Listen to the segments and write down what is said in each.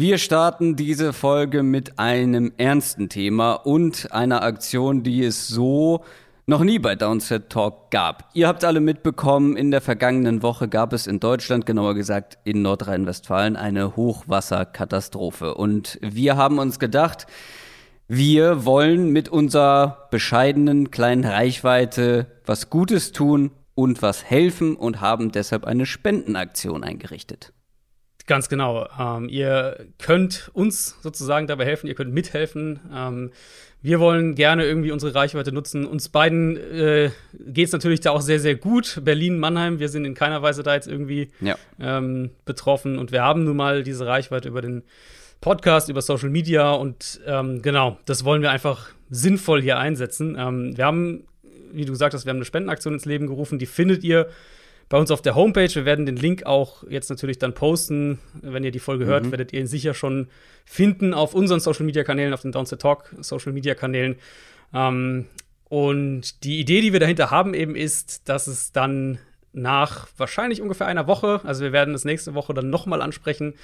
Wir starten diese Folge mit einem ernsten Thema und einer Aktion, die es so noch nie bei Downset Talk gab. Ihr habt alle mitbekommen, in der vergangenen Woche gab es in Deutschland, genauer gesagt in Nordrhein-Westfalen, eine Hochwasserkatastrophe. Und wir haben uns gedacht, wir wollen mit unserer bescheidenen kleinen Reichweite was Gutes tun und was helfen und haben deshalb eine Spendenaktion eingerichtet. Ganz genau. Ähm, ihr könnt uns sozusagen dabei helfen, ihr könnt mithelfen. Ähm, wir wollen gerne irgendwie unsere Reichweite nutzen. Uns beiden äh, geht es natürlich da auch sehr, sehr gut. Berlin, Mannheim, wir sind in keiner Weise da jetzt irgendwie ja. ähm, betroffen. Und wir haben nun mal diese Reichweite über den Podcast, über Social Media. Und ähm, genau, das wollen wir einfach sinnvoll hier einsetzen. Ähm, wir haben, wie du gesagt hast, wir haben eine Spendenaktion ins Leben gerufen. Die findet ihr bei uns auf der Homepage. Wir werden den Link auch jetzt natürlich dann posten. Wenn ihr die Folge hört, mhm. werdet ihr ihn sicher schon finden auf unseren Social Media Kanälen, auf den Down the Talk Social Media Kanälen. Ähm, und die Idee, die wir dahinter haben, eben ist, dass es dann nach wahrscheinlich ungefähr einer Woche, also wir werden es nächste Woche dann nochmal ansprechen,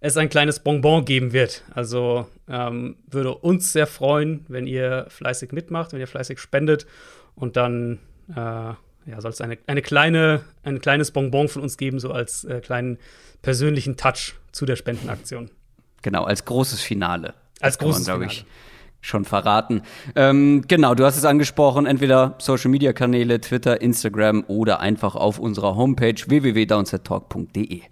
es ein kleines Bonbon geben wird. Also ähm, würde uns sehr freuen, wenn ihr fleißig mitmacht, wenn ihr fleißig spendet und dann äh, ja, soll es eine, eine kleine, ein kleines Bonbon von uns geben, so als äh, kleinen persönlichen Touch zu der Spendenaktion. Genau, als großes Finale. Als großes glaube ich, schon verraten. Ähm, genau, du hast es angesprochen, entweder Social Media Kanäle, Twitter, Instagram oder einfach auf unserer Homepage www.downsettalk.de.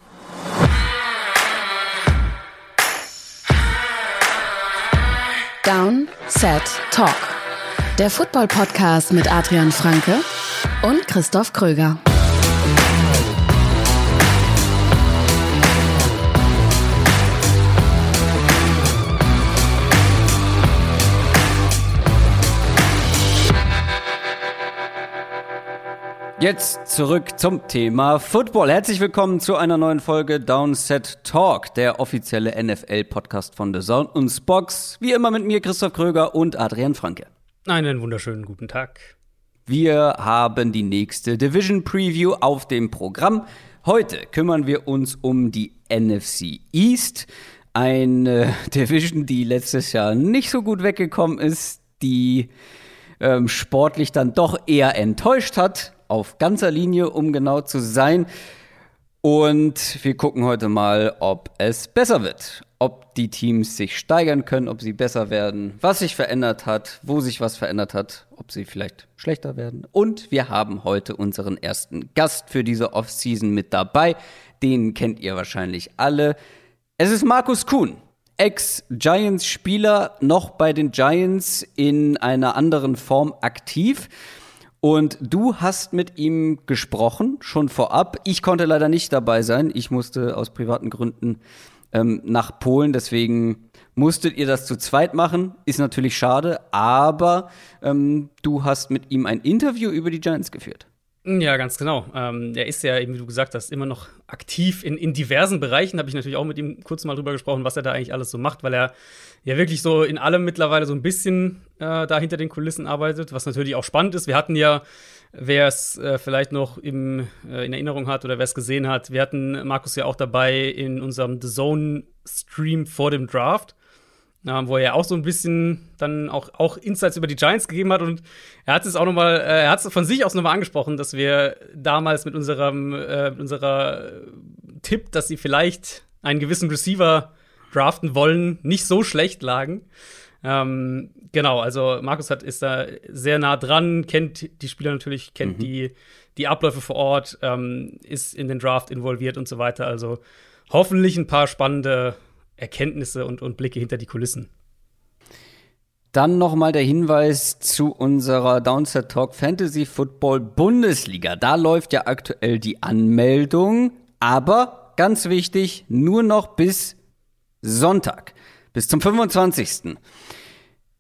Down, Set, Talk. Der Football Podcast mit Adrian Franke und Christoph Kröger. Jetzt zurück zum Thema Football. Herzlich willkommen zu einer neuen Folge Downset Talk, der offizielle NFL-Podcast von The Zone und Spox. Wie immer mit mir Christoph Kröger und Adrian Franke. Einen wunderschönen guten Tag. Wir haben die nächste Division Preview auf dem Programm. Heute kümmern wir uns um die NFC East, eine Division, die letztes Jahr nicht so gut weggekommen ist, die ähm, sportlich dann doch eher enttäuscht hat, auf ganzer Linie, um genau zu sein. Und wir gucken heute mal, ob es besser wird ob die Teams sich steigern können, ob sie besser werden, was sich verändert hat, wo sich was verändert hat, ob sie vielleicht schlechter werden. Und wir haben heute unseren ersten Gast für diese Offseason mit dabei. Den kennt ihr wahrscheinlich alle. Es ist Markus Kuhn, Ex-Giants-Spieler, noch bei den Giants in einer anderen Form aktiv. Und du hast mit ihm gesprochen, schon vorab. Ich konnte leider nicht dabei sein. Ich musste aus privaten Gründen ähm, nach Polen. Deswegen musstet ihr das zu zweit machen. Ist natürlich schade, aber ähm, du hast mit ihm ein Interview über die Giants geführt. Ja, ganz genau. Ähm, er ist ja, eben wie du gesagt hast, immer noch aktiv in, in diversen Bereichen. Habe ich natürlich auch mit ihm kurz mal drüber gesprochen, was er da eigentlich alles so macht, weil er ja wirklich so in allem mittlerweile so ein bisschen äh, da hinter den Kulissen arbeitet, was natürlich auch spannend ist. Wir hatten ja Wer es äh, vielleicht noch im, äh, in Erinnerung hat oder wer es gesehen hat, wir hatten Markus ja auch dabei in unserem The Zone-Stream vor dem Draft, äh, wo er ja auch so ein bisschen dann auch, auch Insights über die Giants gegeben hat. Und er hat es auch nochmal, äh, er hat es von sich aus nochmal angesprochen, dass wir damals mit unserem, äh, mit unserer Tipp, dass sie vielleicht einen gewissen Receiver draften wollen, nicht so schlecht lagen. Ähm, genau, also Markus hat, ist da sehr nah dran, kennt die Spieler natürlich, kennt mhm. die, die Abläufe vor Ort, ähm, ist in den Draft involviert und so weiter. Also hoffentlich ein paar spannende Erkenntnisse und, und Blicke hinter die Kulissen. Dann nochmal der Hinweis zu unserer Downset Talk Fantasy Football Bundesliga. Da läuft ja aktuell die Anmeldung, aber ganz wichtig, nur noch bis Sonntag, bis zum 25.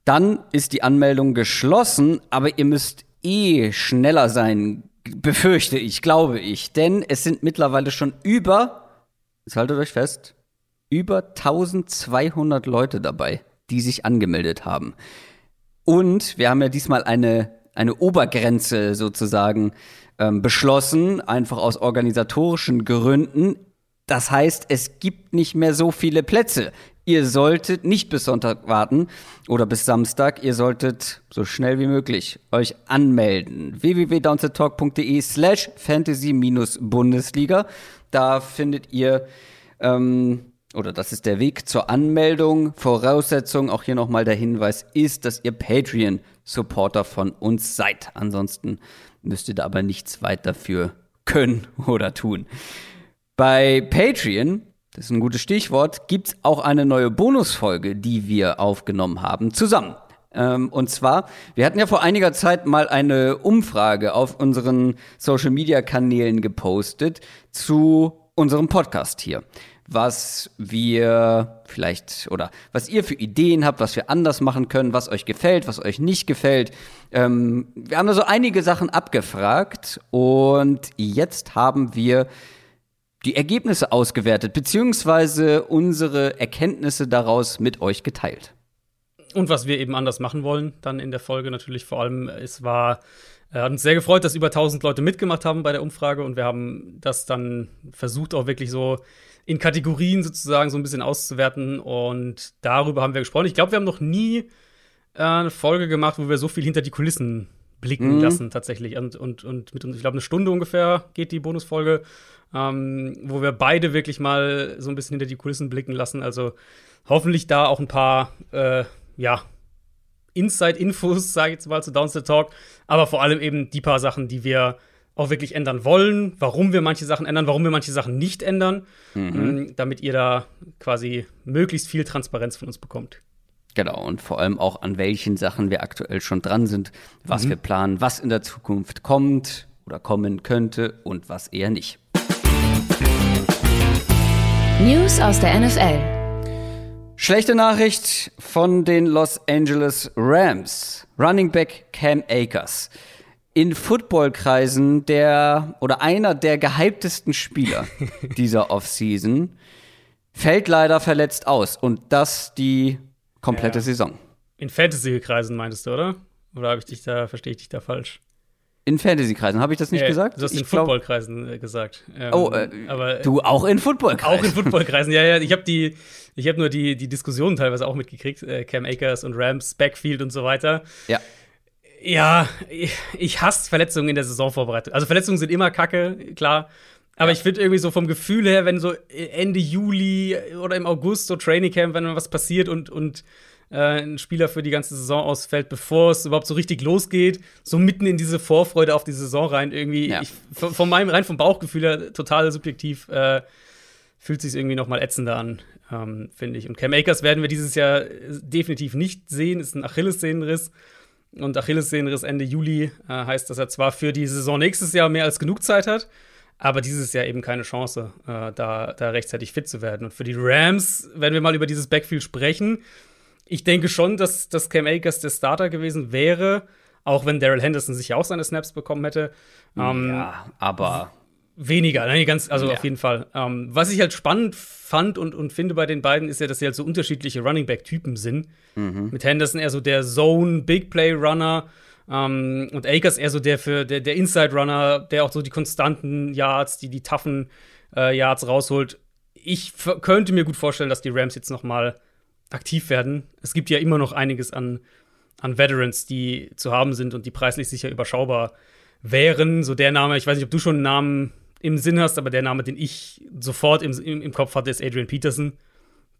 Dann ist die Anmeldung geschlossen, aber ihr müsst eh schneller sein, befürchte ich, glaube ich. Denn es sind mittlerweile schon über, jetzt haltet euch fest, über 1200 Leute dabei, die sich angemeldet haben. Und wir haben ja diesmal eine, eine Obergrenze sozusagen ähm, beschlossen, einfach aus organisatorischen Gründen. Das heißt, es gibt nicht mehr so viele Plätze. Ihr solltet nicht bis Sonntag warten oder bis Samstag. Ihr solltet so schnell wie möglich euch anmelden. www.downsettalk.de slash fantasy-bundesliga. Da findet ihr, ähm, oder das ist der Weg zur Anmeldung. Voraussetzung, auch hier nochmal der Hinweis, ist, dass ihr Patreon-Supporter von uns seid. Ansonsten müsst ihr da aber nichts weiter für können oder tun. Bei Patreon das ist ein gutes Stichwort, gibt es auch eine neue Bonusfolge, die wir aufgenommen haben, zusammen. Ähm, und zwar, wir hatten ja vor einiger Zeit mal eine Umfrage auf unseren Social-Media-Kanälen gepostet zu unserem Podcast hier. Was wir vielleicht oder was ihr für Ideen habt, was wir anders machen können, was euch gefällt, was euch nicht gefällt. Ähm, wir haben da so einige Sachen abgefragt und jetzt haben wir die Ergebnisse ausgewertet, beziehungsweise unsere Erkenntnisse daraus mit euch geteilt. Und was wir eben anders machen wollen, dann in der Folge natürlich vor allem, es war, äh, hat uns sehr gefreut, dass über 1000 Leute mitgemacht haben bei der Umfrage und wir haben das dann versucht auch wirklich so in Kategorien sozusagen so ein bisschen auszuwerten und darüber haben wir gesprochen. Ich glaube, wir haben noch nie äh, eine Folge gemacht, wo wir so viel hinter die Kulissen blicken mhm. lassen tatsächlich und, und, und mit uns, ich glaube, eine Stunde ungefähr geht die Bonusfolge ähm, wo wir beide wirklich mal so ein bisschen hinter die Kulissen blicken lassen. Also hoffentlich da auch ein paar, äh, ja, Inside-Infos, sage ich jetzt mal, zu Downstairs Talk, aber vor allem eben die paar Sachen, die wir auch wirklich ändern wollen, warum wir manche Sachen ändern, warum wir manche Sachen nicht ändern, mhm. Ähm, damit ihr da quasi möglichst viel Transparenz von uns bekommt. Genau, und vor allem auch an welchen Sachen wir aktuell schon dran sind, was mhm. wir planen, was in der Zukunft kommt oder kommen könnte und was eher nicht. News aus der NFL. Schlechte Nachricht von den Los Angeles Rams. Running Back Cam Akers. In Footballkreisen der oder einer der gehyptesten Spieler dieser Offseason fällt leider verletzt aus und das die komplette ja. Saison. In Fantasy-Kreisen meintest du, oder? Oder habe ich dich da, verstehe ich dich da falsch? In Fantasy-Kreisen, habe ich das nicht ja, gesagt? Du hast ich in Football-Kreisen äh, gesagt. Ähm, oh, äh, aber du auch in Football-Kreisen? Auch in Football-Kreisen, ja, ja. Ich habe die, ich habe nur die, die Diskussionen teilweise auch mitgekriegt. Äh, Cam Akers und Rams, Backfield und so weiter. Ja. Ja, ich, ich hasse Verletzungen in der Saisonvorbereitung. Also Verletzungen sind immer kacke, klar. Aber ja. ich finde irgendwie so vom Gefühl her, wenn so Ende Juli oder im August so Training Camp, wenn was passiert und, und äh, ein Spieler für die ganze Saison ausfällt, bevor es überhaupt so richtig losgeht, so mitten in diese Vorfreude auf die Saison rein, irgendwie, ja. ich, von, meinem, rein vom Bauchgefühl her, total subjektiv, äh, fühlt sich irgendwie noch mal ätzender an, ähm, finde ich. Und Cam Akers werden wir dieses Jahr definitiv nicht sehen, ist ein Achillessehnenriss. Und Achillessehnenriss Ende Juli äh, heißt, dass er zwar für die Saison nächstes Jahr mehr als genug Zeit hat, aber dieses Jahr eben keine Chance, äh, da, da rechtzeitig fit zu werden. Und für die Rams, wenn wir mal über dieses Backfield sprechen, ich denke schon, dass, dass Cam Akers der Starter gewesen wäre, auch wenn Daryl Henderson sich auch seine Snaps bekommen hätte. Ähm, ja, aber weniger, ne, ganz, also ja. auf jeden Fall. Ähm, was ich halt spannend fand und, und finde bei den beiden, ist ja, dass sie halt so unterschiedliche Running Back-Typen sind. Mhm. Mit Henderson eher so der Zone Big Play Runner ähm, und Akers eher so der für der, der Inside Runner, der auch so die konstanten Yards, die die toughen äh, Yards rausholt. Ich könnte mir gut vorstellen, dass die Rams jetzt noch mal aktiv werden. Es gibt ja immer noch einiges an, an Veterans, die zu haben sind und die preislich sicher überschaubar wären. So der Name, ich weiß nicht, ob du schon einen Namen im Sinn hast, aber der Name, den ich sofort im, im, im Kopf hatte, ist Adrian Peterson.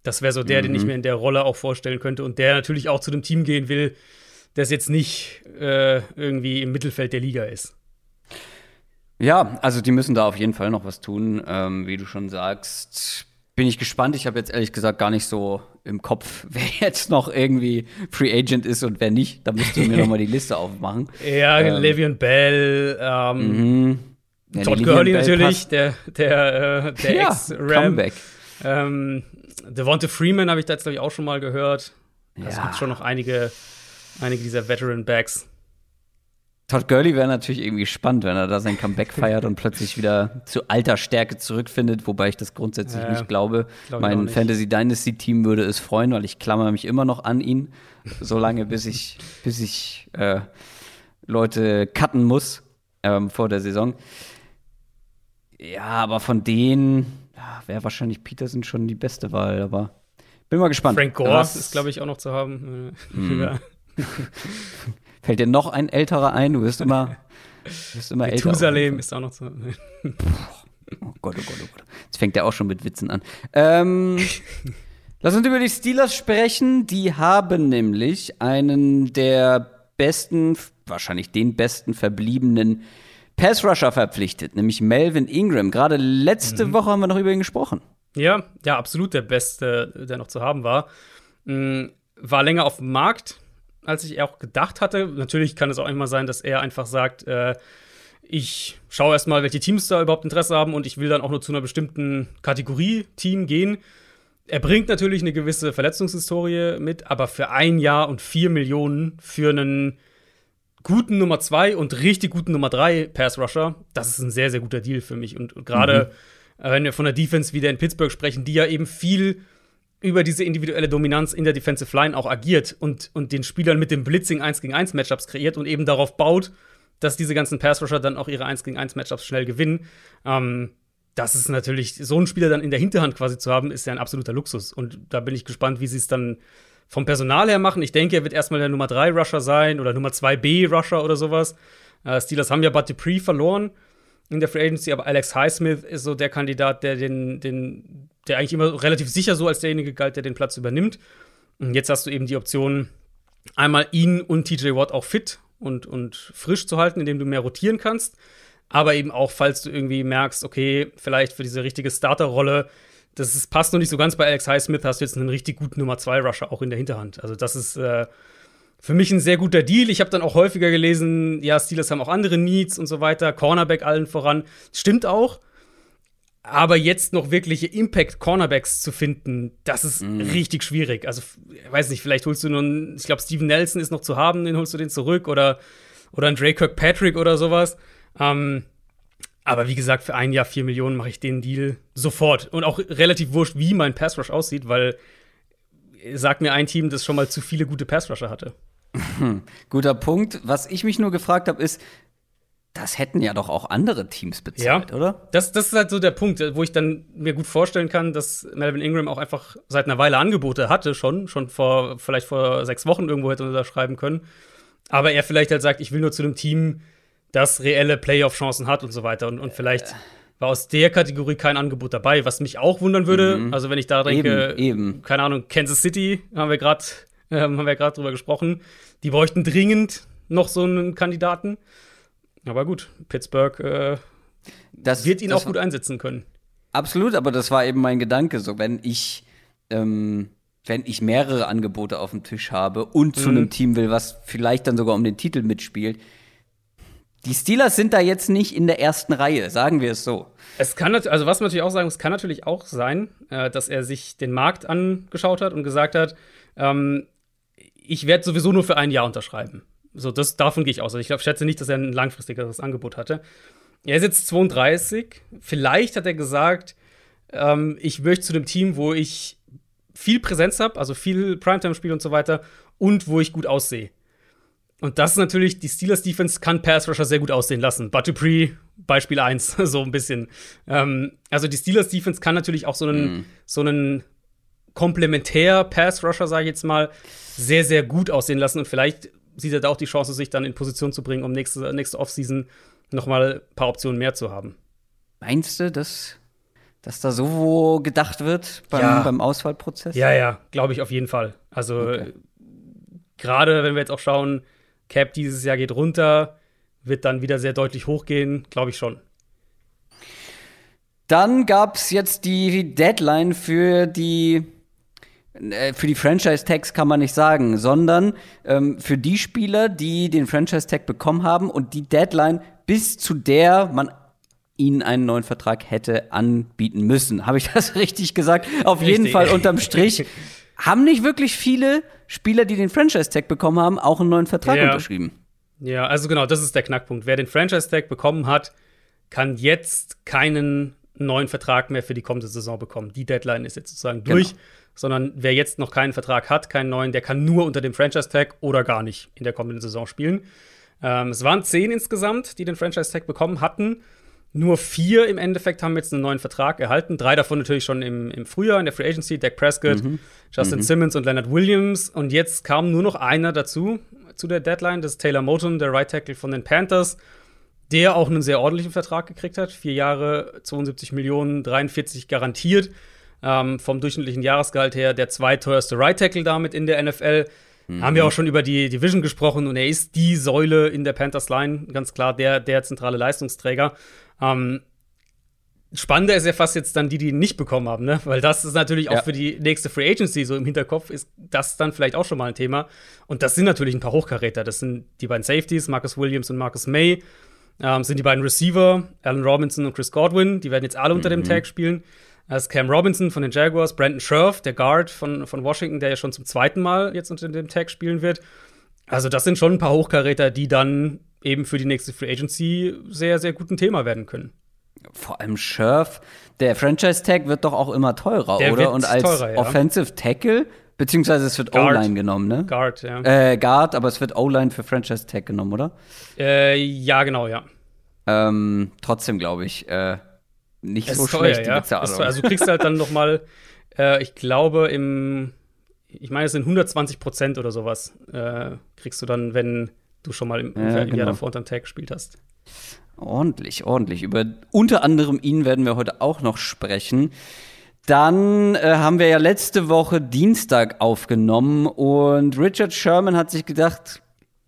Das wäre so der, mhm. den ich mhm. mir in der Rolle auch vorstellen könnte und der natürlich auch zu dem Team gehen will, das jetzt nicht äh, irgendwie im Mittelfeld der Liga ist. Ja, also die müssen da auf jeden Fall noch was tun, ähm, wie du schon sagst bin ich gespannt. Ich habe jetzt ehrlich gesagt gar nicht so im Kopf, wer jetzt noch irgendwie Free Agent ist und wer nicht. Da müsst ihr mir noch mal die Liste aufmachen. Ja, ähm, Le'Veon Bell, ähm, mhm. ja, Todd Gurley natürlich, der, der, äh, der ja, Ex-Ram. Ähm, Devonta Freeman habe ich da jetzt, glaube ich, auch schon mal gehört. Es ja. gibt schon noch einige, einige dieser Veteran-Backs. Todd Gurley wäre natürlich irgendwie spannend, wenn er da sein Comeback feiert und plötzlich wieder zu alter Stärke zurückfindet, wobei ich das grundsätzlich ja, nicht glaube. Glaub mein Fantasy Dynasty Team würde es freuen, weil ich klammer mich immer noch an ihn, solange bis ich, bis ich äh, Leute cutten muss ähm, vor der Saison. Ja, aber von denen, ja, wäre wahrscheinlich Peterson schon die beste Wahl, aber bin mal gespannt. Frank Gore ist, glaube ich, auch noch zu haben. Hm. Fällt dir noch ein älterer ein? Du wirst immer, wirst immer älter. Jerusalem ist auch noch zu haben. Oh Gott, oh Gott, oh Gott. Jetzt fängt er auch schon mit Witzen an. Ähm, lass uns über die Steelers sprechen. Die haben nämlich einen der besten, wahrscheinlich den besten verbliebenen Pass-Rusher verpflichtet, nämlich Melvin Ingram. Gerade letzte mhm. Woche haben wir noch über ihn gesprochen. Ja, ja, absolut der beste, der noch zu haben war. Mhm, war länger auf dem Markt, als ich auch gedacht hatte. Natürlich kann es auch immer sein, dass er einfach sagt, äh, ich schaue erstmal, welche Teams da überhaupt Interesse haben und ich will dann auch nur zu einer bestimmten Kategorie Team gehen. Er bringt natürlich eine gewisse Verletzungshistorie mit, aber für ein Jahr und vier Millionen für einen guten Nummer zwei und richtig guten Nummer drei Pass Rusher, das ist ein sehr, sehr guter Deal für mich. Und, und gerade mhm. wenn wir von der Defense wieder in Pittsburgh sprechen, die ja eben viel über diese individuelle Dominanz in der Defensive Line auch agiert und, und den Spielern mit dem Blitzing 1 gegen 1 Matchups kreiert und eben darauf baut, dass diese ganzen Pass Rusher dann auch ihre 1 gegen 1 Matchups schnell gewinnen. Ähm, das ist natürlich, so einen Spieler dann in der Hinterhand quasi zu haben, ist ja ein absoluter Luxus. Und da bin ich gespannt, wie sie es dann vom Personal her machen. Ich denke, er wird erstmal der Nummer 3 Rusher sein oder Nummer 2B Rusher oder sowas. Äh, Steelers haben ja Bud Dupree verloren in der Free Agency, aber Alex Highsmith ist so der Kandidat, der den, den, der eigentlich immer relativ sicher so als derjenige galt, der den Platz übernimmt. Und jetzt hast du eben die Option, einmal ihn und TJ Watt auch fit und, und frisch zu halten, indem du mehr rotieren kannst. Aber eben auch, falls du irgendwie merkst, okay, vielleicht für diese richtige Starterrolle das ist, passt noch nicht so ganz bei Alex Highsmith, hast du jetzt einen richtig guten Nummer 2 Rusher auch in der Hinterhand. Also das ist äh, für mich ein sehr guter Deal. Ich habe dann auch häufiger gelesen, ja, Steelers haben auch andere Needs und so weiter, Cornerback allen voran. Stimmt auch. Aber jetzt noch wirkliche Impact-Cornerbacks zu finden, das ist mm. richtig schwierig. Also, ich weiß nicht, vielleicht holst du einen, ich glaube, Steven Nelson ist noch zu haben, den holst du den zurück oder, oder ein Drake Kirkpatrick oder sowas. Ähm, aber wie gesagt, für ein Jahr vier Millionen mache ich den Deal sofort. Und auch relativ wurscht, wie mein Pass Rush aussieht, weil sagt mir ein Team, das schon mal zu viele gute Pass Rusher hatte. Guter Punkt. Was ich mich nur gefragt habe, ist, das hätten ja doch auch andere Teams bezahlt, ja, oder? Das, das ist halt so der Punkt, wo ich dann mir gut vorstellen kann, dass Melvin Ingram auch einfach seit einer Weile Angebote hatte, schon, schon vor, vielleicht vor sechs Wochen irgendwo hätte unterschreiben können. Aber er vielleicht halt sagt, ich will nur zu einem Team, das reelle Playoff-Chancen hat und so weiter. Und, und vielleicht war aus der Kategorie kein Angebot dabei, was mich auch wundern würde. Mhm. Also wenn ich da denke, eben, eben. keine Ahnung, Kansas City haben wir gerade äh, haben wir gerade drüber gesprochen. Die bräuchten dringend noch so einen Kandidaten. Aber gut, Pittsburgh äh, das, wird ihn das auch gut einsetzen können. Absolut, aber das war eben mein Gedanke. So, wenn ich ähm, wenn ich mehrere Angebote auf dem Tisch habe und zu mhm. einem Team will, was vielleicht dann sogar um den Titel mitspielt, die Steelers sind da jetzt nicht in der ersten Reihe, sagen wir es so. Es kann also was man natürlich auch sagen muss, kann natürlich auch sein, äh, dass er sich den Markt angeschaut hat und gesagt hat, ähm, ich werde sowieso nur für ein Jahr unterschreiben. So, das, davon gehe ich aus. Also ich glaub, schätze nicht, dass er ein langfristigeres Angebot hatte. Er ist jetzt 32. Vielleicht hat er gesagt, ähm, ich möchte zu dem Team, wo ich viel Präsenz habe, also viel Primetime-Spiel und so weiter, und wo ich gut aussehe. Und das ist natürlich, die Steelers Defense kann Pass Rusher sehr gut aussehen lassen. But Dupree, Beispiel 1, so ein bisschen. Ähm, also die Steelers Defense kann natürlich auch so einen, mm. so einen komplementär Pass Rusher, sage ich jetzt mal, sehr, sehr gut aussehen lassen. Und vielleicht sieht er da auch die Chance, sich dann in Position zu bringen, um nächste, nächste Offseason noch mal ein paar Optionen mehr zu haben. Meinst du, dass, dass da so gedacht wird beim, ja. beim Auswahlprozess? Ja, ja, glaube ich auf jeden Fall. Also okay. gerade wenn wir jetzt auch schauen, Cap dieses Jahr geht runter, wird dann wieder sehr deutlich hochgehen, glaube ich schon. Dann gab es jetzt die Deadline für die für die Franchise-Tags kann man nicht sagen, sondern ähm, für die Spieler, die den Franchise-Tag bekommen haben und die Deadline, bis zu der man ihnen einen neuen Vertrag hätte anbieten müssen. Habe ich das richtig gesagt? Auf richtig. jeden Fall unterm Strich. haben nicht wirklich viele Spieler, die den Franchise-Tag bekommen haben, auch einen neuen Vertrag ja. unterschrieben. Ja, also genau, das ist der Knackpunkt. Wer den Franchise-Tag bekommen hat, kann jetzt keinen neuen Vertrag mehr für die kommende Saison bekommen. Die Deadline ist jetzt sozusagen durch, genau. Sondern wer jetzt noch keinen Vertrag hat, keinen neuen, der kann nur unter dem Franchise-Tag oder gar nicht in der kommenden Saison spielen. Ähm, es waren zehn insgesamt, die den Franchise-Tag bekommen hatten. Nur vier im Endeffekt haben jetzt einen neuen Vertrag erhalten. Drei davon natürlich schon im, im Frühjahr in der Free Agency: Dak Prescott, mhm. Justin mhm. Simmons und Leonard Williams. Und jetzt kam nur noch einer dazu zu der Deadline. Das ist Taylor Moton, der Right Tackle von den Panthers, der auch einen sehr ordentlichen Vertrag gekriegt hat. Vier Jahre, 72 Millionen, 43 garantiert. Ähm, vom durchschnittlichen Jahresgehalt her der zweiteuerste Right Tackle damit in der NFL. Mhm. Haben wir auch schon über die Division gesprochen und er ist die Säule in der Panthers Line, ganz klar der, der zentrale Leistungsträger. Ähm, Spannender ist ja fast jetzt dann die, die ihn nicht bekommen haben, ne? Weil das ist natürlich auch ja. für die nächste Free Agency so im Hinterkopf, ist das dann vielleicht auch schon mal ein Thema. Und das sind natürlich ein paar Hochkaräter. Das sind die beiden Safeties, Marcus Williams und Marcus May. Ähm, sind die beiden Receiver, Alan Robinson und Chris Godwin. Die werden jetzt alle mhm. unter dem mhm. Tag spielen. Das ist Cam Robinson von den Jaguars, Brandon Scherf, der Guard von, von Washington, der ja schon zum zweiten Mal jetzt unter dem Tag spielen wird. Also, das sind schon ein paar Hochkaräter, die dann eben für die nächste Free Agency sehr, sehr gut ein Thema werden können. Vor allem Scherf, der Franchise-Tag wird doch auch immer teurer, der oder? Und als teurer, ja. Offensive Tackle, beziehungsweise es wird O-Line genommen, ne? Guard, ja. Äh, Guard, aber es wird O-Line für Franchise-Tag genommen, oder? Äh, ja, genau, ja. Ähm, trotzdem glaube ich, äh, nicht so schlecht, teuer, die Bezahlung. Ja. Also du kriegst halt dann noch mal, äh, ich glaube, im, ich meine, es sind 120 Prozent oder sowas, äh, kriegst du dann, wenn du schon mal im, ja, im genau. Jahr davor unter dem Tag gespielt hast. Ordentlich, ordentlich. Über unter anderem ihn werden wir heute auch noch sprechen. Dann äh, haben wir ja letzte Woche Dienstag aufgenommen und Richard Sherman hat sich gedacht,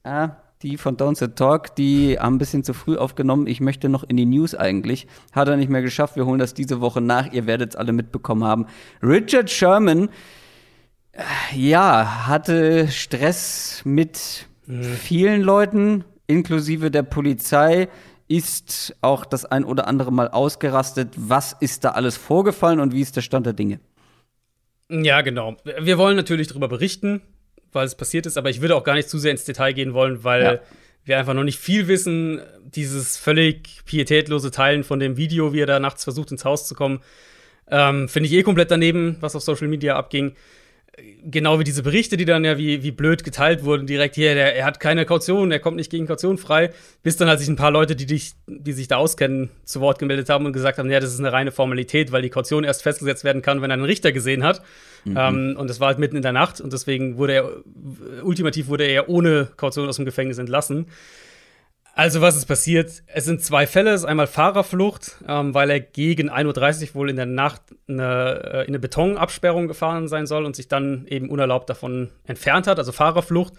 ah, die von Don't Sit Talk, die haben ein bisschen zu früh aufgenommen. Ich möchte noch in die News eigentlich. Hat er nicht mehr geschafft. Wir holen das diese Woche nach. Ihr werdet es alle mitbekommen haben. Richard Sherman, äh, ja, hatte Stress mit mhm. vielen Leuten, inklusive der Polizei ist auch das ein oder andere Mal ausgerastet. Was ist da alles vorgefallen und wie ist der Stand der Dinge? Ja, genau. Wir wollen natürlich darüber berichten, weil es passiert ist, aber ich würde auch gar nicht zu sehr ins Detail gehen wollen, weil ja. wir einfach noch nicht viel wissen. Dieses völlig pietätlose Teilen von dem Video, wie er da nachts versucht, ins Haus zu kommen, ähm, finde ich eh komplett daneben, was auf Social Media abging genau wie diese Berichte, die dann ja wie, wie blöd geteilt wurden, direkt hier, der, er hat keine Kaution, er kommt nicht gegen Kaution frei, bis dann halt sich ein paar Leute, die, dich, die sich da auskennen, zu Wort gemeldet haben und gesagt haben, ja, das ist eine reine Formalität, weil die Kaution erst festgesetzt werden kann, wenn er einen Richter gesehen hat. Mhm. Ähm, und das war halt mitten in der Nacht und deswegen wurde er, ultimativ wurde er ohne Kaution aus dem Gefängnis entlassen. Also, was ist passiert? Es sind zwei Fälle. Es ist einmal Fahrerflucht, ähm, weil er gegen 1.30 Uhr wohl in der Nacht eine, äh, in eine Betonabsperrung gefahren sein soll und sich dann eben unerlaubt davon entfernt hat, also Fahrerflucht.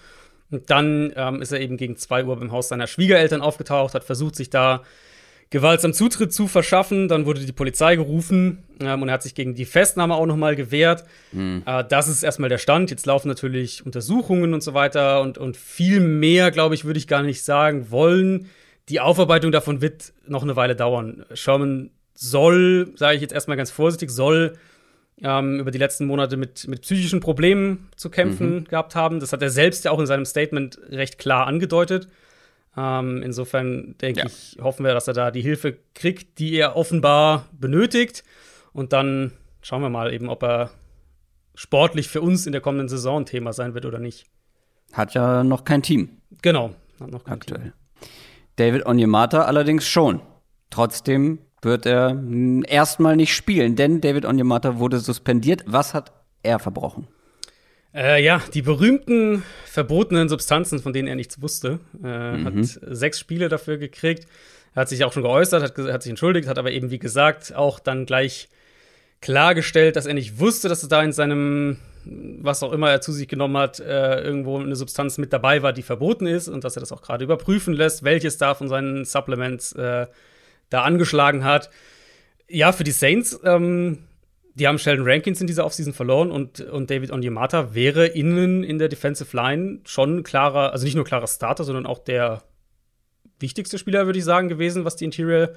Und dann ähm, ist er eben gegen 2 Uhr beim Haus seiner Schwiegereltern aufgetaucht, hat versucht, sich da gewaltsam Zutritt zu verschaffen. Dann wurde die Polizei gerufen ähm, und er hat sich gegen die Festnahme auch noch mal gewehrt. Mhm. Äh, das ist erstmal der Stand. Jetzt laufen natürlich Untersuchungen und so weiter und, und viel mehr, glaube ich, würde ich gar nicht sagen wollen. Die Aufarbeitung davon wird noch eine Weile dauern. Sherman soll, sage ich jetzt erstmal ganz vorsichtig, soll ähm, über die letzten Monate mit, mit psychischen Problemen zu kämpfen mhm. gehabt haben. Das hat er selbst ja auch in seinem Statement recht klar angedeutet. Ähm, insofern denke ja. ich, hoffen wir, dass er da die Hilfe kriegt, die er offenbar benötigt. Und dann schauen wir mal eben, ob er sportlich für uns in der kommenden Saison ein Thema sein wird oder nicht. Hat ja noch kein Team. Genau, hat noch kein Aktuell. Team. David Onyemata allerdings schon. Trotzdem wird er erstmal nicht spielen, denn David Onyemata wurde suspendiert. Was hat er verbrochen? Äh, ja, die berühmten verbotenen Substanzen, von denen er nichts wusste. Äh, mhm. Hat sechs Spiele dafür gekriegt. Er hat sich auch schon geäußert, hat, hat sich entschuldigt, hat aber eben, wie gesagt, auch dann gleich klargestellt, dass er nicht wusste, dass es da in seinem, was auch immer er zu sich genommen hat, äh, irgendwo eine Substanz mit dabei war, die verboten ist und dass er das auch gerade überprüfen lässt, welches da von seinen Supplements äh, da angeschlagen hat. Ja, für die Saints ähm, die haben Sheldon Rankins in dieser Offseason verloren und, und David Onyemata wäre innen in der Defensive Line schon klarer, also nicht nur klarer Starter, sondern auch der wichtigste Spieler, würde ich sagen, gewesen, was die Interior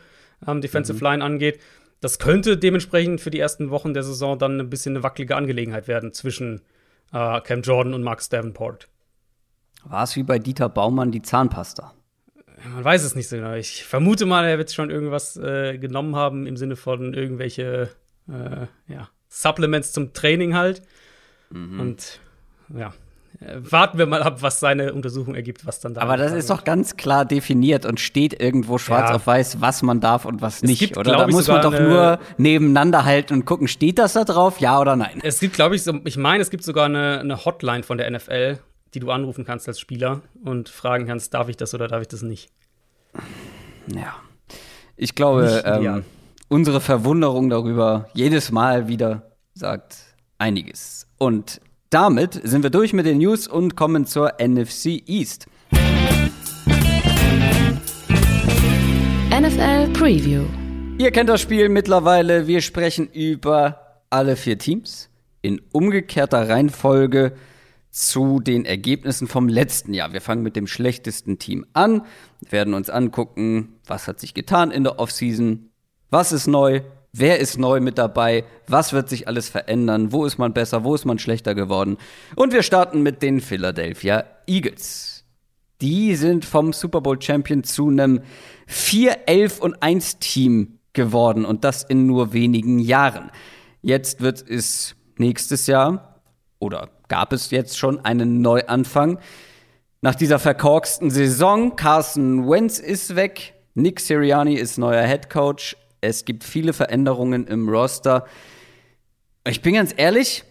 ähm, Defensive mhm. Line angeht. Das könnte dementsprechend für die ersten Wochen der Saison dann ein bisschen eine wackelige Angelegenheit werden zwischen äh, Cam Jordan und Marcus Davenport. War es wie bei Dieter Baumann die Zahnpasta? Man weiß es nicht so genau. Ich vermute mal, er wird schon irgendwas äh, genommen haben im Sinne von irgendwelche äh, ja, Supplements zum Training halt. Mhm. Und ja, äh, warten wir mal ab, was seine Untersuchung ergibt, was dann da. Aber das ist doch ganz klar definiert und steht irgendwo schwarz Ja. auf weiß, was man darf und was nicht, gibt, oder? Da muss man doch nur nebeneinander halten und gucken, steht das da drauf, ja oder nein? Es gibt, glaube ich, so, ich meine, es gibt sogar eine, eine Hotline von der NFL, die du anrufen kannst als Spieler und fragen kannst, darf ich das oder darf ich das nicht. Ja. Ich glaube, ähm, unsere Verwunderung darüber jedes Mal wieder sagt einiges. Und damit sind wir durch mit den News und kommen zur NFC East. NFL Preview. Ihr kennt das Spiel mittlerweile. Wir sprechen über alle vier Teams in umgekehrter Reihenfolge zu den Ergebnissen vom letzten Jahr. Wir fangen mit dem schlechtesten Team an, werden uns angucken, was hat sich getan in der Offseason, was ist neu, wer ist neu mit dabei, was wird sich alles verändern, wo ist man besser, wo ist man schlechter geworden. Und wir starten mit den Philadelphia Eagles. Die sind vom Super Bowl Champion zu einem 4, 11 und 1 Team geworden und das in nur wenigen Jahren. Jetzt wird es nächstes Jahr oder gab es jetzt schon einen Neuanfang. Nach dieser verkorksten Saison, Carson Wentz ist weg, Nick Sirianni ist neuer Head Coach. Es gibt viele Veränderungen im Roster. Ich bin ganz ehrlich,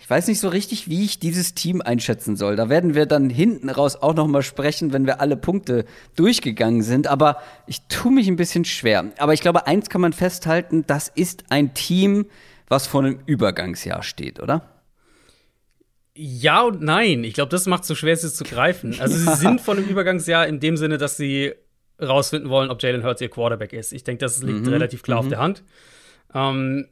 ich weiß nicht so richtig, wie ich dieses Team einschätzen soll. Da werden wir dann hinten raus auch noch mal sprechen, wenn wir alle Punkte durchgegangen sind. Aber ich tue mich ein bisschen schwer. Aber ich glaube, eins kann man festhalten: Das ist ein Team, was vor einem Übergangsjahr steht, oder? Ja und nein. Ich glaube, das macht es so schwer, es zu greifen. Also, sie sind von einem Übergangsjahr in dem Sinne, dass sie rausfinden wollen, ob Jalen Hurts ihr Quarterback ist. Ich denke, das liegt relativ klar auf der Hand. Ähm,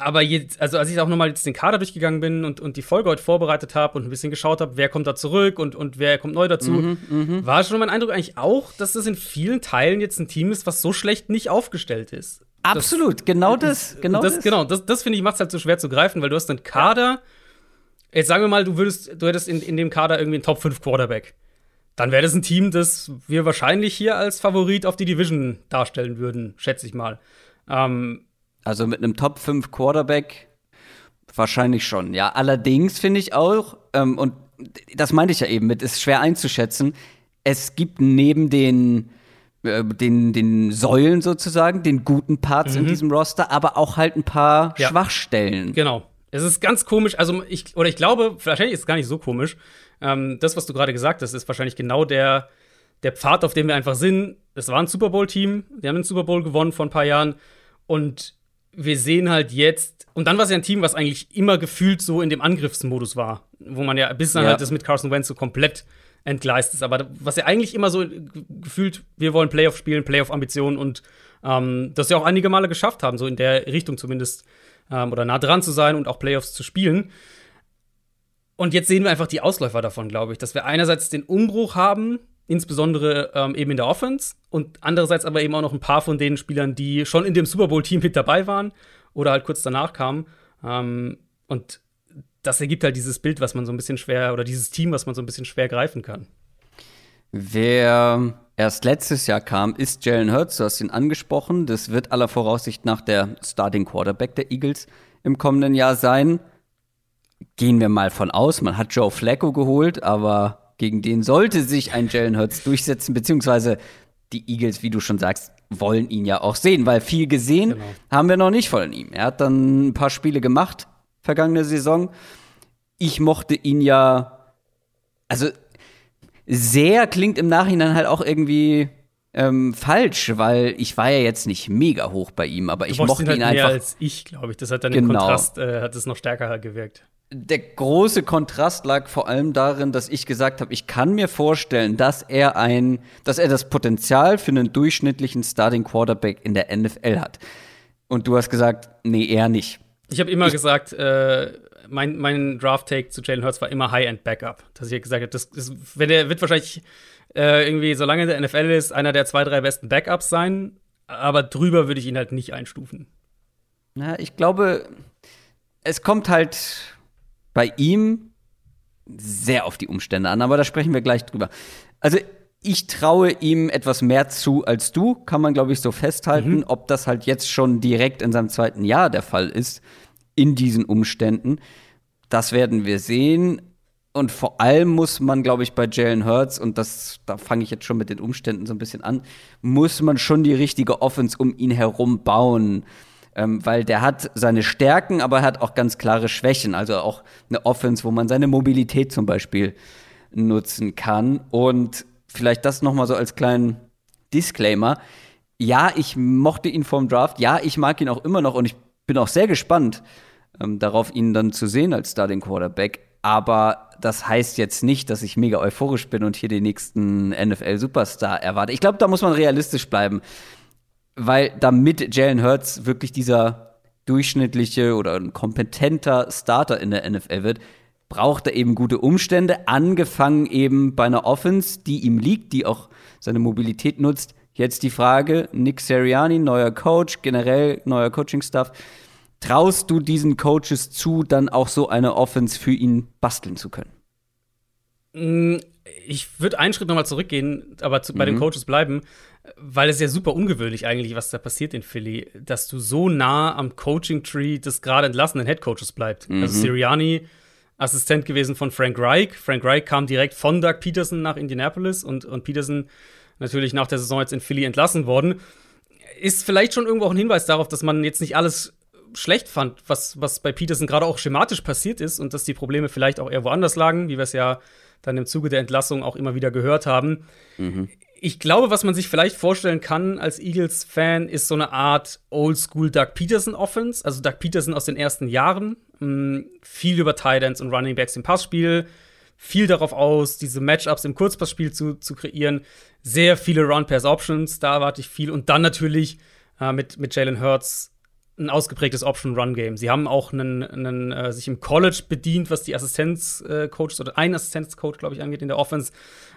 aber jetzt, also als ich auch nochmal jetzt den Kader durchgegangen bin und, und die Folge heute vorbereitet habe und ein bisschen geschaut habe, wer kommt da zurück und, und wer kommt neu dazu, war schon mein Eindruck eigentlich auch, dass das in vielen Teilen jetzt ein Team ist, was so schlecht nicht aufgestellt ist. Absolut, genau das, genau das, das. Genau, das, das finde ich macht es halt so schwer zu greifen, weil du hast einen Kader. Jetzt sagen wir mal, du würdest, du hättest in, in dem Kader irgendwie einen Top 5 Quarterback. Dann wäre das ein Team, das wir wahrscheinlich hier als Favorit auf die Division darstellen würden, schätze ich mal. Ähm, Also mit einem Top 5 Quarterback wahrscheinlich schon. Ja, allerdings finde ich auch, ähm, und das meinte ich ja eben mit, ist schwer einzuschätzen. Es gibt neben den, äh, den, den Säulen sozusagen, den guten Parts in diesem Roster, aber auch halt ein paar Mhm. Ja. Schwachstellen. Genau. Es ist ganz komisch, also ich, oder ich glaube, wahrscheinlich ist es gar nicht so komisch. Ähm, das, was du gerade gesagt hast, ist wahrscheinlich genau der, der Pfad, auf dem wir einfach sind. Es war ein Super Bowl-Team, die haben den Super Bowl gewonnen vor ein paar Jahren. Und wir sehen halt jetzt, und dann war es ja ein Team, was eigentlich immer gefühlt so in dem Angriffsmodus war, wo man ja bis dann Ja. halt das mit Carson Wentz so komplett entgleist ist. Aber was ja eigentlich immer so ge- gefühlt, wir wollen Playoff spielen, Playoff-Ambitionen und ähm, das ja auch einige Male geschafft haben, so in der Richtung zumindest, ähm, oder nah dran zu sein und auch Playoffs zu spielen. Und jetzt sehen wir einfach die Ausläufer davon, glaube ich, dass wir einerseits den Umbruch haben, insbesondere ähm, eben in der Offense, und andererseits aber eben auch noch ein paar von den Spielern, die schon in dem Super Bowl-Team mit dabei waren oder halt kurz danach kamen. Ähm, und das ergibt halt dieses Bild, was man so ein bisschen schwer, oder dieses Team, was man so ein bisschen schwer greifen kann. Wer erst letztes Jahr kam, ist Jalen Hurts. Du hast ihn angesprochen. Das wird aller Voraussicht nach der Starting Quarterback der Eagles im kommenden Jahr sein. Gehen wir mal von aus. Man hat Joe Flacco geholt, aber gegen den sollte sich ein Jalen Hurts durchsetzen, beziehungsweise die Eagles, wie du schon sagst, wollen ihn ja auch sehen, weil viel gesehen Genau. haben wir noch nicht von ihm. Er hat dann ein paar Spiele gemacht, vergangene Saison. Ich mochte ihn ja, also sehr klingt im Nachhinein halt auch irgendwie ähm, falsch, weil ich war ja jetzt nicht mega hoch bei ihm, aber ich Du mochtest mochte ihn ihn halt mehr einfach. als ich, glaube ich. Das hat dann im Genau. Kontrast, äh, hat es noch stärker gewirkt. Der große Kontrast lag vor allem darin, dass ich gesagt habe, ich kann mir vorstellen, dass er ein, dass er das Potenzial für einen durchschnittlichen Starting Quarterback in der NFL hat. Und du hast gesagt, nee, eher nicht. Ich habe immer gesagt, äh, mein, mein Draft-Take zu Jalen Hurts war immer High-End-Backup. Dass ich gesagt habe, das, das, wenn der wird wahrscheinlich äh, irgendwie, solange der NFL ist, einer der zwei, drei besten Backups sein. Aber drüber würde ich ihn halt nicht einstufen. Na, ich glaube, es kommt halt bei ihm sehr auf die Umstände an, aber da sprechen wir gleich drüber. Also ich traue ihm etwas mehr zu als du, kann man glaube ich so festhalten. Ob das halt jetzt schon direkt in seinem zweiten Jahr der Fall ist, in diesen Umständen, das werden wir sehen. Und vor allem muss man, glaube ich, bei Jalen Hurts, und das, da fange ich jetzt schon mit den Umständen so ein bisschen an, muss man schon die richtige Offense um ihn herum bauen. Ähm, weil der hat seine Stärken, aber er hat auch ganz klare Schwächen. Also auch eine Offense, wo man seine Mobilität zum Beispiel nutzen kann. Und vielleicht das noch mal so als kleinen Disclaimer. Ja, ich mochte ihn vom Draft. Ja, ich mag ihn auch immer noch und ich bin auch sehr gespannt ähm, darauf, ihn dann zu sehen als Starting Quarterback. Aber das heißt jetzt nicht, dass ich mega euphorisch bin und hier den nächsten NFL-Superstar erwarte. Ich glaube, da muss man realistisch bleiben weil damit Jalen Hurts wirklich dieser durchschnittliche oder ein kompetenter Starter in der NFL wird, braucht er eben gute Umstände, angefangen eben bei einer Offense, die ihm liegt, die auch seine Mobilität nutzt. Jetzt die Frage, Nick Seriani, neuer Coach, generell neuer Coaching-Staff. Traust du diesen Coaches zu, dann auch so eine Offense für ihn basteln zu können? Mm, ich würde einen Schritt nochmal zurückgehen, aber zu, bei mhm. den Coaches bleiben weil es ja super ungewöhnlich eigentlich, was da passiert in Philly, dass du so nah am Coaching-Tree des gerade entlassenen Headcoaches bleibt. Mhm. Also Sirianni, Assistent gewesen von Frank Reich. Frank Reich kam direkt von Doug Peterson nach Indianapolis und, und Peterson natürlich nach der Saison jetzt in Philly entlassen worden. Ist vielleicht schon irgendwo auch ein Hinweis darauf, dass man jetzt nicht alles schlecht fand, was, was bei Peterson gerade auch schematisch passiert ist und dass die Probleme vielleicht auch eher woanders lagen, wie wir es ja dann im Zuge der Entlassung auch immer wieder gehört haben. Mhm ich glaube, was man sich vielleicht vorstellen kann als Eagles-Fan, ist so eine Art Oldschool Doug Peterson-Offense. Also Doug Peterson aus den ersten Jahren. Mh, viel über Tidance und Running Backs im Passspiel. Viel darauf aus, diese Matchups im Kurzpassspiel zu, zu kreieren. Sehr viele Run-Pass-Options, da erwarte ich viel. Und dann natürlich äh, mit, mit Jalen Hurts ein ausgeprägtes Option-Run-Game. Sie haben auch einen, einen äh, sich im College bedient, was die Assistenz-Coaches oder ein Assistenz-Coach, glaube ich, angeht in der Offense.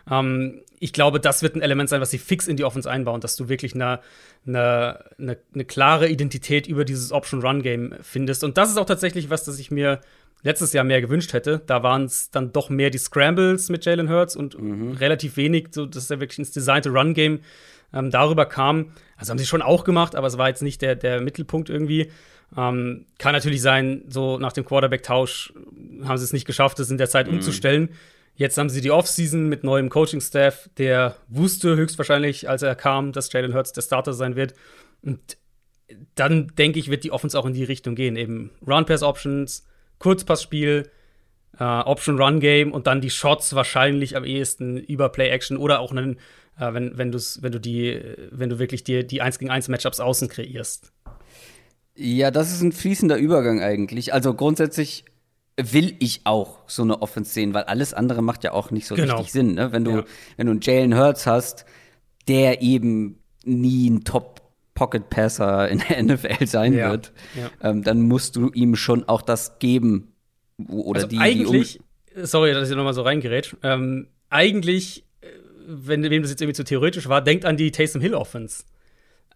Ähm, ich glaube, das wird ein Element sein, was sie fix in die Offense einbauen, dass du wirklich eine, eine, eine, eine klare Identität über dieses Option-Run-Game findest. Und das ist auch tatsächlich was, das ich mir letztes Jahr mehr gewünscht hätte. Da waren es dann doch mehr die Scrambles mit Jalen Hurts und mhm. relativ wenig, so dass er wirklich ins designte Run-Game ähm, darüber kam. Also haben sie schon auch gemacht, aber es war jetzt nicht der, der Mittelpunkt irgendwie. Ähm, kann natürlich sein, so nach dem Quarterback-Tausch haben sie es nicht geschafft, das in der Zeit mhm. umzustellen. Jetzt haben sie die Offseason mit neuem Coaching-Staff, der wusste höchstwahrscheinlich, als er kam, dass Jalen Hurts der Starter sein wird. Und dann denke ich, wird die Offense auch in die Richtung gehen. Eben Run-Pass-Options, Kurzpassspiel, äh, Option-Run-Game und dann die Shots wahrscheinlich am ehesten über Play-Action oder auch einen äh, wenn, wenn, wenn du die, wenn du wirklich dir die 1 gegen 1 Matchups außen kreierst. Ja, das ist ein fließender Übergang eigentlich. Also grundsätzlich will ich auch so eine Offense sehen, weil alles andere macht ja auch nicht so genau. richtig Sinn. Ne? Wenn du, ja. wenn du einen Jalen Hurts hast, der eben nie ein Top Pocket Passer in der NFL sein ja. wird, ja. Ähm, dann musst du ihm schon auch das geben. Oder also die, eigentlich, die sorry, dass ich nochmal so reingerät. Ähm, eigentlich wenn wem das jetzt irgendwie zu theoretisch war, denkt an die Taysom Hill Offense.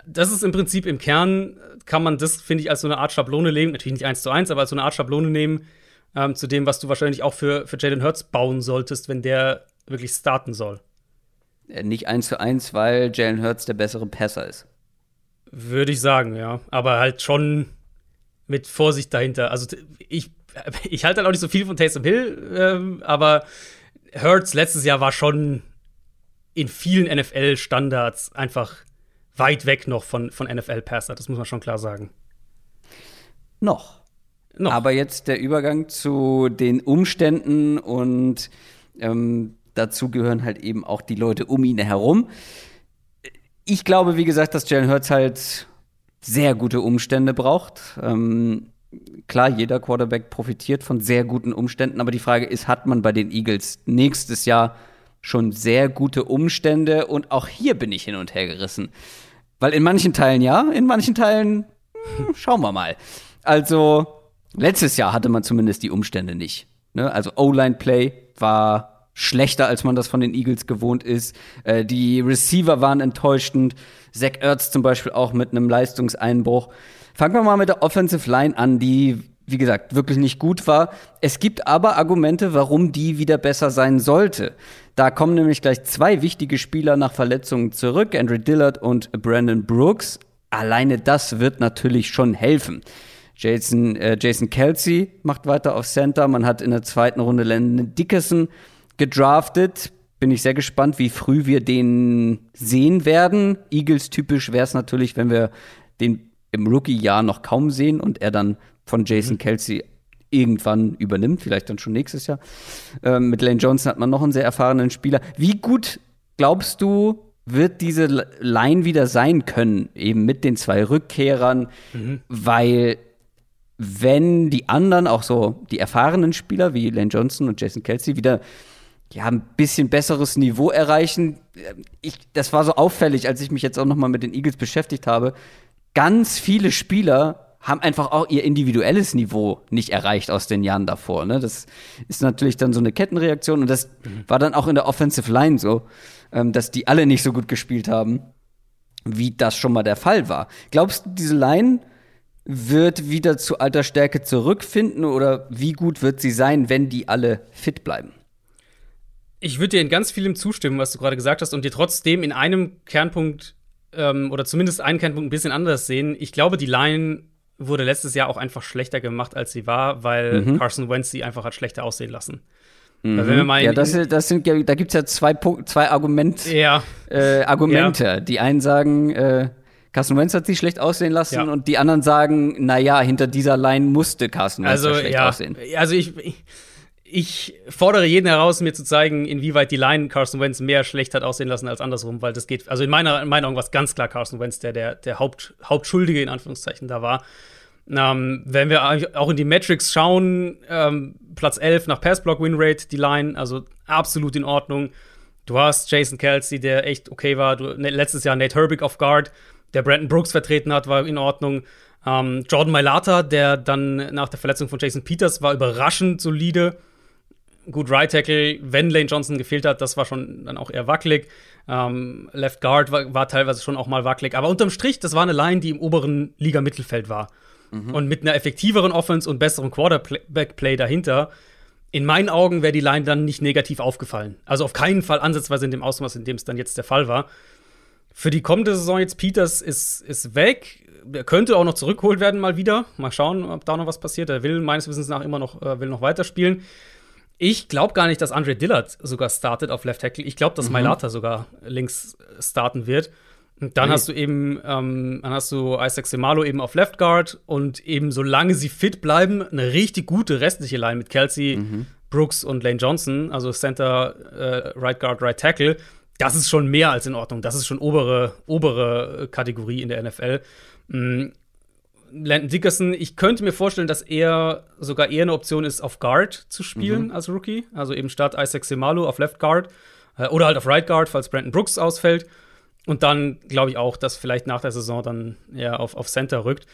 Das ist im Prinzip im Kern, kann man das, finde ich, als so eine Art Schablone nehmen. Natürlich nicht eins zu eins, aber als so eine Art Schablone nehmen ähm, zu dem, was du wahrscheinlich auch für, für Jalen Hurts bauen solltest, wenn der wirklich starten soll. Äh, nicht eins zu eins, weil Jalen Hurts der bessere Passer ist. Würde ich sagen, ja. Aber halt schon mit Vorsicht dahinter. Also ich, ich halte halt auch nicht so viel von Taysom Hill, ähm, aber Hurts letztes Jahr war schon in vielen NFL-Standards einfach weit weg noch von, von NFL-Passer. Das muss man schon klar sagen. Noch. noch. Aber jetzt der Übergang zu den Umständen und ähm, dazu gehören halt eben auch die Leute um ihn herum. Ich glaube, wie gesagt, dass Jalen Hurts halt sehr gute Umstände braucht. Ähm, klar, jeder Quarterback profitiert von sehr guten Umständen, aber die Frage ist, hat man bei den Eagles nächstes Jahr schon sehr gute Umstände und auch hier bin ich hin und her gerissen. Weil in manchen Teilen ja, in manchen Teilen hm, schauen wir mal. Also letztes Jahr hatte man zumindest die Umstände nicht. Ne? Also O-Line-Play war schlechter, als man das von den Eagles gewohnt ist. Äh, die Receiver waren enttäuschend. Zach Ertz zum Beispiel auch mit einem Leistungseinbruch. Fangen wir mal mit der Offensive Line an, die wie gesagt, wirklich nicht gut war. Es gibt aber Argumente, warum die wieder besser sein sollte. Da kommen nämlich gleich zwei wichtige Spieler nach Verletzungen zurück, Andrew Dillard und Brandon Brooks. Alleine das wird natürlich schon helfen. Jason, äh, Jason Kelsey macht weiter auf Center. Man hat in der zweiten Runde Landon Dickerson gedraftet. Bin ich sehr gespannt, wie früh wir den sehen werden. Eagles typisch wäre es natürlich, wenn wir den im Rookie-Jahr noch kaum sehen und er dann von Jason mhm. Kelsey irgendwann übernimmt, vielleicht dann schon nächstes Jahr. Ähm, mit Lane Johnson hat man noch einen sehr erfahrenen Spieler. Wie gut glaubst du, wird diese Line wieder sein können, eben mit den zwei Rückkehrern, mhm. weil wenn die anderen, auch so die erfahrenen Spieler wie Lane Johnson und Jason Kelsey, wieder ja, ein bisschen besseres Niveau erreichen. Ich, das war so auffällig, als ich mich jetzt auch noch mal mit den Eagles beschäftigt habe. Ganz viele Spieler haben einfach auch ihr individuelles Niveau nicht erreicht aus den Jahren davor. Ne? Das ist natürlich dann so eine Kettenreaktion und das mhm. war dann auch in der Offensive Line so, ähm, dass die alle nicht so gut gespielt haben, wie das schon mal der Fall war. Glaubst du, diese Line wird wieder zu alter Stärke zurückfinden oder wie gut wird sie sein, wenn die alle fit bleiben? Ich würde dir in ganz vielem zustimmen, was du gerade gesagt hast, und dir trotzdem in einem Kernpunkt ähm, oder zumindest einen Kernpunkt ein bisschen anders sehen. Ich glaube, die Line wurde letztes Jahr auch einfach schlechter gemacht, als sie war, weil mhm. Carson Wentz sie einfach hat schlechter aussehen lassen. Mhm. ja, das, das sind, da gibt es ja zwei, zwei Argument, ja. Äh, Argumente. Ja. Die einen sagen, äh, Carson Wentz hat sie schlecht aussehen lassen ja. und die anderen sagen, naja, hinter dieser Line musste Carson Wentz also, schlecht ja. aussehen. Also ich, ich, ich, fordere jeden heraus, mir zu zeigen, inwieweit die Line Carson Wentz mehr schlecht hat aussehen lassen als andersrum, weil das geht, also in meiner, Augen war es ganz klar Carson Wentz, der der, der Haupt, Hauptschuldige in Anführungszeichen da war. Ähm, wenn wir auch in die Metrics schauen, ähm, Platz 11 nach Passblock-Winrate, die Line, also absolut in Ordnung. Du hast Jason Kelsey, der echt okay war. Du, ne, letztes Jahr Nate Herbig auf Guard, der Brandon Brooks vertreten hat, war in Ordnung. Ähm, Jordan Mailata, der dann nach der Verletzung von Jason Peters war überraschend solide. Gut, Right Tackle, wenn Lane Johnson gefehlt hat, das war schon dann auch eher wackelig. Ähm, Left Guard war, war, teilweise schon auch mal wackelig. Aber unterm Strich, das war eine Line, die im oberen Liga-Mittelfeld war. Mhm. Und mit einer effektiveren Offense und besserem Quarterback-Play dahinter, in meinen Augen wäre die Line dann nicht negativ aufgefallen. Also auf keinen Fall ansatzweise in dem Ausmaß, in dem es dann jetzt der Fall war. Für die kommende Saison jetzt Peters ist, ist weg. Er könnte auch noch zurückgeholt werden mal wieder. Mal schauen, ob da noch was passiert. Er will meines Wissens nach immer noch, äh, will noch weiterspielen. Ich glaube gar nicht, dass Andre Dillard sogar startet auf Left Tackle. Ich glaube, dass mhm. Mailata sogar links starten wird. Und dann okay. hast du eben, ähm, dann hast du Isaac Semalo eben auf Left Guard und eben solange sie fit bleiben, eine richtig gute restliche Line mit Kelsey, mhm. Brooks und Lane Johnson, also Center, äh, Right Guard, Right Tackle. Das ist schon mehr als in Ordnung. Das ist schon obere, obere Kategorie in der NFL. Mhm. Landon Dickerson, ich könnte mir vorstellen, dass er sogar eher eine Option ist, auf Guard zu spielen mhm. als Rookie. Also eben statt Isaac Semalo auf Left Guard äh, oder halt auf Right Guard, falls Brandon Brooks ausfällt. Und dann glaube ich auch, dass vielleicht nach der Saison dann ja auf, auf Center rückt.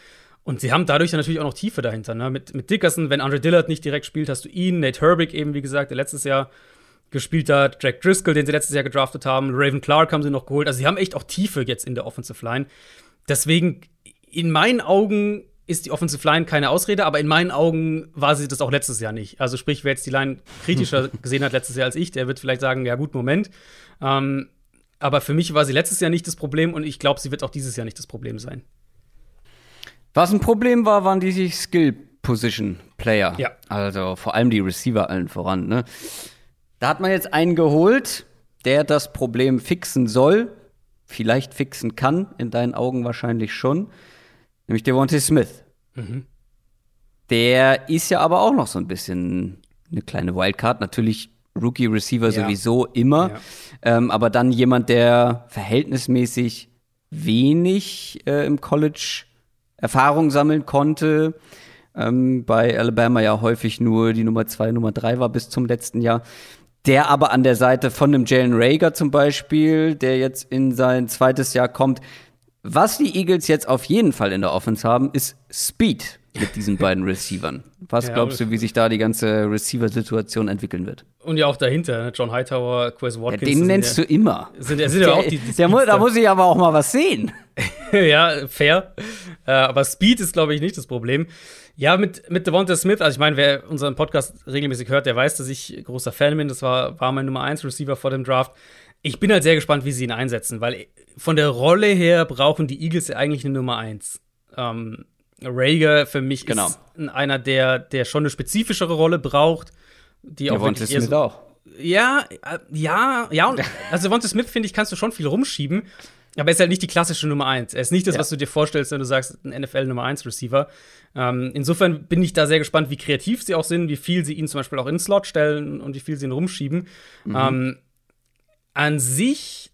Und sie haben dadurch natürlich auch noch Tiefe dahinter. Ne? Mit, mit Dickerson, wenn Andre Dillard nicht direkt spielt, hast du ihn, Nate Herbig eben, wie gesagt, der letztes Jahr gespielt hat, Jack Driscoll, den sie letztes Jahr gedraftet haben, Raven Clark haben sie noch geholt. Also sie haben echt auch Tiefe jetzt in der Offensive Line. Deswegen, in meinen Augen ist die Offensive Line keine Ausrede, aber in meinen Augen war sie das auch letztes Jahr nicht. Also sprich, wer jetzt die Line kritischer gesehen hat letztes Jahr als ich, der wird vielleicht sagen, ja gut, Moment. Ähm, aber für mich war sie letztes Jahr nicht das Problem und ich glaube, sie wird auch dieses Jahr nicht das Problem sein. Was ein Problem war, waren die Skill-Position-Player. Ja. Also vor allem die Receiver allen voran. Ne? Da hat man jetzt einen geholt, der das Problem fixen soll, vielleicht fixen kann, in deinen Augen wahrscheinlich schon, nämlich Devontae Smith. Mhm. Der ist ja aber auch noch so ein bisschen eine kleine Wildcard. Natürlich Rookie Receiver ja. sowieso immer. Ja. Ähm, aber dann jemand, der verhältnismäßig wenig äh, im College Erfahrung sammeln konnte. Ähm, bei Alabama ja häufig nur die Nummer zwei, Nummer drei war bis zum letzten Jahr. Der aber an der Seite von einem Jalen Rager zum Beispiel, der jetzt in sein zweites Jahr kommt. Was die Eagles jetzt auf jeden Fall in der Offense haben, ist Speed mit diesen beiden Receivern. Was ja, glaubst du, wie sich da die ganze Receiver-Situation entwickeln wird? Und ja auch dahinter, ne? John Hightower, Quez Watkins. Ja, den nennst ja, du immer. Sind, sind ja auch die, die der da muss ich aber auch mal was sehen. ja, fair. Äh, aber Speed ist, glaube ich, nicht das Problem. Ja, mit, mit Devonta Smith, also ich meine, wer unseren Podcast regelmäßig hört, der weiß, dass ich großer Fan bin. Das war, war mein Nummer 1 Receiver vor dem Draft. Ich bin halt sehr gespannt, wie sie ihn einsetzen, weil von der Rolle her brauchen die Eagles ja eigentlich eine Nummer 1. Ähm, Rager für mich Genau. ist einer, der, der schon eine spezifischere Rolle braucht. Die auch Devonta wirklich eher Smith so, auch. Ja, äh, ja, ja. Und, also Devonta Smith, finde ich, kannst du schon viel rumschieben. Aber er ist halt nicht die klassische Nummer 1. Er ist nicht das, Ja. was du dir vorstellst, wenn du sagst, ein NFL Nummer 1 Receiver. Ähm, insofern bin ich da sehr gespannt, wie kreativ sie auch sind, wie viel sie ihn zum Beispiel auch in den Slot stellen und wie viel sie ihn rumschieben. Ähm, an sich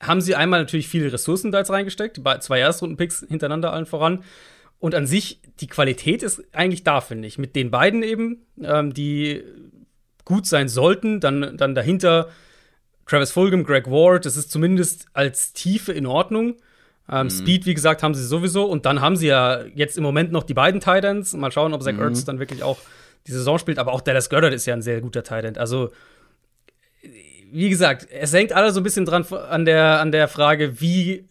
haben sie einmal natürlich viele Ressourcen da jetzt reingesteckt, zwei Erstrunden-Picks hintereinander allen voran. Und an sich, die Qualität ist eigentlich da, finde ich. Mit den beiden eben, ähm, die gut sein sollten. Dann, dann dahinter Travis Fulgham, Greg Ward. Das ist zumindest als Tiefe in Ordnung. Ähm, Speed, wie gesagt, haben sie sowieso. Und dann haben sie ja jetzt im Moment noch die beiden Titans. Mal schauen, ob Zach Ertz dann wirklich auch die Saison spielt. Aber auch Dallas Goddard ist ja ein sehr guter Titan. Also, wie gesagt, es hängt alle so ein bisschen dran an der, an der Frage, wie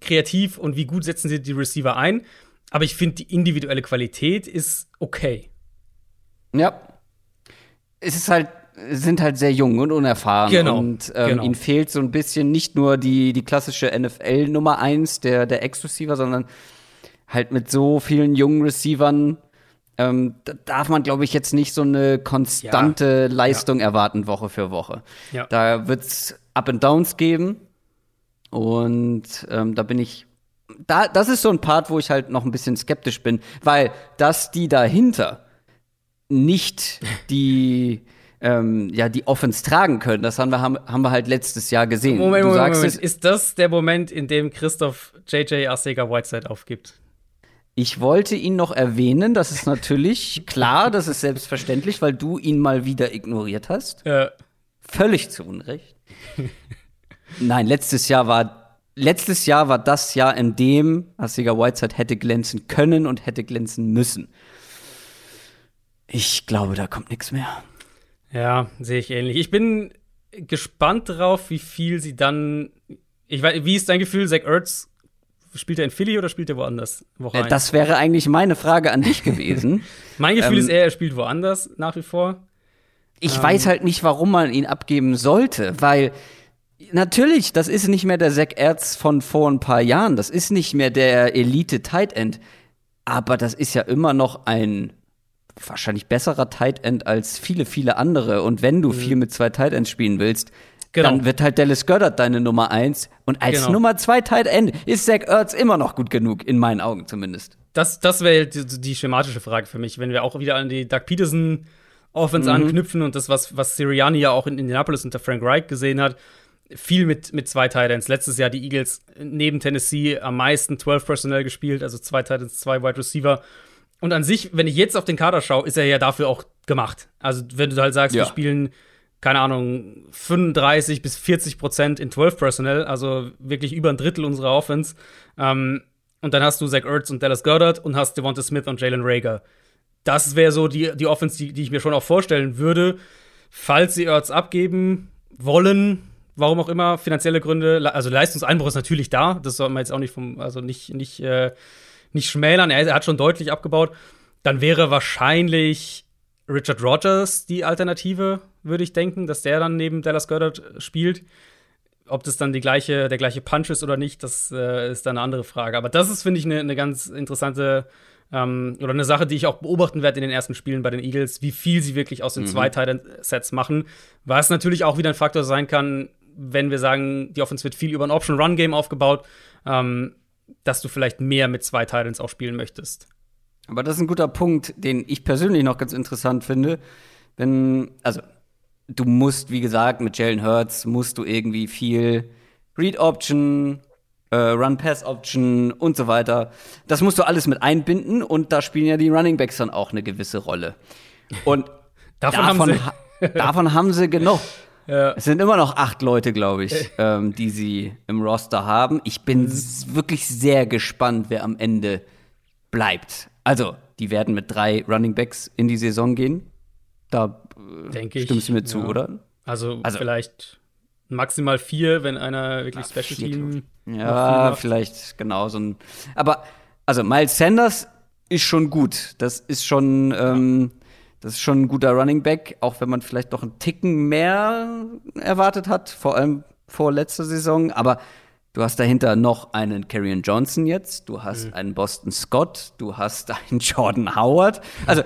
kreativ und wie gut setzen sie die Receiver ein. Aber ich finde, die individuelle Qualität ist okay. Ja. Es ist halt, sind halt sehr jung und unerfahren. Genau, Und ähm, genau. ihnen fehlt so ein bisschen nicht nur die, die klassische NFL Nummer 1 der, der Ex-Receiver, sondern halt mit so vielen jungen Receivern ähm, da darf man, glaube ich, jetzt nicht so eine konstante Leistung erwarten, Woche für Woche. Ja. Da wird es Up and Downs geben. Und ähm, da bin ich. Da, das ist so ein Part, wo ich halt noch ein bisschen skeptisch bin, weil dass die dahinter nicht die ähm, ja die Offense tragen können, das haben wir haben, haben wir halt letztes Jahr gesehen. Moment, du Moment, sagst Moment. Ist das der Moment, in dem Christoph JJ Arcega Whiteside aufgibt? Ich wollte ihn noch erwähnen, das ist natürlich klar, das ist selbstverständlich, weil du ihn mal wieder ignoriert hast. Äh, Völlig zu Unrecht. Nein, letztes Jahr war letztes Jahr war das Jahr, in dem Asiga Whiteside hätte glänzen können und hätte glänzen müssen. Ich glaube, da kommt nichts mehr. ja, sehe ich ähnlich. Ich bin gespannt drauf, wie viel sie dann. Ich weiß, wie ist dein Gefühl, Zach Ertz? Spielt er in Philly oder spielt er woanders? Woche Äh? Das wäre eigentlich meine Frage an dich gewesen. mein Gefühl ähm, ist eher, er spielt woanders nach wie vor. Ich weiß halt nicht, warum man ihn abgeben sollte, weil natürlich, das ist nicht mehr der Zach Ertz von vor ein paar Jahren, das ist nicht mehr der Elite Tight End, aber das ist ja immer noch ein wahrscheinlich besserer Tight End als viele, viele andere. Und wenn du viel mit zwei Tight Ends spielen willst, Mhm. Genau. dann wird halt Dallas Goddard deine Nummer eins. Und als Genau. Nummer zwei Tight End ist Zach Ertz immer noch gut genug, in meinen Augen zumindest. Das, das wäre die, die schematische Frage für mich, wenn wir auch wieder an die Doug Peterson Offense Mhm. anknüpfen und das, was, was Sirianni ja auch in Indianapolis unter Frank Reich gesehen hat. Viel mit, mit zwei Titans. Letztes Jahr die Eagles neben Tennessee am meisten 12 Personell gespielt, also zwei Titans, zwei Wide Receiver. Und an sich, wenn ich jetzt auf den Kader schaue, ist er ja dafür auch gemacht. Also, wenn du halt sagst, Ja. wir spielen, keine Ahnung, 35 bis 40 Prozent in 12 Personnel, also wirklich über ein Drittel unserer Offense. Ähm, und dann hast du Zach Ertz und Dallas Goddard und hast Devonta Smith und Jalen Rager. Das wäre so die, die Offense, die, die ich mir schon auch vorstellen würde, falls sie Ertz abgeben wollen. Warum auch immer, finanzielle Gründe, also Leistungseinbruch ist natürlich da, das soll man jetzt auch nicht vom, also nicht, nicht, äh, nicht schmälern, er, er hat schon deutlich abgebaut. Dann wäre wahrscheinlich Richard Rogers die Alternative, würde ich denken, dass der dann neben Dallas Goddard spielt. Ob das dann die gleiche, der gleiche Punch ist oder nicht, das äh, ist dann eine andere Frage. Aber das ist, finde ich, eine ne ganz interessante ähm, oder eine Sache, die ich auch beobachten werde in den ersten Spielen bei den Eagles, wie viel sie wirklich aus den zwei Titan-Sets machen. Was natürlich auch wieder ein Faktor sein kann, wenn wir sagen, die Offense wird viel über ein Option-Run-Game aufgebaut, ähm, dass du vielleicht mehr mit zwei Titans auch spielen möchtest. Aber das ist ein guter Punkt, den ich persönlich noch ganz interessant finde. Wenn, also, du musst, wie gesagt, mit Jalen Hurts musst du irgendwie viel Read Option, äh, Run Pass Option und so weiter. Das musst du alles mit einbinden und da spielen ja die Running Backs dann auch eine gewisse Rolle. Und Davon, davon, haben sie. ha davon haben sie genug. Ja. Es sind immer noch acht Leute, glaube ich, ähm, die sie im Roster haben. Ich bin s- wirklich sehr gespannt, wer am Ende bleibt. Also, die werden mit drei Running Backs in die Saison gehen. Da äh, Denke ich, stimmst du mir zu, ja. oder? Also, Also- vielleicht maximal vier, wenn einer wirklich Special vier, Team. noch viel Ja, vielleicht genau so ein. Aber also Miles Sanders ist schon gut. Das ist schon, ähm, das ist schon ein guter Running Back, auch wenn man vielleicht noch einen Ticken mehr erwartet hat, vor allem vor letzter Saison. Aber Du hast dahinter noch einen Karrion Johnson jetzt, du hast mhm. einen Boston Scott, du hast einen Jordan Howard. Also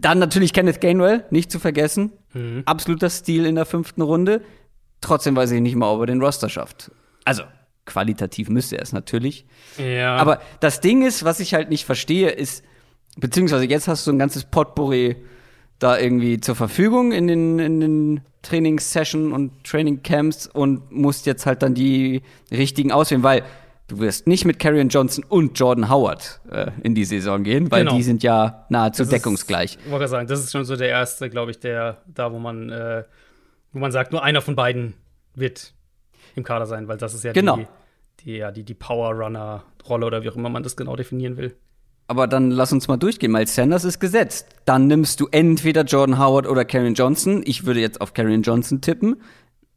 dann natürlich Kenneth Gainwell, nicht zu vergessen. Mhm. Absoluter Stil in der fünften Runde. Trotzdem weiß ich nicht mal, ob er den Roster schafft. Also, qualitativ müsste er es natürlich. Ja. Aber das Ding ist, was ich halt nicht verstehe, ist, beziehungsweise jetzt hast du ein ganzes Potpourri da irgendwie zur Verfügung in den, in den Trainingssessions und Trainingcamps und musst jetzt halt dann die richtigen auswählen, weil du wirst nicht mit Karrion Johnson und Jordan Howard äh, in die Saison gehen, weil genau. die sind ja nahezu das deckungsgleich. ich wollte sagen, das ist schon so der erste, glaube ich, der da, wo man, äh, wo man sagt, nur einer von beiden wird im Kader sein, weil das ist ja genau. die, die, ja, die, die Power-Runner-Rolle oder wie auch immer man das genau definieren will. Aber dann lass uns mal durchgehen. Miles Sanders ist gesetzt. Dann nimmst du entweder Jordan Howard oder Karen Johnson. Ich würde jetzt auf Karen Johnson tippen.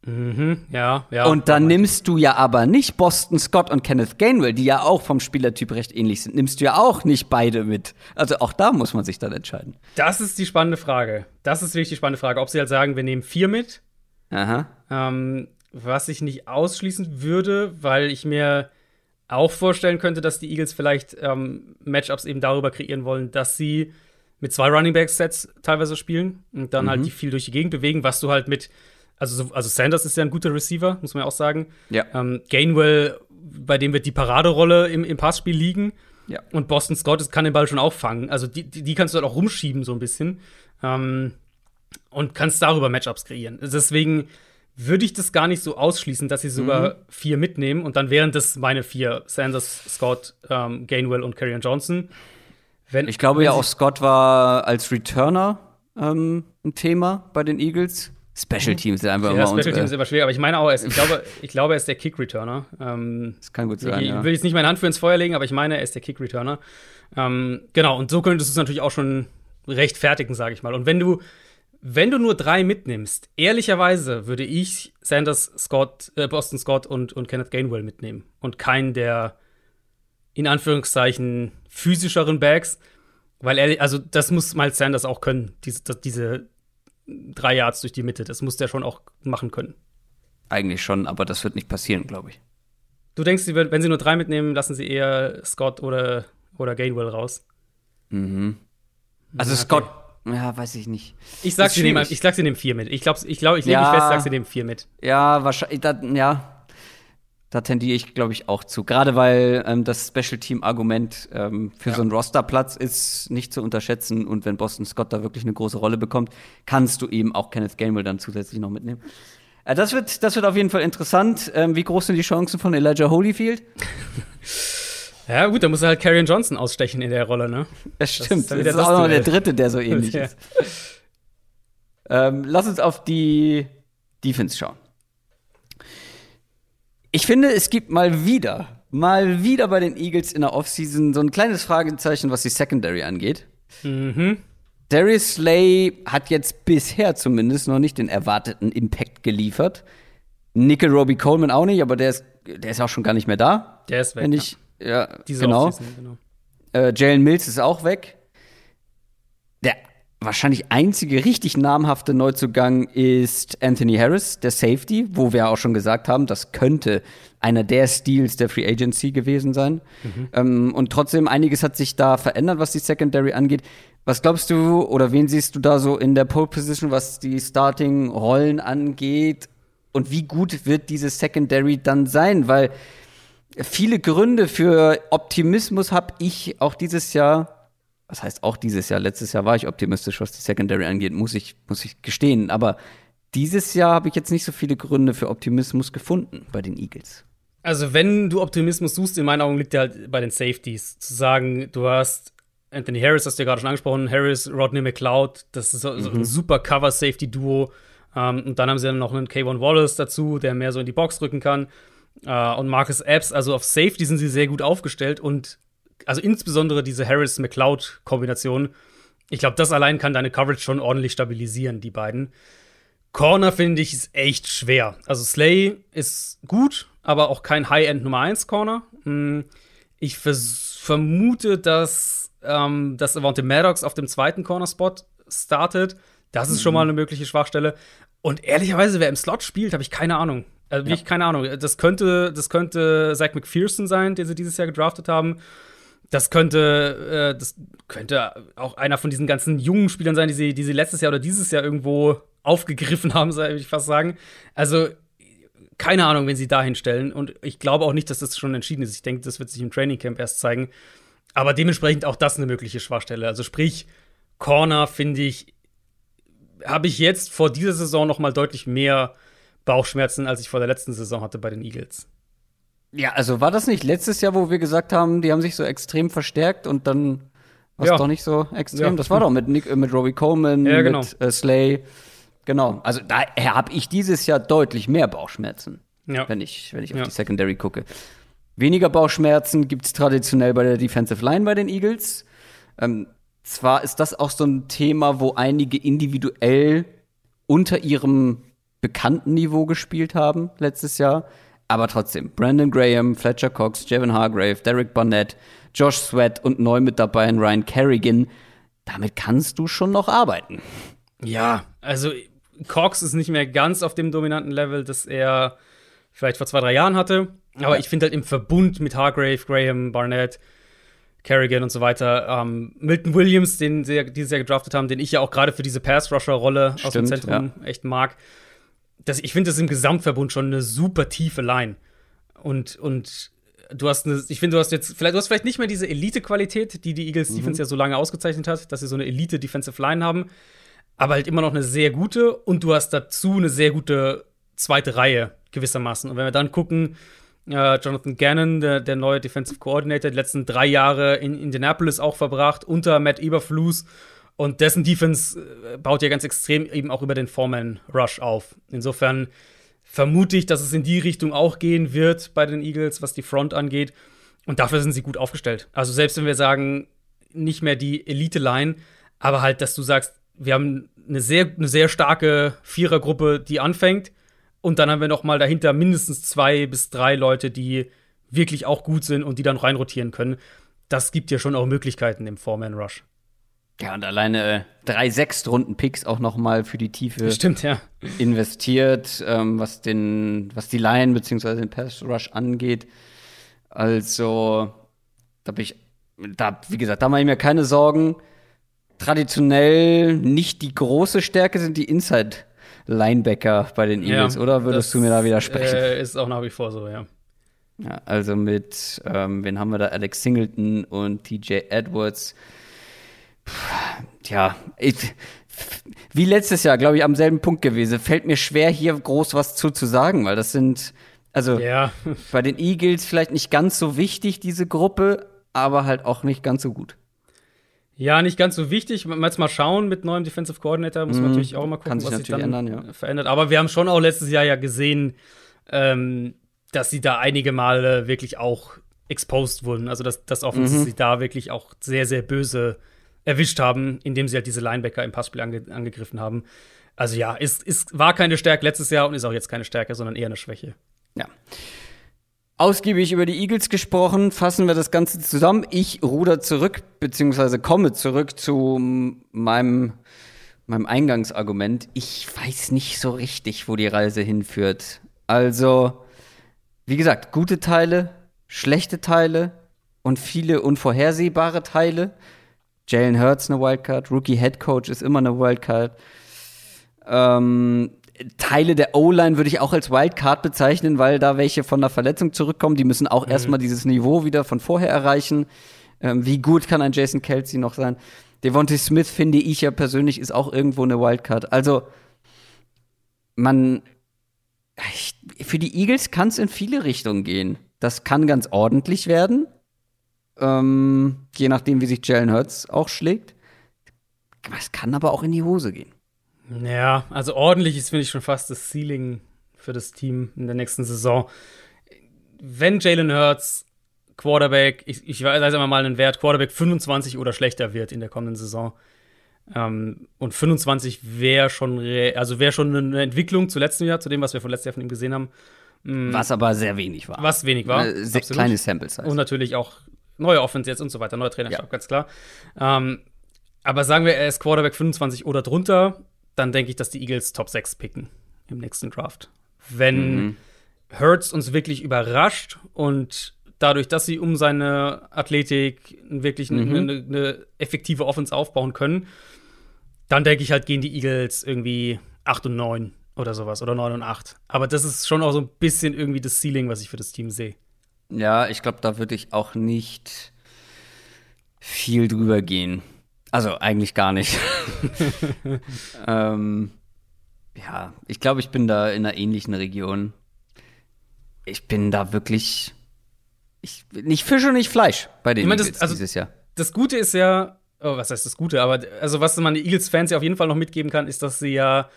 Mhm, ja, ja. Und dann nimmst du ja aber nicht Boston Scott und Kenneth Gainwell, die ja auch vom Spielertyp recht ähnlich sind. Nimmst du ja auch nicht beide mit. Also auch da muss man sich dann entscheiden. Das ist die spannende Frage. Das ist wirklich die spannende Frage. Ob sie halt sagen, wir nehmen vier mit. Aha. Ähm, was ich nicht ausschließen würde, weil ich mir auch vorstellen könnte, dass die Eagles vielleicht ähm, Matchups eben darüber kreieren wollen, dass sie mit zwei Running Back Sets teilweise spielen und dann halt mhm. halt die viel durch die Gegend bewegen, was du halt mit also, also Sanders ist ja ein guter Receiver, muss man ja auch sagen. Ja. Ähm, Gainwell, bei dem wird die Paraderolle im, im Passspiel liegen. Ja. Und Boston Scott kann den Ball schon auch fangen. Also die, die, kannst du halt auch rumschieben so ein bisschen. Ähm, und kannst darüber Matchups kreieren. Deswegen würde ich das gar nicht so ausschließen, dass sie sogar mhm. vier mitnehmen und dann wären das meine vier: Sanders, Scott, ähm, Gainwell und Karrion Johnson. Wenn, ich glaube ja auch Scott war als Returner ähm, ein Thema bei den Eagles. Special Teams sind einfach ja, immer Special Teams ist immer schwer, aber ich meine auch, ich glaube, ich glaube, er ist der Kick Returner. Ähm, das kann gut sein. Ich, ja. will jetzt nicht meine Hand für ins Feuer legen, aber ich meine, er ist der Kick Returner. Ähm, genau, und so könntest du es natürlich auch schon rechtfertigen, sage ich mal. Und wenn du wenn du nur drei mitnimmst, ehrlicherweise würde ich Sanders, Scott, äh, Boston Scott und, und Kenneth Gainwell mitnehmen und keinen der in Anführungszeichen physischeren Bags, weil er, also das muss Miles Sanders auch können, diese, diese drei Yards durch die Mitte, das muss der schon auch machen können. Eigentlich schon, aber das wird nicht passieren, glaube ich. Du denkst, wenn sie nur drei mitnehmen, lassen sie eher Scott oder, oder Gainwell raus? Mhm. Also okay. Scott ja, weiß ich nicht. Ich sag, sie nehmen, ich sag, sie nehmen vier mit. Ich glaube, ich, glaub, ich lege ja, mich fest, sag, sie nehmen vier mit. Ja, wahrscheinlich. Ja, da tendiere ich, glaube ich, auch zu. Gerade weil ähm, das Special-Team-Argument ähm, für ja. so einen Rosterplatz ist nicht zu unterschätzen. Und wenn Boston Scott da wirklich eine große Rolle bekommt, kannst du eben auch Kenneth Gainwell dann zusätzlich noch mitnehmen. Äh, das, wird, das wird auf jeden Fall interessant. Ähm, wie groß sind die Chancen von Elijah Holyfield? Ja, gut, da muss er halt Karrion Johnson ausstechen in der Rolle, ne? Das stimmt. Das ist, das ist auch noch der dritte, der so ähnlich ja. ist. Ähm, lass uns auf die Defense schauen. Ich finde, es gibt mal wieder, mal wieder bei den Eagles in der Offseason so ein kleines Fragezeichen, was die Secondary angeht. Mhm. Darius Slay hat jetzt bisher zumindest noch nicht den erwarteten Impact geliefert. Nickel Robbie Coleman auch nicht, aber der ist, der ist auch schon gar nicht mehr da. Der ist weg. Wenn ich, ja, Diese genau. genau. Äh, Jalen Mills ist auch weg. Der wahrscheinlich einzige richtig namhafte Neuzugang ist Anthony Harris, der Safety, wo wir auch schon gesagt haben, das könnte einer der Steals der Free Agency gewesen sein. Mhm. Ähm, und trotzdem, einiges hat sich da verändert, was die Secondary angeht. Was glaubst du oder wen siehst du da so in der Pole Position, was die Starting-Rollen angeht? Und wie gut wird diese Secondary dann sein? Weil viele Gründe für Optimismus habe ich auch dieses Jahr. Was heißt auch dieses Jahr? Letztes Jahr war ich optimistisch, was die Secondary angeht, muss ich, muss ich gestehen. Aber dieses Jahr habe ich jetzt nicht so viele Gründe für Optimismus gefunden bei den Eagles. Also, wenn du Optimismus suchst, in meinen Augen liegt der halt bei den Safeties. Zu sagen, du hast Anthony Harris, hast du ja gerade schon angesprochen, Harris, Rodney McLeod, das ist so, mhm. ein super Cover-Safety-Duo. Ähm, und dann haben sie dann noch einen K1 Wallace dazu, der mehr so in die Box rücken kann. Uh, und Marcus Epps, also auf Safety sind sie sehr gut aufgestellt und also insbesondere diese Harris-McLeod-Kombination. Ich glaube, das allein kann deine Coverage schon ordentlich stabilisieren, die beiden. Corner finde ich ist echt schwer. Also Slay ist gut, aber auch kein High-End Nummer 1 Corner. Hm, ich vermute, dass, ähm, dass Avante Maddox auf dem zweiten Corner-Spot startet. Das ist mhm. schon mal eine mögliche Schwachstelle. Und ehrlicherweise, wer im Slot spielt, habe ich keine Ahnung. Also, ja. ich, keine Ahnung. Das könnte, das könnte Zach McPherson sein, den sie dieses Jahr gedraftet haben. Das könnte, äh, das könnte auch einer von diesen ganzen jungen Spielern sein, die sie, die sie letztes Jahr oder dieses Jahr irgendwo aufgegriffen haben, würde ich fast sagen. Also, keine Ahnung, wen sie da hinstellen. Und ich glaube auch nicht, dass das schon entschieden ist. Ich denke, das wird sich im Training Camp erst zeigen. Aber dementsprechend auch das eine mögliche Schwachstelle. Also sprich, Corner finde ich, habe ich jetzt vor dieser Saison noch mal deutlich mehr Bauchschmerzen, als ich vor der letzten Saison hatte bei den Eagles. Ja, also war das nicht letztes Jahr, wo wir gesagt haben, die haben sich so extrem verstärkt und dann war es ja. doch nicht so extrem? Ja. Das war doch mit, Nick, mit Robbie Coleman, ja, genau. mit äh, Slay. Genau. Also daher habe ich dieses Jahr deutlich mehr Bauchschmerzen, wenn ich, wenn ich auf die Secondary gucke. Weniger Bauchschmerzen gibt es traditionell bei der Defensive Line bei den Eagles. Ähm, zwar ist das auch so ein Thema, wo einige individuell unter ihrem bekannten Niveau gespielt haben letztes Jahr. Aber trotzdem, Brandon Graham, Fletcher Cox, Jevin Hargrave, Derek Barnett, Josh Sweat und neu mit dabei Ryan Kerrigan. Damit kannst du schon noch arbeiten. Ja, also Cox ist nicht mehr ganz auf dem dominanten Level, das er vielleicht vor zwei, drei Jahren hatte. Aber ja. ich finde halt im Verbund mit Hargrave, Graham, Barnett, Kerrigan und so weiter, ähm, Milton Williams, den sie dieses Jahr gedraftet haben, den ich ja auch gerade für diese Pass-Rusher-Rolle aus dem Zentrum ja. echt mag. Das, ich finde das im Gesamtverbund schon eine super tiefe Line. Und, und du hast eine, ich finde, du hast jetzt, vielleicht, du hast vielleicht nicht mehr diese Elite-Qualität, die die Eagles mhm. Defense ja so lange ausgezeichnet hat, dass sie so eine Elite-Defensive Line haben, aber halt immer noch eine sehr gute und du hast dazu eine sehr gute zweite Reihe gewissermaßen. Und wenn wir dann gucken, äh, Jonathan Gannon, der, der, neue Defensive Coordinator, die letzten drei Jahre in Indianapolis auch verbracht, unter Matt Eberflus. Und dessen Defense äh, baut ja ganz extrem eben auch über den Foreman Rush auf. Insofern vermute ich, dass es in die Richtung auch gehen wird bei den Eagles, was die Front angeht. Und dafür sind sie gut aufgestellt. Also selbst wenn wir sagen, nicht mehr die Elite-Line, aber halt, dass du sagst, wir haben eine sehr, eine sehr starke Vierergruppe, die anfängt und dann haben wir noch mal dahinter mindestens zwei bis drei Leute, die wirklich auch gut sind und die dann reinrotieren können. Das gibt ja schon auch Möglichkeiten im Four-Man Rush. Ja, und alleine äh, drei Sechstrunden-Picks auch noch mal für die Tiefe Stimmt, ja. investiert, ähm, was, den, was die Line bzw. den Pass-Rush angeht. Also, da bin ich, da, wie gesagt, da mache ich mir keine Sorgen. Traditionell nicht die große Stärke sind die Inside- Linebacker bei den Eagles, ja, oder würdest du mir da widersprechen? Äh, ist auch nach wie vor so, ja. Ja, also mit, ähm, wen haben wir da? Alex Singleton und TJ Edwards. Tja, ich, wie letztes Jahr, glaube ich, am selben Punkt gewesen. Fällt mir schwer, hier groß was zu, zu sagen, weil das sind, also ja. bei den Eagles vielleicht nicht ganz so wichtig, diese Gruppe, aber halt auch nicht ganz so gut. Ja, nicht ganz so wichtig. Jetzt mal schauen mit neuem Defensive Coordinator, muss man mhm. natürlich auch mal gucken, sich was sich dann ändern, ja. verändert. Aber wir haben schon auch letztes Jahr ja gesehen, ähm, dass sie da einige Male wirklich auch exposed wurden. Also, dass das Offensive mhm. sie da wirklich auch sehr, sehr böse erwischt haben, indem sie halt diese Linebacker im Passspiel ange angegriffen haben. Also ja, ist, ist, war keine Stärke letztes Jahr und ist auch jetzt keine Stärke, sondern eher eine Schwäche. Ja ausgiebig über die Eagles gesprochen. Fassen wir das Ganze zusammen. Ich ruder zurück, beziehungsweise komme zurück zu meinem, meinem Eingangsargument. Ich weiß nicht so richtig, wo die Reise hinführt. Also, wie gesagt, gute Teile, schlechte Teile und viele unvorhersehbare Teile. Jalen Hurts eine Wildcard, Rookie Head Coach ist immer eine Wildcard. Ähm, Teile der O-Line würde ich auch als Wildcard bezeichnen, weil da welche von der Verletzung zurückkommen. Die müssen auch mhm. erstmal dieses Niveau wieder von vorher erreichen. Ähm, wie gut kann ein Jason Kelsey noch sein? Devontae Smith finde ich ja persönlich ist auch irgendwo eine Wildcard. Also man ich, für die Eagles kann es in viele Richtungen gehen. Das kann ganz ordentlich werden, ähm, je nachdem, wie sich Jalen Hurts auch schlägt. Es kann aber auch in die Hose gehen. Ja, also ordentlich ist, finde ich, schon fast das Ceiling für das Team in der nächsten Saison. Wenn Jalen Hurts Quarterback, ich, ich weiß einfach mal einen Wert, Quarterback 25 oder schlechter wird in der kommenden Saison. Ähm, und 25 wäre schon, also wäre schon eine Entwicklung zu letztem Jahr, zu dem, was wir von letztem Jahr von ihm gesehen haben. Mhm. Was aber sehr wenig war. Was wenig war. Äh, sehr kleine Sample Size. Und natürlich auch neue Offense jetzt und so weiter, neuer Trainerstab, ja. ganz klar. Ähm, aber sagen wir, er ist Quarterback 25 oder drunter, dann denke ich, dass die Eagles Top 6 picken im nächsten Draft. Wenn, mhm. Hurts uns wirklich überrascht und dadurch, dass sie um seine Athletik wirklich mhm. eine, eine, effektive Offense aufbauen können, dann denke ich halt, gehen die Eagles irgendwie 8 und 9 oder sowas oder 9 und 8. Aber das ist schon auch so ein bisschen irgendwie das Ceiling, was ich für das Team sehe. Ja, ich glaube, da würde ich auch nicht viel drüber gehen. Also eigentlich gar nicht. ähm, ja, ich glaube, ich bin da in einer ähnlichen Region. Ich bin da wirklich ich, nicht Fisch und nicht Fleisch bei den ich mein, Eagles also, dieses Jahr. Das Gute ist ja, oh, was heißt das Gute, aber also was man den Eagles-Fans ja auf jeden Fall noch mitgeben kann, ist, dass sie ja,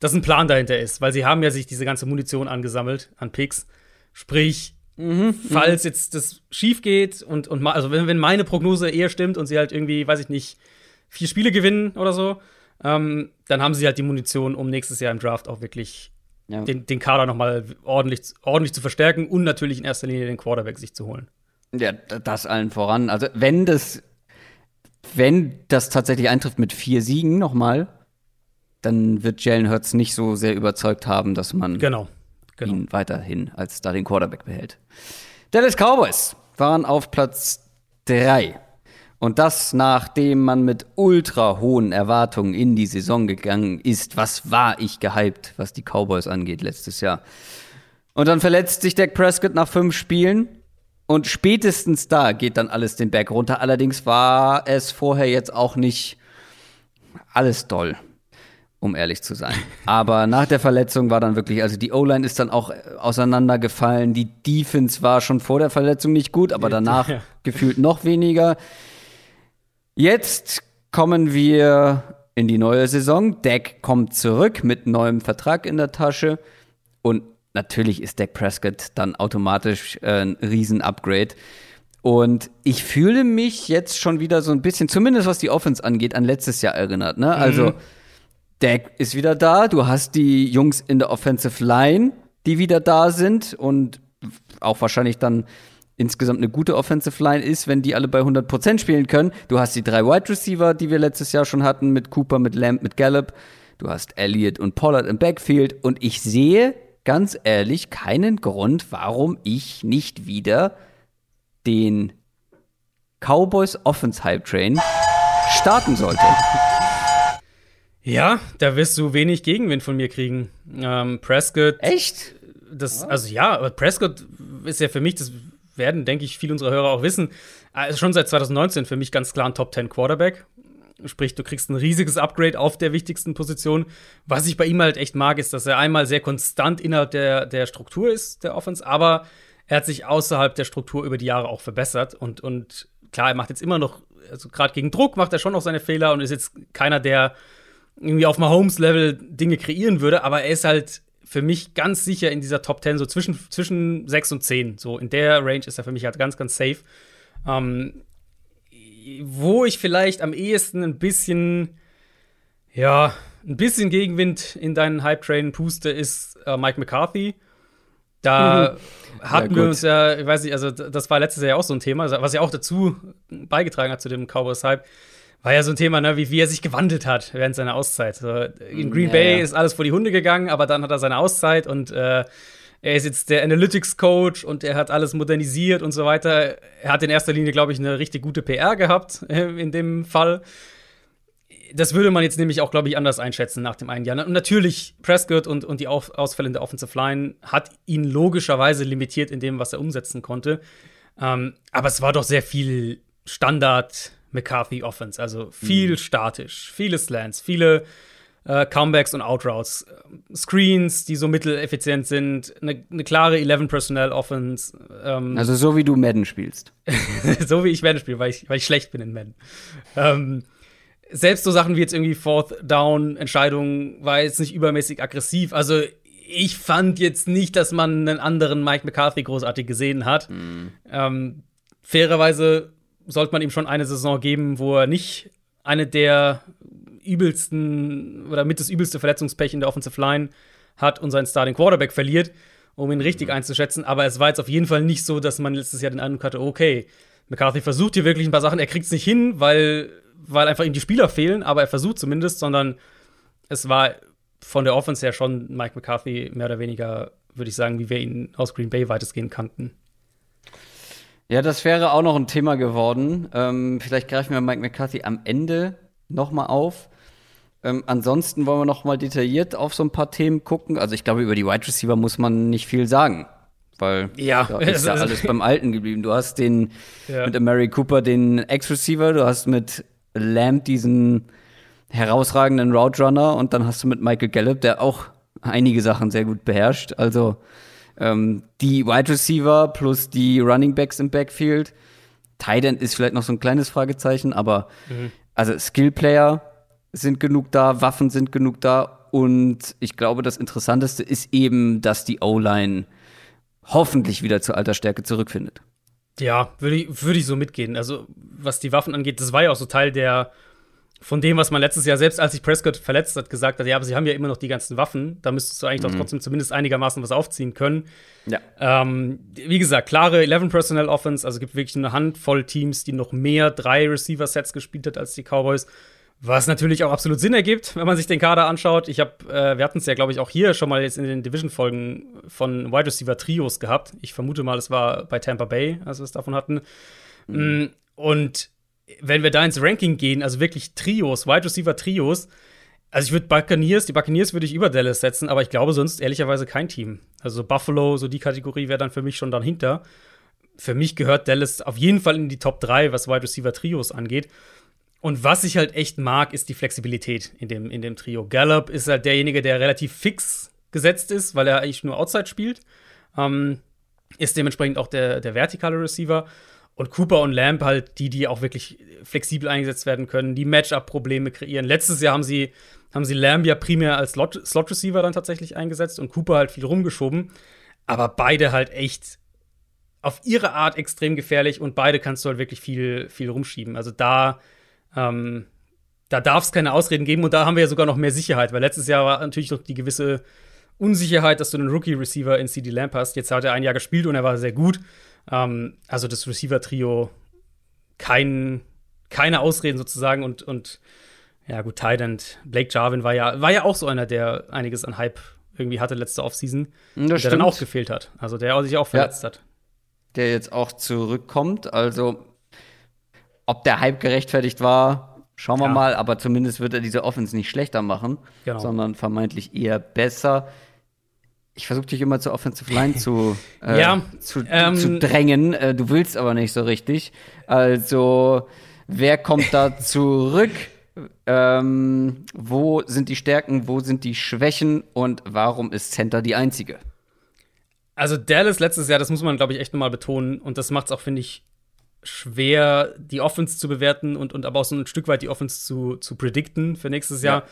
dass ein Plan dahinter ist, weil sie haben ja sich diese ganze Munition angesammelt an Picks. Sprich, mhm, falls mhm. jetzt das schief geht und, und also wenn, wenn meine Prognose eher stimmt und sie halt irgendwie, weiß ich nicht, vier Spiele gewinnen oder so, ähm, dann haben sie halt die Munition, um nächstes Jahr im Draft auch wirklich ja. den, den Kader noch mal ordentlich, ordentlich zu verstärken und natürlich in erster Linie den Quarterback sich zu holen. Ja, das allen voran. Also wenn das, wenn das tatsächlich eintrifft mit vier Siegen nochmal, dann wird Jalen Hurts nicht so sehr überzeugt haben, dass man genau, genau. ihn weiterhin als da den Quarterback behält. Dallas Cowboys waren auf Platz 3 und das, nachdem man mit ultra hohen Erwartungen in die Saison gegangen ist. Was war ich gehypt, was die Cowboys angeht letztes Jahr. Und dann verletzt sich Dak Prescott nach fünf Spielen. Und spätestens da geht dann alles den Berg runter. Allerdings war es vorher jetzt auch nicht alles doll, um ehrlich zu sein. Aber nach der Verletzung war dann wirklich, also die O-Line ist dann auch auseinandergefallen. Die Defense war schon vor der Verletzung nicht gut, aber danach ja. gefühlt noch weniger. Jetzt kommen wir in die neue Saison. Dak kommt zurück mit neuem Vertrag in der Tasche. Und natürlich ist Dak Prescott dann automatisch äh, ein Riesen-Upgrade. Und ich fühle mich jetzt schon wieder so ein bisschen, zumindest was die Offense angeht, an letztes Jahr erinnert. Ne? Also, mhm. Dak ist wieder da. Du hast die Jungs in der Offensive Line, die wieder da sind und auch wahrscheinlich dann insgesamt eine gute Offensive Line ist, wenn die alle bei 100% spielen können. Du hast die drei Wide Receiver, die wir letztes Jahr schon hatten, mit Cooper, mit Lamb, mit Gallup. Du hast Elliott und Pollard im Backfield. Und ich sehe ganz ehrlich keinen Grund, warum ich nicht wieder den Cowboys Offense Hype Train starten sollte. Ja, da wirst du wenig Gegenwind von mir kriegen. Ähm, Prescott. Echt? Das, also ja, aber Prescott ist ja für mich das werden, denke ich, viele unserer Hörer auch wissen, also schon seit 2019 für mich ganz klar ein Top 10 Quarterback. Sprich, du kriegst ein riesiges Upgrade auf der wichtigsten Position. Was ich bei ihm halt echt mag, ist, dass er einmal sehr konstant innerhalb der, der Struktur ist, der Offense, aber er hat sich außerhalb der Struktur über die Jahre auch verbessert. Und, und klar, er macht jetzt immer noch, also gerade gegen Druck macht er schon noch seine Fehler und ist jetzt keiner, der irgendwie auf Mahomes-Level Dinge kreieren würde, aber er ist halt für mich ganz sicher in dieser Top 10, so zwischen, zwischen 6 und 10. So in der Range ist er für mich halt ganz, ganz safe. Ähm, wo ich vielleicht am ehesten ein bisschen, ja, ein bisschen Gegenwind in deinen Hype-Train puste, ist äh, Mike McCarthy. Da mhm. hatten ja, wir uns ja, ich weiß nicht, also das war letztes Jahr ja auch so ein Thema, was ja auch dazu beigetragen hat zu dem Cowboys-Hype war ja so ein Thema, ne, wie, wie er sich gewandelt hat während seiner Auszeit. So, in Green ja, Bay ja. ist alles vor die Hunde gegangen, aber dann hat er seine Auszeit und äh, er ist jetzt der Analytics-Coach und er hat alles modernisiert und so weiter. Er hat in erster Linie, glaube ich, eine richtig gute PR gehabt äh, in dem Fall. Das würde man jetzt nämlich auch, glaube ich, anders einschätzen nach dem einen Jahr. Und natürlich, Prescott und, und die Ausfälle in der Offensive Line hat ihn logischerweise limitiert in dem, was er umsetzen konnte. Ähm, aber es war doch sehr viel Standard McCarthy Offense. Also viel mhm. statisch, viele Slants, viele äh, Comebacks und Outroutes, Screens, die so mitteleffizient sind, eine, eine klare 11-Personnel-Offense. Ähm, also so wie du Madden spielst. so wie ich Madden spiele, weil ich, weil ich schlecht bin in Madden. Ähm, selbst so Sachen wie jetzt irgendwie Fourth Down Entscheidungen war jetzt nicht übermäßig aggressiv. Also ich fand jetzt nicht, dass man einen anderen Mike McCarthy großartig gesehen hat. Mhm. Ähm, fairerweise sollte man ihm schon eine Saison geben, wo er nicht eine der übelsten oder mit das übelste Verletzungspech in der Offensive Line hat und seinen Starting Quarterback verliert, um ihn richtig mhm. einzuschätzen. Aber es war jetzt auf jeden Fall nicht so, dass man letztes Jahr den Eindruck hatte, okay, McCarthy versucht hier wirklich ein paar Sachen, er kriegt es nicht hin, weil, weil einfach ihm die Spieler fehlen, aber er versucht zumindest, sondern es war von der Offense her schon Mike McCarthy mehr oder weniger würde ich sagen, wie wir ihn aus Green Bay weitestgehend kannten. Ja, das wäre auch noch ein Thema geworden. Ähm, vielleicht greifen wir Mike McCarthy am Ende noch mal auf. Ähm, ansonsten wollen wir noch mal detailliert auf so ein paar Themen gucken. Also ich glaube, über die Wide Receiver muss man nicht viel sagen, weil ja. da ist ja alles beim Alten geblieben. Du hast den ja. mit Mary Cooper den Ex-Receiver, du hast mit Lamb diesen herausragenden Route Runner und dann hast du mit Michael Gallup, der auch einige Sachen sehr gut beherrscht. Also ähm, die Wide Receiver plus die Running Backs im Backfield. Tight End ist vielleicht noch so ein kleines Fragezeichen, aber mhm. also Skill Player sind genug da, Waffen sind genug da. Und ich glaube, das Interessanteste ist eben, dass die O-Line hoffentlich wieder zur alter Stärke zurückfindet. Ja, würde ich, würd ich so mitgehen. Also, was die Waffen angeht, das war ja auch so Teil der, von dem, was man letztes Jahr, selbst als sich Prescott verletzt hat, gesagt hat, ja, aber sie haben ja immer noch die ganzen Waffen, da müsstest du eigentlich mhm. doch trotzdem zumindest einigermaßen was aufziehen können. Ja. Ähm, wie gesagt, klare 11 Personnel Offense, also es gibt wirklich eine Handvoll Teams, die noch mehr drei Receiver-Sets gespielt hat als die Cowboys. Was natürlich auch absolut Sinn ergibt, wenn man sich den Kader anschaut. Ich habe, äh, wir hatten es ja, glaube ich, auch hier schon mal jetzt in den Division-Folgen von Wide Receiver Trios gehabt. Ich vermute mal, es war bei Tampa Bay, als wir es davon hatten. Mhm. Mm, und wenn wir da ins Ranking gehen, also wirklich Trios, Wide Receiver Trios, also ich würde Buccaneers, die Buccaneers würde ich über Dallas setzen, aber ich glaube sonst ehrlicherweise kein Team. Also Buffalo, so die Kategorie wäre dann für mich schon dahinter. Für mich gehört Dallas auf jeden Fall in die Top 3, was Wide Receiver Trios angeht. Und was ich halt echt mag, ist die Flexibilität in dem, in dem Trio. Gallup ist halt derjenige, der relativ fix gesetzt ist, weil er eigentlich nur Outside spielt. Ähm, ist dementsprechend auch der, der vertikale Receiver. Und Cooper und Lamb halt die, die auch wirklich flexibel eingesetzt werden können, die Matchup-Probleme kreieren. Letztes Jahr haben sie, haben sie Lamb ja primär als Slot-Receiver dann tatsächlich eingesetzt und Cooper halt viel rumgeschoben. Aber beide halt echt auf ihre Art extrem gefährlich und beide kannst du halt wirklich viel, viel rumschieben. Also da ähm, da darf es keine Ausreden geben und da haben wir ja sogar noch mehr Sicherheit, weil letztes Jahr war natürlich noch die gewisse Unsicherheit, dass du einen Rookie-Receiver in CD Lamp hast. Jetzt hat er ein Jahr gespielt und er war sehr gut. Ähm, also das Receiver-Trio, kein, keine Ausreden sozusagen und, und ja, gut, Tident, Blake Jarvin war ja, war ja auch so einer, der einiges an Hype irgendwie hatte letzte Offseason. Der dann auch gefehlt hat. Also der sich auch verletzt ja, hat. Der jetzt auch zurückkommt. Also ob der Hype gerechtfertigt war, schauen wir ja. mal. Aber zumindest wird er diese Offense nicht schlechter machen, genau. sondern vermeintlich eher besser. Ich versuche dich immer zur Offensive Line zu, äh, ja, zu, ähm, zu, drängen. Äh, du willst aber nicht so richtig. Also, wer kommt da zurück? Ähm, wo sind die Stärken, wo sind die Schwächen und warum ist Center die einzige? Also Dallas letztes Jahr, das muss man, glaube ich, echt nochmal betonen. Und das macht es auch, finde ich, schwer, die Offense zu bewerten und, und aber auch so ein Stück weit die Offense zu, zu predikten für nächstes Jahr. Ja.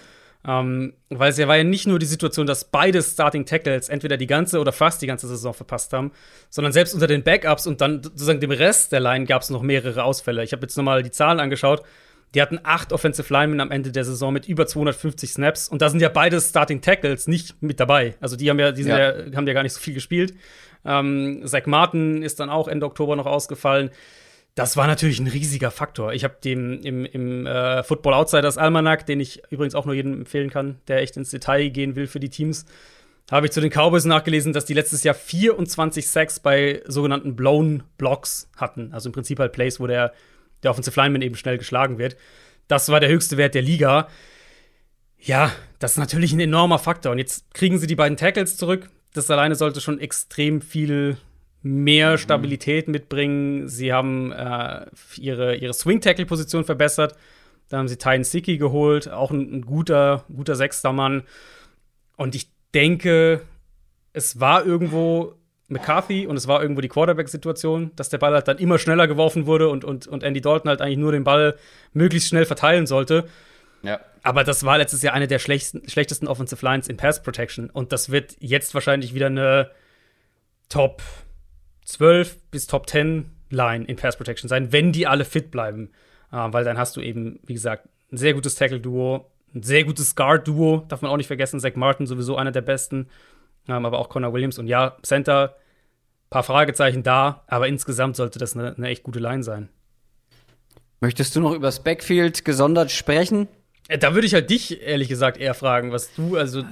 Ähm, weil es ja war ja nicht nur die Situation, dass beide Starting Tackles entweder die ganze oder fast die ganze Saison verpasst haben, sondern selbst unter den Backups und dann sozusagen dem Rest der Line gab es noch mehrere Ausfälle. Ich habe jetzt nochmal die Zahlen angeschaut. Die hatten acht Offensive Linemen am Ende der Saison mit über 250 Snaps. Und da sind ja beide Starting Tackles nicht mit dabei. Also die haben ja, die ja. ja haben ja gar nicht so viel gespielt. Ähm, Zach Martin ist dann auch Ende Oktober noch ausgefallen das war natürlich ein riesiger Faktor. Ich habe dem im, im äh, Football Outsiders Almanac, den ich übrigens auch nur jedem empfehlen kann, der echt ins Detail gehen will für die Teams, habe ich zu den Cowboys nachgelesen, dass die letztes Jahr 24 Sacks bei sogenannten Blown Blocks hatten. Also im Prinzip halt Plays, wo der, der Offensive Lineman eben schnell geschlagen wird. Das war der höchste Wert der Liga. Ja, das ist natürlich ein enormer Faktor. Und jetzt kriegen sie die beiden Tackles zurück. Das alleine sollte schon extrem viel mehr. Stabilität mitbringen. Sie haben äh, ihre, ihre Swing-Tackle-Position verbessert. Da haben sie Tyne Siki geholt, auch ein, ein, guter, guter sechster Mann. Und ich denke, es war irgendwo McCarthy und es war irgendwo die Quarterback-Situation, dass der Ball halt dann immer schneller geworfen wurde und, und, und Andy Dalton halt eigentlich nur den Ball möglichst schnell verteilen sollte. Ja. Aber das war letztes Jahr eine der schlechtesten, schlechtesten Offensive Lines in Pass Protection. Und das wird jetzt wahrscheinlich wieder eine Top 12 bis Top 10 Line in Pass Protection sein, wenn die alle fit bleiben. Äh, weil dann hast du eben, wie gesagt, ein sehr gutes Tackle-Duo, ein sehr gutes Guard-Duo, darf man auch nicht vergessen. Zach Martin sowieso einer der besten, ähm, aber auch Connor Williams. Und ja, Center, paar Fragezeichen da, aber insgesamt sollte das eine, eine echt gute Line sein. Möchtest du noch über das Backfield gesondert sprechen? Da würde ich halt dich, ehrlich gesagt, eher fragen, was du, also,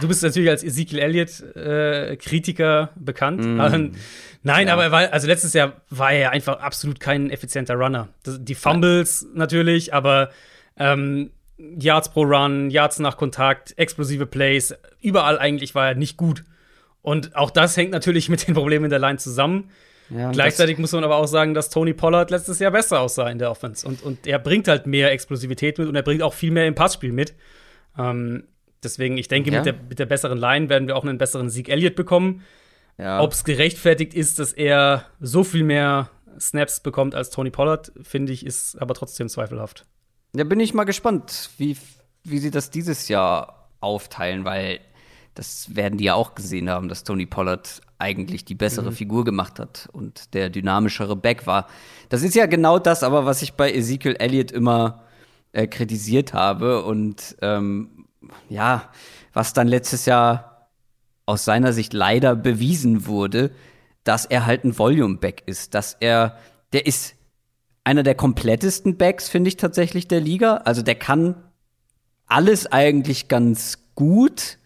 du bist natürlich als Ezekiel Elliott-Kritiker äh, bekannt. Mm. Aber, nein, ja. aber war, also letztes Jahr war er ja einfach absolut kein effizienter Runner. Das, die Fumbles ja. natürlich, aber ähm, Yards pro Run, Yards nach Kontakt, explosive Plays, überall eigentlich war er nicht gut. Und auch das hängt natürlich mit den Problemen in der Line zusammen. Ja, Gleichzeitig muss man aber auch sagen, dass Tony Pollard letztes Jahr besser aussah in der Offense. Und, und er bringt halt mehr Explosivität mit und er bringt auch viel mehr im Passspiel mit. Ähm, deswegen, ich denke, ja. mit, der, mit der besseren Line werden wir auch einen besseren Sieg Elliott bekommen. Ja. Ob es gerechtfertigt ist, dass er so viel mehr Snaps bekommt als Tony Pollard, finde ich, ist aber trotzdem zweifelhaft. Ja, bin ich mal gespannt, wie, wie sie das dieses Jahr aufteilen, weil das werden die ja auch gesehen haben, dass Tony Pollard eigentlich die bessere mhm. Figur gemacht hat und der dynamischere Back war. Das ist ja genau das, aber was ich bei Ezekiel Elliott immer äh, kritisiert habe und ähm, ja, was dann letztes Jahr aus seiner Sicht leider bewiesen wurde, dass er halt ein Volume-Back ist, dass er, der ist einer der komplettesten Backs, finde ich tatsächlich der Liga. Also der kann alles eigentlich ganz gut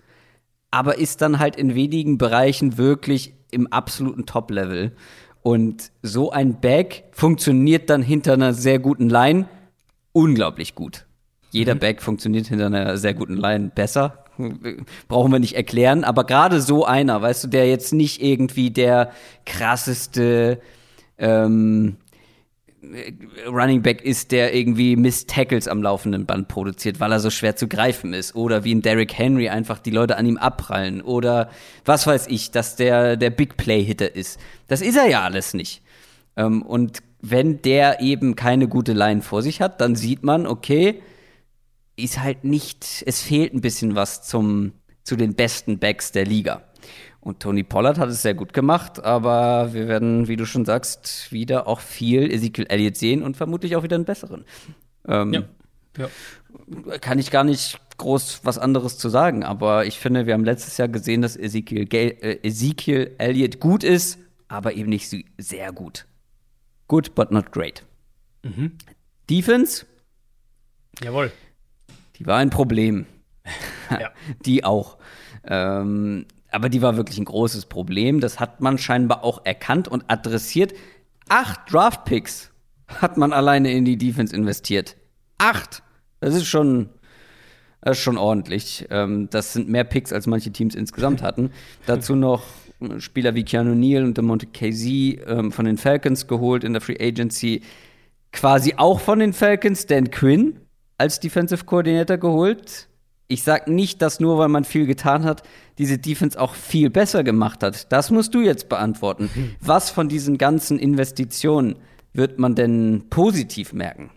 aber ist dann halt in wenigen Bereichen wirklich im absoluten Top-Level. Und so ein Back funktioniert dann hinter einer sehr guten Line unglaublich gut. Jeder mhm. Back funktioniert hinter einer sehr guten Line besser. Brauchen wir nicht erklären. Aber gerade so einer, weißt du, der jetzt nicht irgendwie der krasseste ähm, Running Back ist, der irgendwie Miss Tackles am laufenden Band produziert, weil er so schwer zu greifen ist. Oder wie ein Derrick Henry einfach die Leute an ihm abprallen. Oder was weiß ich, dass der der Big Play-Hitter ist. Das ist er ja alles nicht. Ähm, und wenn der eben keine gute Line vor sich hat, dann sieht man, okay, ist halt nicht, es fehlt ein bisschen was zum, zu den besten Backs der Liga. Und Tony Pollard hat es sehr gut gemacht, aber wir werden, wie du schon sagst, wieder auch viel Ezekiel Elliott sehen und vermutlich auch wieder einen besseren. Ähm, ja. ja. Kann ich gar nicht groß was anderes zu sagen, aber ich finde, wir haben letztes Jahr gesehen, dass Ezekiel, äh, Ezekiel Elliott gut ist, aber eben nicht sehr gut. Good, but not great. Mhm. Defense? Jawohl. Die war ein Problem. ja. Die auch. Ähm, aber die war wirklich ein großes Problem. Das hat man scheinbar auch erkannt und adressiert. Acht Draftpicks hat man alleine in die Defense investiert. Acht! Das ist schon, das ist schon ordentlich. Ähm, das sind mehr Picks, als manche Teams insgesamt hatten. Dazu noch Spieler wie Keanu Neal und DeMonte Casey ähm, von den Falcons geholt in der Free Agency. Quasi auch von den Falcons Dan Quinn als Defensive Coordinator geholt ich sag nicht, dass nur weil man viel getan hat, diese Defense auch viel besser gemacht hat. Das musst du jetzt beantworten. Was von diesen ganzen Investitionen wird man denn positiv merken?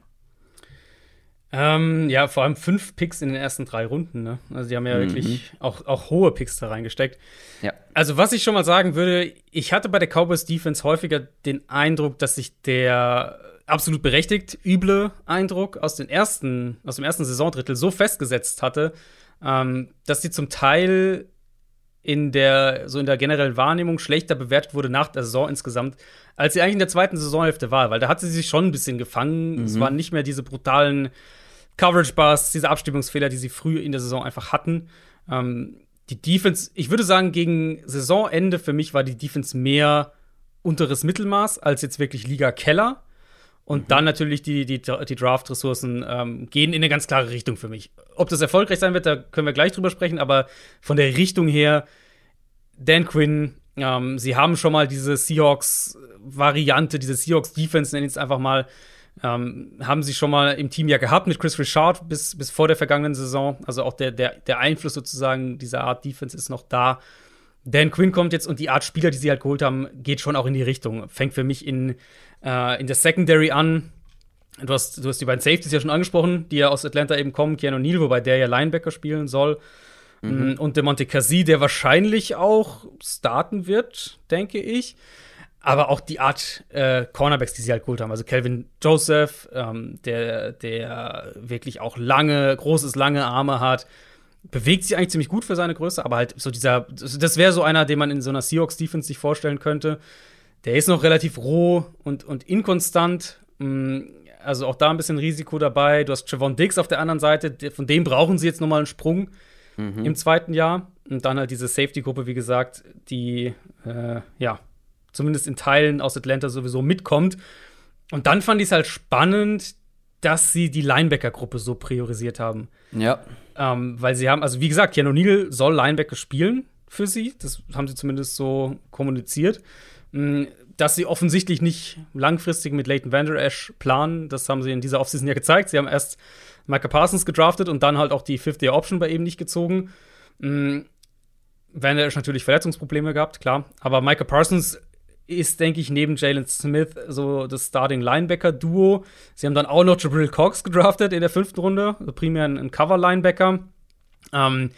Ähm, ja, vor allem fünf Picks in den ersten drei Runden. Ne? Also die haben ja mhm. wirklich auch, auch hohe Picks da reingesteckt. Ja. Also was ich schon mal sagen würde, ich hatte bei der Cowboys Defense häufiger den Eindruck, dass sich der absolut berechtigt üble Eindruck aus, den ersten, aus dem ersten Saisondrittel so festgesetzt hatte, ähm, dass sie zum Teil in der, so in der generellen Wahrnehmung schlechter bewertet wurde nach der Saison insgesamt, als sie eigentlich in der zweiten Saisonhälfte war, weil da hat sie sich schon ein bisschen gefangen. Mhm. Es waren nicht mehr diese brutalen Coverage-Bars, diese Abstimmungsfehler, die sie früh in der Saison einfach hatten. Ähm, die Defense, ich würde sagen, gegen Saisonende für mich war die Defense mehr unteres Mittelmaß als jetzt wirklich Liga Keller. Und mhm. dann natürlich die, die, die Draft-Ressourcen ähm, gehen in eine ganz klare Richtung für mich. Ob das erfolgreich sein wird, da können wir gleich drüber sprechen, aber von der Richtung her, Dan Quinn, ähm, sie haben schon mal diese Seahawks-Variante, diese Seahawks-Defense, nenne ich es einfach mal, ähm, haben sie schon mal im Team ja gehabt mit Chris Richard bis, bis vor der vergangenen Saison. Also auch der, der, der Einfluss sozusagen dieser Art Defense ist noch da. Dan Quinn kommt jetzt und die Art Spieler, die sie halt geholt haben, geht schon auch in die Richtung. Fängt für mich in äh, in der Secondary an. Du hast, du hast die beiden Safeties ja schon angesprochen, die ja aus Atlanta eben kommen. Keanu Neal, wobei der ja Linebacker spielen soll. Mhm. Mm, und der Monte Cassi, der wahrscheinlich auch starten wird, denke ich. Aber auch die Art äh, Cornerbacks, die sie halt geholt haben. Also Calvin Joseph, ähm, der, der wirklich auch lange, großes, lange Arme hat. Bewegt sich eigentlich ziemlich gut für seine Größe, aber halt so dieser, das wäre so einer, den man in so einer Seahawks-Defense sich vorstellen könnte. Der ist noch relativ roh und, und inkonstant. Mm, Also auch da ein bisschen Risiko dabei. Du hast Trevon Diggs auf der anderen Seite, von dem brauchen sie jetzt nochmal einen Sprung mhm. im zweiten Jahr. Und dann halt diese Safety-Gruppe, wie gesagt, die äh, ja zumindest in Teilen aus Atlanta sowieso mitkommt. Und dann fand ich es halt spannend, dass sie die Linebacker-Gruppe so priorisiert haben. Ja. Ähm, weil sie haben, also wie gesagt, Keanu Neal soll Linebacker spielen für sie. Das haben sie zumindest so kommuniziert. Mm, dass sie offensichtlich nicht langfristig mit Leighton Vander Esch planen, das haben sie in dieser Offseason ja gezeigt. Sie haben erst Micah Parsons gedraftet und dann halt auch die Fifth-Year-Option bei ihm nicht gezogen. Mhm. Vander Esch natürlich Verletzungsprobleme gehabt, klar. Aber Micah Parsons ist, denke ich, neben Jalen Smith so das Starting Linebacker-Duo. Sie haben dann auch noch Jabril Cox gedraftet in der fünften Runde, also primär ein Cover-Linebacker. Ähm,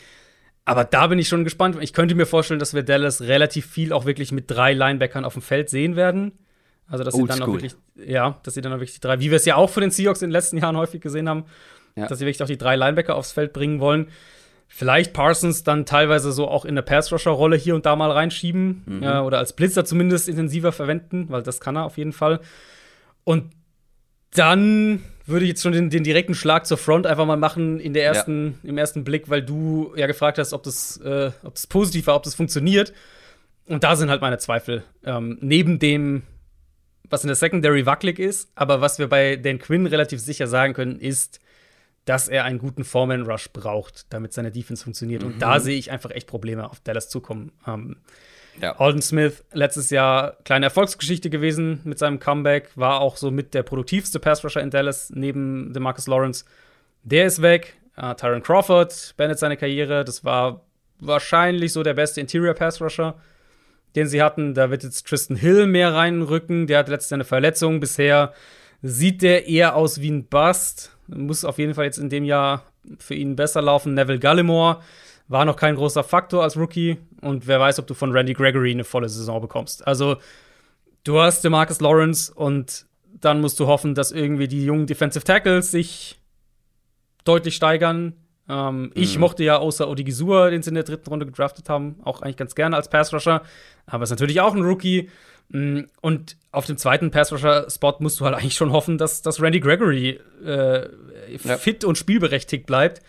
aber da bin ich schon gespannt. Ich könnte mir vorstellen, dass wir Dallas relativ viel auch wirklich mit drei Linebackern auf dem Feld sehen werden. Also, dass sie dann auch wirklich, ja, dass sie dann auch wirklich die drei, wie wir es ja auch von den Seahawks in den letzten Jahren häufig gesehen haben, ja. dass sie wirklich auch die drei Linebacker aufs Feld bringen wollen. Vielleicht Parsons dann teilweise so auch in eine Pass-Rusher-Rolle hier und da mal reinschieben mhm. ja, oder als Blitzer zumindest intensiver verwenden, weil das kann er auf jeden Fall. Und dann würde ich jetzt schon den, den, direkten Schlag zur Front einfach mal machen in der ersten, ja. im ersten Blick, weil du ja gefragt hast, ob das, äh, ob das positiv war, ob das funktioniert. Und da sind halt meine Zweifel. Ähm, neben dem, was in der Secondary wackelig ist, aber was wir bei Dan Quinn relativ sicher sagen können, ist, dass er einen guten Foreman-Rush braucht, damit seine Defense funktioniert. Mhm. Und da sehe ich einfach echt Probleme auf Dallas zukommen. Ähm, ja. Alden Smith, letztes Jahr kleine Erfolgsgeschichte gewesen mit seinem Comeback, war auch so mit der produktivste Pass-Rusher in Dallas neben DeMarcus Lawrence. Der ist weg. Uh, Tyron Crawford beendet seine Karriere. Das war wahrscheinlich so der beste Interior Pass-Rusher, den sie hatten. Da wird jetzt Tristan Hill mehr reinrücken. Der hat letztes Jahr eine Verletzung. Bisher sieht der eher aus wie ein Bust. Muss auf jeden Fall jetzt in dem Jahr für ihn besser laufen. Neville Gallimore war noch kein großer Faktor als Rookie und wer weiß, ob du von Randy Gregory eine volle Saison bekommst. Also, du hast den Marcus Lawrence und dann musst du hoffen, dass irgendwie die jungen Defensive Tackles sich deutlich steigern. Ähm, mhm. Ich mochte ja außer Odigizua, den sie in der dritten Runde gedraftet haben, auch eigentlich ganz gerne als Pass-Rusher. Aber ist natürlich auch ein Rookie. Mm, und auf dem zweiten Pass-Rusher-Spot musst du halt eigentlich schon hoffen, dass, dass Randy Gregory äh, fit ja. und spielberechtigt bleibt.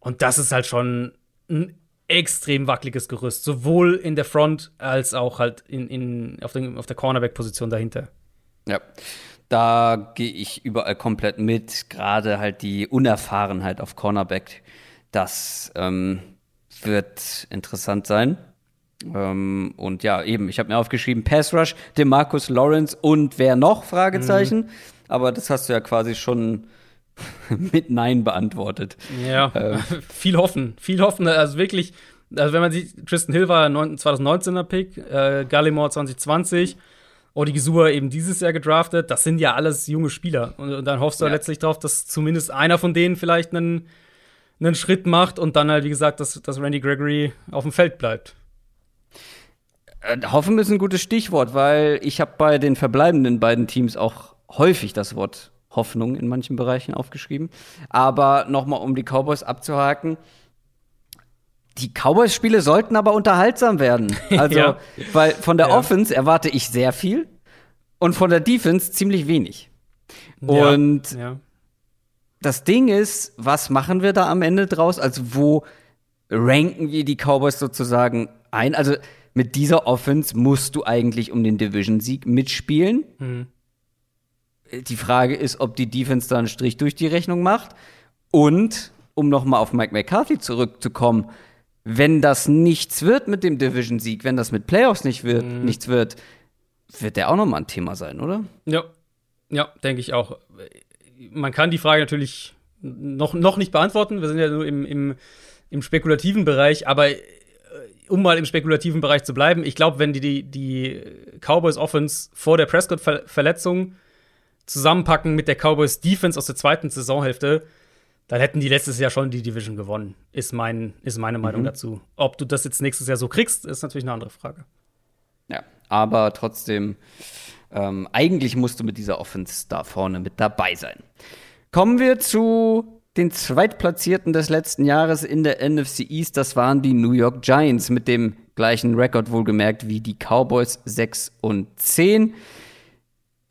Und das ist halt schon ein extrem wackeliges Gerüst, sowohl in der Front als auch halt in, in, auf, den, auf der Cornerback-Position dahinter. Ja, da gehe ich überall komplett mit. Gerade halt die Unerfahrenheit auf Cornerback, das ähm, wird interessant sein. Ähm, und ja, eben, ich habe mir aufgeschrieben, Pass Rush, DeMarcus Lawrence und wer noch? Fragezeichen. Mhm. Aber das hast du ja quasi schon mit Nein beantwortet. Ja, äh. viel hoffen, viel hoffen. Also wirklich, also wenn man sieht, Tristan Hill war 2019er Pick, äh, Gallimore 2020, Odigizua eben dieses Jahr gedraftet. Das sind ja alles junge Spieler. Und, und dann hoffst du ja. letztlich darauf, dass zumindest einer von denen vielleicht einen, einen Schritt macht und dann halt, wie gesagt, dass, dass Randy Gregory auf dem Feld bleibt. Äh, hoffen ist ein gutes Stichwort, weil ich habe bei den verbleibenden beiden Teams auch häufig das Wort Hoffnung in manchen Bereichen aufgeschrieben. Aber nochmal, um die Cowboys abzuhaken. Die Cowboys-Spiele sollten aber unterhaltsam werden. Also, ja. weil von der ja. Offense erwarte ich sehr viel und von der Defense ziemlich wenig. Ja. Und das Ding ist, was machen wir da am Ende draus? Also, wo ranken wir die Cowboys sozusagen ein? Also, mit dieser Offense musst du eigentlich um den Division-Sieg mitspielen. Mhm. Die Frage ist, ob die Defense da einen Strich durch die Rechnung macht. Und, um nochmal auf Mike McCarthy zurückzukommen, wenn das nichts wird mit dem Division-Sieg, wenn das mit Playoffs nicht wird, mhm. nichts wird, wird der auch nochmal ein Thema sein, oder? Ja, ja, denke ich auch. Man kann die Frage natürlich noch, noch nicht beantworten. Wir sind ja nur im, im, im spekulativen Bereich, aber äh, um mal im spekulativen Bereich zu bleiben, ich glaube, wenn die, die, die Cowboys Offense vor der Prescott-Verletzung zusammenpacken mit der Cowboys Defense aus der zweiten Saisonhälfte, dann hätten die letztes Jahr schon die Division gewonnen, ist, mein, ist meine Meinung mhm. dazu. Ob du das jetzt nächstes Jahr so kriegst, ist natürlich eine andere Frage. Ja, aber trotzdem, ähm, eigentlich musst du mit dieser Offense da vorne mit dabei sein. Kommen wir zu den Zweitplatzierten des letzten Jahres in der NFC East. Das waren die New York Giants mit dem gleichen Rekord wohlgemerkt wie die Cowboys 6 und 10.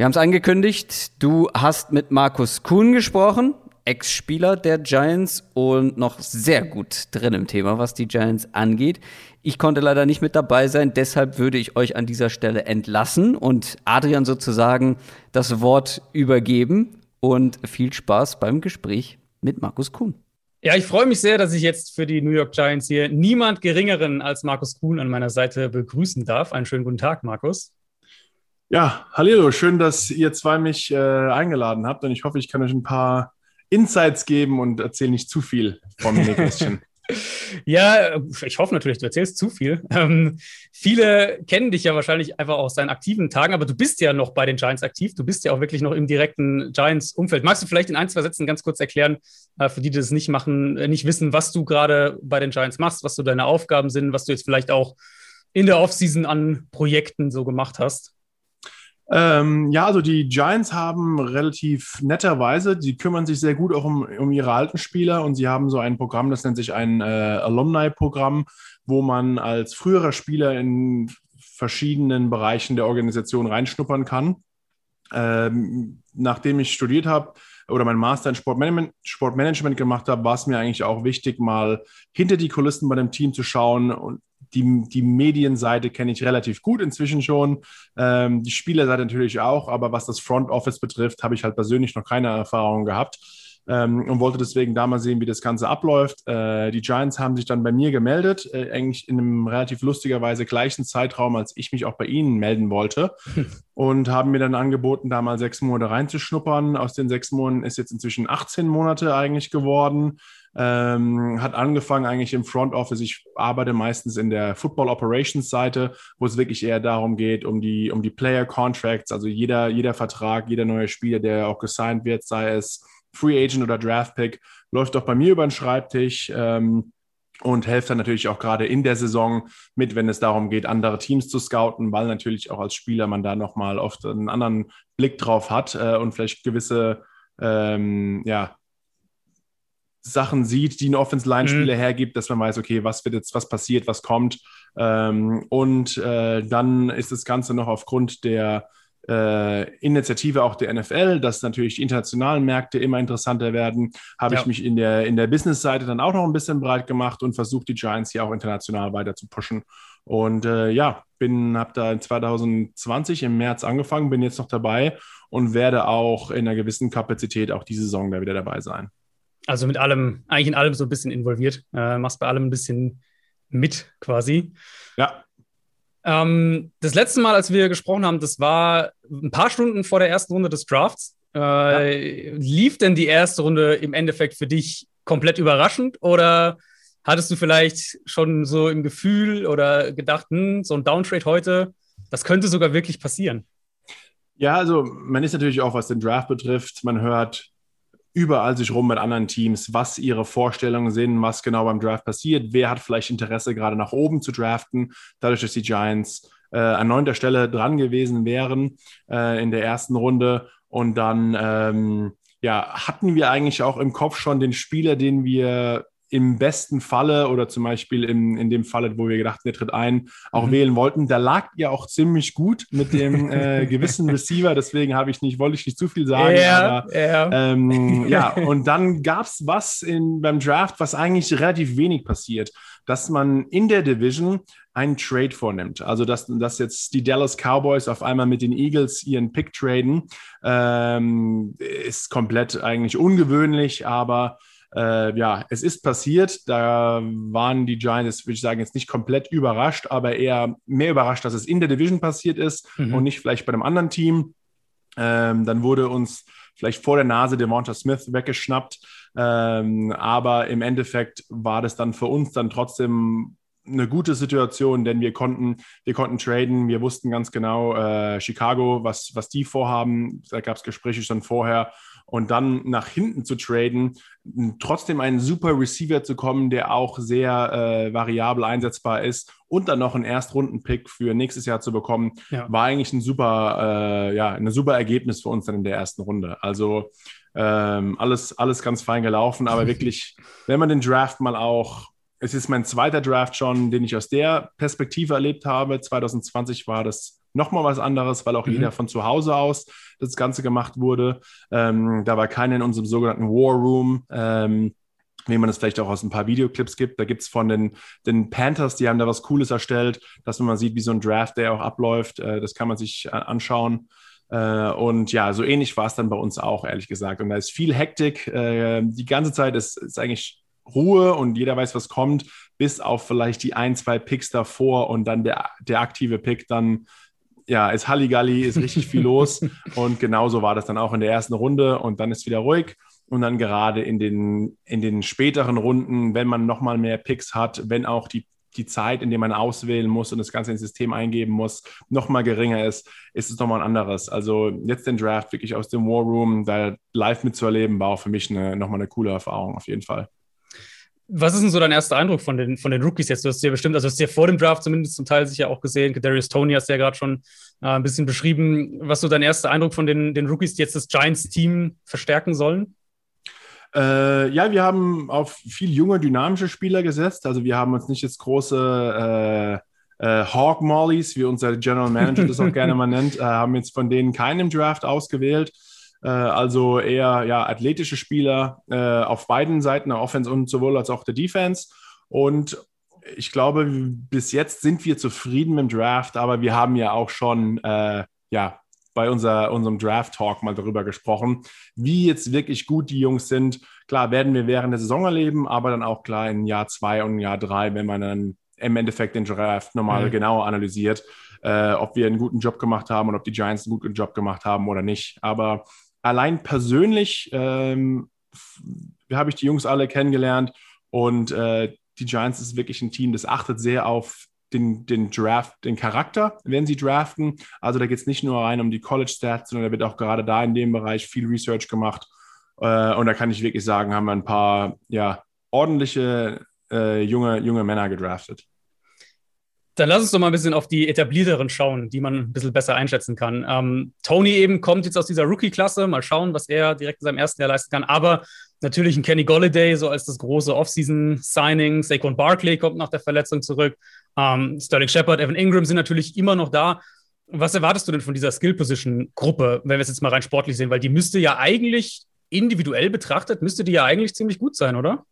Wir haben es angekündigt, du hast mit Markus Kuhn gesprochen, Ex-Spieler der Giants und noch sehr gut drin im Thema, was die Giants angeht. Ich konnte leider nicht mit dabei sein, deshalb würde ich euch an dieser Stelle entlassen und Adrian sozusagen das Wort übergeben. Und viel Spaß beim Gespräch mit Markus Kuhn. Ja, ich freue mich sehr, dass ich jetzt für die New York Giants hier niemand Geringeren als Markus Kuhn an meiner Seite begrüßen darf. Einen schönen guten Tag, Markus. Ja, hallo, schön, dass ihr zwei mich äh, eingeladen habt und ich hoffe, ich kann euch ein paar Insights geben und erzähle nicht zu viel vom Nähkästchen. ja, ich hoffe natürlich, du erzählst zu viel. Ähm, viele kennen dich ja wahrscheinlich einfach aus deinen aktiven Tagen, aber du bist ja noch bei den Giants aktiv. Du bist ja auch wirklich noch im direkten Giants-Umfeld. Magst du vielleicht in ein, zwei Sätzen ganz kurz erklären, äh, für die, die das nicht machen, äh, nicht wissen, was du gerade bei den Giants machst, was so deine Aufgaben sind, was du jetzt vielleicht auch in der Offseason an Projekten so gemacht hast? Ähm, ja, also die Giants haben relativ netterweise, die kümmern sich sehr gut auch um, um ihre alten Spieler und sie haben so ein Programm, das nennt sich ein äh, Alumni-Programm, wo man als früherer Spieler in verschiedenen Bereichen der Organisation reinschnuppern kann. Ähm, nachdem ich studiert habe, oder mein Master in Sportmanagement, Sportmanagement gemacht habe, war es mir eigentlich auch wichtig, mal hinter die Kulissen bei dem Team zu schauen und die, die Medienseite kenne ich relativ gut inzwischen schon. Ähm, die Spielerseite natürlich auch, aber was das Front Office betrifft, habe ich halt persönlich noch keine Erfahrung gehabt. Ähm, und wollte deswegen da mal sehen, wie das Ganze abläuft. Äh, die Giants haben sich dann bei mir gemeldet, äh, eigentlich in einem relativ lustigerweise gleichen Zeitraum, als ich mich auch bei Ihnen melden wollte. und haben mir dann angeboten, da mal sechs Monate reinzuschnuppern. Aus den sechs Monaten ist jetzt inzwischen 18 Monate eigentlich geworden. Ähm, hat angefangen eigentlich im Front Office. Ich arbeite meistens in der Football Operations Seite, wo es wirklich eher darum geht, um die, um die Player Contracts, also jeder, jeder Vertrag, jeder neue Spieler, der auch gesigned wird, sei es Free Agent oder Draft Pick, läuft auch bei mir über den Schreibtisch. Ähm, und helfe dann natürlich auch gerade in der Saison mit, wenn es darum geht, andere Teams zu scouten, weil natürlich auch als Spieler man da nochmal oft einen anderen Blick drauf hat äh, und vielleicht gewisse ähm, ja, Sachen sieht, die ein Offense-Line-Spieler mhm. hergibt, dass man weiß, okay, was wird jetzt, was passiert, was kommt. Ähm, und äh, dann ist das Ganze noch aufgrund der äh, Initiative auch der NFL, dass natürlich die internationalen Märkte immer interessanter werden, habe ja. ich mich in der, in der Business-Seite dann auch noch ein bisschen breit gemacht und versucht, die Giants hier auch international weiter zu pushen. Und äh, ja, bin, habe da 2020 im März angefangen, bin jetzt noch dabei und werde auch in einer gewissen Kapazität auch diese Saison da wieder dabei sein. Also mit allem, eigentlich in allem so ein bisschen involviert. Äh, machst bei allem ein bisschen mit quasi. Ja. Ähm, das letzte Mal, als wir gesprochen haben, das war ein paar Stunden vor der ersten Runde des Drafts. Äh, ja. Lief denn die erste Runde im Endeffekt für dich komplett überraschend oder hattest du vielleicht schon so im Gefühl oder gedacht, hm, so ein Downtrade heute, das könnte sogar wirklich passieren? Ja, also man ist natürlich auch, was den Draft betrifft, man hört überall sich rum mit anderen Teams, was ihre Vorstellungen sind, was genau beim Draft passiert, wer hat vielleicht Interesse, gerade nach oben zu draften, dadurch, dass die Giants äh, an neunter Stelle dran gewesen wären äh, in der ersten Runde. Und dann ähm, ja, hatten wir eigentlich auch im Kopf schon den Spieler, den wir im besten Falle oder zum Beispiel in, in dem Falle, wo wir gedacht, der tritt ein, auch mhm. wählen wollten. Da lag ihr auch ziemlich gut mit dem äh, gewissen Receiver, deswegen habe ich nicht, wollte ich nicht zu viel sagen. Ja, aber, ja. Ähm, ja, und dann gab es was in, beim Draft, was eigentlich relativ wenig passiert, dass man in der Division einen Trade vornimmt. Also, dass, dass jetzt die Dallas Cowboys auf einmal mit den Eagles ihren Pick traden, ähm, ist komplett eigentlich ungewöhnlich, aber äh, ja, es ist passiert. Da waren die Giants, würde ich sagen, jetzt nicht komplett überrascht, aber eher mehr überrascht, dass es in der Division passiert ist mhm. und nicht vielleicht bei einem anderen Team. Ähm, dann wurde uns vielleicht vor der Nase Devonta Smith weggeschnappt. Ähm, aber im Endeffekt war das dann für uns dann trotzdem eine gute Situation, denn wir konnten, wir konnten traden. Wir wussten ganz genau, äh, Chicago, was, was die vorhaben. Da gab es Gespräche schon vorher und dann nach hinten zu traden, trotzdem einen super Receiver zu kommen, der auch sehr äh, variabel einsetzbar ist und dann noch einen Erstrunden-Pick für nächstes Jahr zu bekommen, ja. war eigentlich ein super, äh, ja, ein super Ergebnis für uns dann in der ersten Runde. Also ähm, alles, alles ganz fein gelaufen, aber wirklich, wenn man den Draft mal auch es ist mein zweiter Draft schon, den ich aus der Perspektive erlebt habe. 2020 war das nochmal was anderes, weil auch mhm. jeder von zu Hause aus das Ganze gemacht wurde. Ähm, da war keiner in unserem sogenannten War Room. Ähm, wie man es vielleicht auch aus ein paar Videoclips gibt. Da gibt es von den, den Panthers, die haben da was Cooles erstellt, dass man sieht, wie so ein Draft, der auch abläuft. Äh, das kann man sich äh, anschauen. Äh, und ja, so ähnlich war es dann bei uns auch, ehrlich gesagt. Und da ist viel Hektik. Äh, die ganze Zeit ist, ist eigentlich Ruhe und jeder weiß, was kommt, bis auf vielleicht die ein, zwei Picks davor und dann der, der aktive Pick dann ja, ist Halligalli, ist richtig viel los. Und genauso war das dann auch in der ersten Runde und dann ist wieder ruhig. Und dann gerade in den, in den späteren Runden, wenn man nochmal mehr Picks hat, wenn auch die die Zeit, in der man auswählen muss und das Ganze ins System eingeben muss, noch mal geringer ist, ist es nochmal ein anderes. Also jetzt den Draft wirklich aus dem War Room da live mitzuerleben, war auch für mich eine, nochmal eine coole Erfahrung auf jeden Fall. Was ist denn so dein erster Eindruck von den, von den Rookies jetzt? Du hast ja bestimmt, also hast du ja vor dem Draft zumindest zum Teil sicher auch gesehen. Darius Tony hast du ja gerade schon äh, ein bisschen beschrieben. Was so dein erster Eindruck von den, den Rookies, die jetzt das Giants-Team verstärken sollen? Äh, ja, wir haben auf viel junge, dynamische Spieler gesetzt. Also wir haben uns nicht jetzt große äh, äh, Hawk Mollys, wie unser General Manager das auch gerne mal nennt, äh, haben jetzt von denen keinen im Draft ausgewählt. Äh, also eher ja, athletische Spieler äh, auf beiden Seiten, der Offense und sowohl als auch der Defense. Und ich glaube, bis jetzt sind wir zufrieden mit dem Draft, aber wir haben ja auch schon ja, bei unser, unserem Draft-Talk mal darüber gesprochen, wie jetzt wirklich gut die Jungs sind. Klar, werden wir während der Saison erleben, aber dann auch klar in Jahr zwei und Jahr drei, wenn man dann im Endeffekt den Draft nochmal mhm. genauer analysiert, äh, ob wir einen guten Job gemacht haben und ob die Giants einen guten Job gemacht haben oder nicht. Aber allein persönlich ähm, habe ich die Jungs alle kennengelernt und äh, die Giants ist wirklich ein Team, das achtet sehr auf den, den Draft, den Charakter, wenn sie draften. Also da geht es nicht nur rein um die College Stats, sondern da wird auch gerade da in dem Bereich viel Research gemacht. Äh, und da kann ich wirklich sagen, haben wir ein paar ja, ordentliche äh, junge, junge Männer gedraftet. Dann lass uns doch mal ein bisschen auf die etablierteren schauen, die man ein bisschen besser einschätzen kann. Ähm, Tony eben kommt jetzt aus dieser Rookie-Klasse. Mal schauen, was er direkt in seinem ersten Jahr leisten kann. Aber natürlich ein Kenny Golliday, so als das große Offseason-Signing. Saquon Barkley kommt nach der Verletzung zurück. Ähm, Sterling Shepard, Evan Ingram sind natürlich immer noch da. Was erwartest du denn von dieser Skill-Position-Gruppe, wenn wir es jetzt mal rein sportlich sehen? Weil die müsste ja eigentlich individuell betrachtet, müsste die ja eigentlich ziemlich gut sein, oder?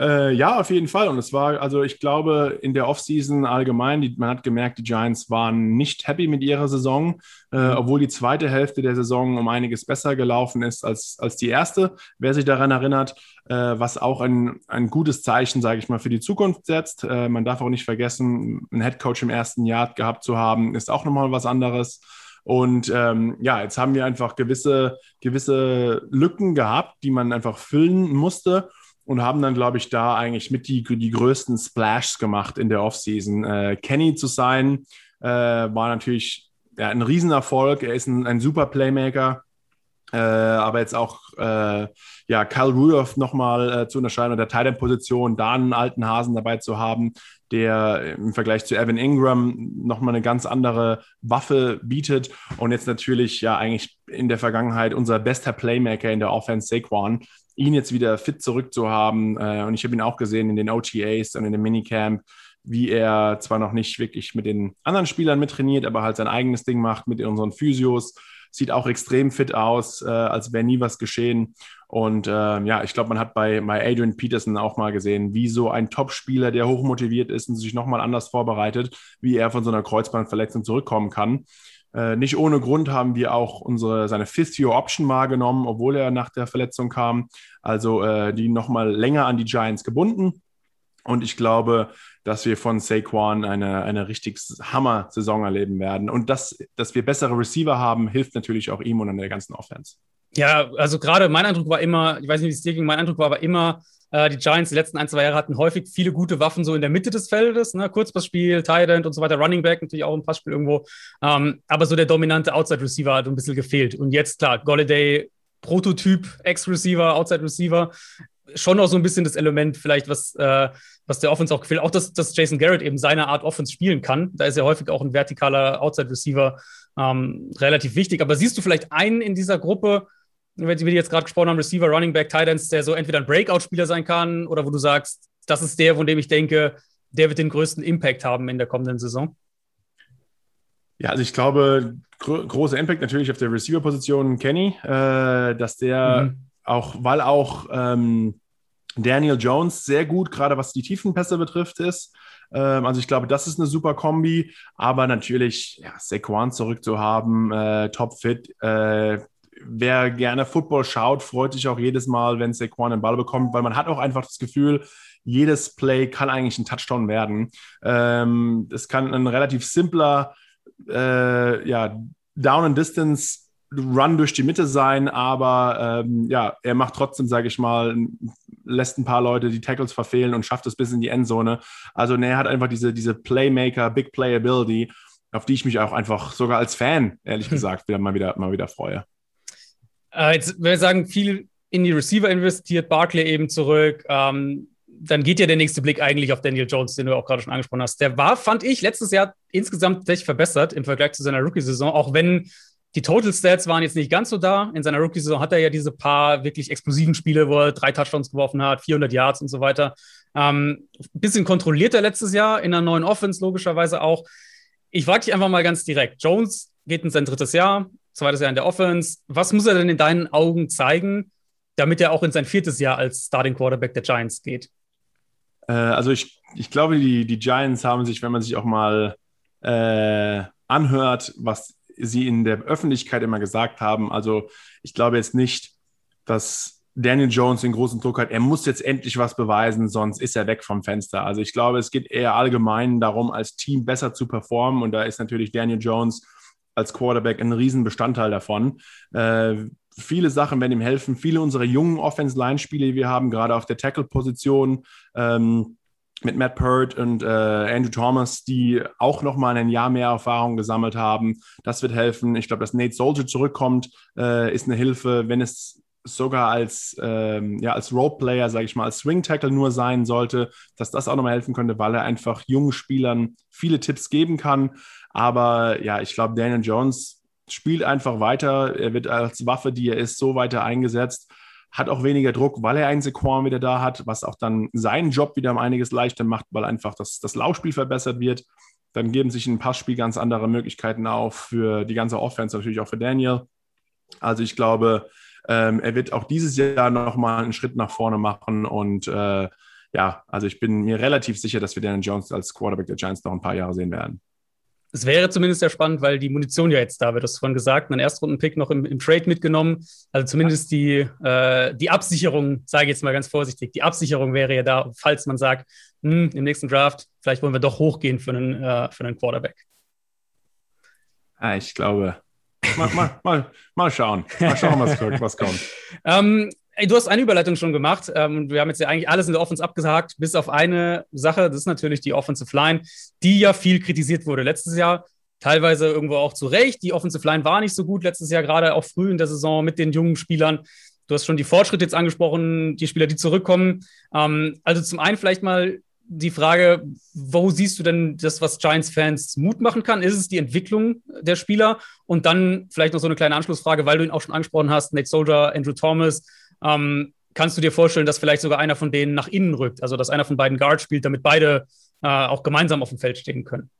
Äh, ja, auf jeden Fall. Und es war, also ich glaube, in der Offseason allgemein, die, man hat gemerkt, die Giants waren nicht happy mit ihrer Saison, äh, mhm. obwohl die zweite Hälfte der Saison um einiges besser gelaufen ist als, als die erste. Wer sich daran erinnert, äh, was auch ein, ein gutes Zeichen, sage ich mal, für die Zukunft setzt. Äh, man darf auch nicht vergessen, einen Headcoach im ersten Jahr gehabt zu haben, ist auch nochmal was anderes. Und ähm, ja, jetzt haben wir einfach gewisse, gewisse Lücken gehabt, die man einfach füllen musste und haben dann, glaube ich, da eigentlich mit die, die größten Splashs gemacht in der Offseason. Äh, Kenny zu sein, äh, war natürlich ja, ein Riesenerfolg. Er ist ein, ein super Playmaker. Äh, aber jetzt auch äh, ja, Kyle Rudolph nochmal äh, zu unterscheiden und der Titan-Position, da einen alten Hasen dabei zu haben, der im Vergleich zu Evan Ingram nochmal eine ganz andere Waffe bietet. Und jetzt natürlich ja eigentlich in der Vergangenheit unser bester Playmaker in der Offense, Saquon, ihn jetzt wieder fit zurückzuhaben. Äh, und ich habe ihn auch gesehen in den OTAs und in dem Minicamp, wie er zwar noch nicht wirklich mit den anderen Spielern mittrainiert, aber halt sein eigenes Ding macht mit unseren Physios. Sieht auch extrem fit aus, äh, als wäre nie was geschehen. Und äh, ja, ich glaube, man hat bei, bei Adrian Peterson auch mal gesehen, wie so ein Top-Spieler, der hochmotiviert ist und sich nochmal anders vorbereitet, wie er von so einer Kreuzbandverletzung zurückkommen kann. Äh, nicht ohne Grund haben wir auch unsere, seine Fifth-Year-Option wahrgenommen, obwohl er nach der Verletzung kam. Also äh, die nochmal länger an die Giants gebunden. Und ich glaube, dass wir von Saquon eine, eine richtig Hammer-Saison erleben werden. Und dass, dass wir bessere Receiver haben, hilft natürlich auch ihm und an der ganzen Offense. Ja, also gerade mein Eindruck war immer, ich weiß nicht, wie es dir ging, mein Eindruck war aber immer, äh, die Giants die letzten ein, zwei Jahre hatten häufig viele gute Waffen so in der Mitte des Feldes, ne? Kurzpassspiel, Tight End und so weiter, Running Back natürlich auch im Passspiel irgendwo. Ähm, aber so der dominante Outside Receiver hat ein bisschen gefehlt. Und jetzt, klar, Golladay, Prototyp, Ex-Receiver, Outside Receiver, schon auch so ein bisschen das Element, vielleicht, was, äh, was der Offense auch gefällt. Auch, dass, dass Jason Garrett eben seine Art Offense spielen kann. Da ist ja häufig auch ein vertikaler Outside Receiver ähm, relativ wichtig. Aber siehst du vielleicht einen in dieser Gruppe, wenn wir jetzt gerade gesprochen haben, Receiver, Running Back, Titans, der so entweder ein Breakout-Spieler sein kann oder wo du sagst, das ist der, von dem ich denke, der wird den größten Impact haben in der kommenden Saison? Ja, also ich glaube, gro großer Impact natürlich auf der Receiver-Position Kenny, äh, dass der mhm. auch, weil auch ähm, Daniel Jones sehr gut, gerade was die Tiefenpässe betrifft, ist. Ähm, also ich glaube, das ist eine super Kombi. Aber natürlich, ja, Saquon zurückzuhaben, äh, topfit. Äh, wer gerne Football schaut, freut sich auch jedes Mal, wenn Saquon den Ball bekommt, weil man hat auch einfach das Gefühl, jedes Play kann eigentlich ein Touchdown werden. Ähm, es kann ein relativ simpler äh, ja, Down and Distance Run durch die Mitte sein, aber ähm, ja, er macht trotzdem, sage ich mal, lässt ein paar Leute die Tackles verfehlen und schafft es bis in die Endzone. Also ne, er hat einfach diese, diese Playmaker, Big Playability, auf die ich mich auch einfach sogar als Fan, ehrlich gesagt, wieder mal wieder, mal wieder freue. Äh, jetzt würde ich sagen, viel in die Receiver investiert, Barkley eben zurück. Ähm, dann geht ja der nächste Blick eigentlich auf Daniel Jones, den du auch gerade schon angesprochen hast. Der war, fand ich, letztes Jahr insgesamt tatsächlich verbessert im Vergleich zu seiner Rookie-Saison, auch wenn die Total Stats waren jetzt nicht ganz so da. In seiner Rookie-Saison hat er ja diese paar wirklich explosiven Spiele, wo er drei Touchdowns geworfen hat, 400 Yards und so weiter. Ähm, bisschen kontrollierter letztes Jahr in der neuen Offense, logischerweise auch. Ich frage dich einfach mal ganz direkt. Jones geht in sein drittes Jahr, zweites Jahr in der Offense. Was muss er denn in deinen Augen zeigen, damit er auch in sein viertes Jahr als Starting Quarterback der Giants geht? Äh, also ich, ich glaube, die, die Giants haben sich, wenn man sich auch mal äh, anhört, was sie in der Öffentlichkeit immer gesagt haben, also ich glaube jetzt nicht, dass Daniel Jones den großen Druck hat, er muss jetzt endlich was beweisen, sonst ist er weg vom Fenster. Also ich glaube, es geht eher allgemein darum, als Team besser zu performen und da ist natürlich Daniel Jones als Quarterback ein Riesenbestandteil davon. Äh, viele Sachen werden ihm helfen. Viele unserer jungen Offense-Line-Spiele, die wir haben, gerade auf der Tackle-Position, ähm, mit Matt Pert und äh, Andrew Thomas, die auch nochmal ein Jahr mehr Erfahrung gesammelt haben. Das wird helfen. Ich glaube, dass Nate Soldier zurückkommt, äh, ist eine Hilfe. Wenn es sogar als, ähm, ja, als Roleplayer, sage ich mal, als Swing Tackle nur sein sollte, dass das auch nochmal helfen könnte, weil er einfach jungen Spielern viele Tipps geben kann. Aber ja, ich glaube, Daniel Jones spielt einfach weiter. Er wird als Waffe, die er ist, so weiter eingesetzt. Hat auch weniger Druck, weil er einen Sequan wieder da hat, was auch dann seinen Job wieder um einiges leichter macht, weil einfach das, das Laufspiel verbessert wird. Dann geben sich im Passspiel ganz andere Möglichkeiten auf für die ganze Offense, natürlich auch für Daniel. Also ich glaube, ähm, er wird auch dieses Jahr nochmal einen Schritt nach vorne machen und äh, ja, also ich bin mir relativ sicher, dass wir Daniel Jones als Quarterback der Giants noch ein paar Jahre sehen werden. Es wäre zumindest sehr spannend, weil die Munition ja jetzt da wird. Das von gesagt, einen Erstrunden-Pick noch im, im, Trade mitgenommen. Also zumindest die, äh, die Absicherung, sage ich jetzt mal ganz vorsichtig, die Absicherung wäre ja da, falls man sagt, hm, im nächsten Draft, vielleicht wollen wir doch hochgehen für einen, äh, für einen Quarterback. Ah, ich glaube, mal, mal, mal, mal schauen. Mal schauen, was, was kommt. ähm, Ey, du hast eine Überleitung schon gemacht. Ähm, wir haben jetzt ja eigentlich alles in der Offense abgehakt, bis auf eine Sache. Das ist natürlich die Offensive Line, die ja viel kritisiert wurde letztes Jahr. Teilweise irgendwo auch zu Recht. Die Offensive Line war nicht so gut letztes Jahr, gerade auch früh in der Saison mit den jungen Spielern. Du hast schon die Fortschritte jetzt angesprochen, die Spieler, die zurückkommen. Ähm, also zum einen vielleicht mal die Frage, wo siehst du denn das, was Giants-Fans Mut machen kann? Ist es die Entwicklung der Spieler? Und dann vielleicht noch so eine kleine Anschlussfrage, weil du ihn auch schon angesprochen hast, Nate Soldier, Andrew Thomas, ähm, kannst du dir vorstellen, dass vielleicht sogar einer von denen nach innen rückt? Also, dass einer von beiden Guards spielt, damit beide äh, auch gemeinsam auf dem Feld stehen können?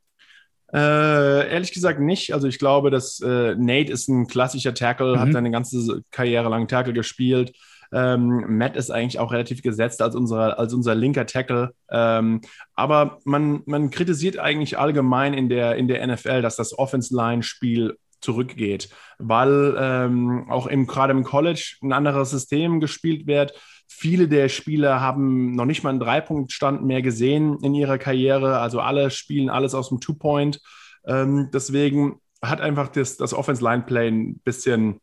Äh, ehrlich gesagt nicht. Also ich glaube, dass äh, Nate ist ein klassischer Tackle, mhm. hat seine ganze Karriere lang Tackle gespielt. Ähm, Matt ist eigentlich auch relativ gesetzt als, unsere, als unser linker Tackle. Ähm, aber man, man kritisiert eigentlich allgemein in der, in der NFL, dass das Offense-Line-Spiel zurückgeht, weil ähm, auch im, gerade im College ein anderes System gespielt wird. Viele der Spieler haben noch nicht mal einen Dreipunktstand mehr gesehen in ihrer Karriere. Also alle spielen alles aus dem Two-Point. Ähm, deswegen hat einfach das, das Offense-Line-Play ein bisschen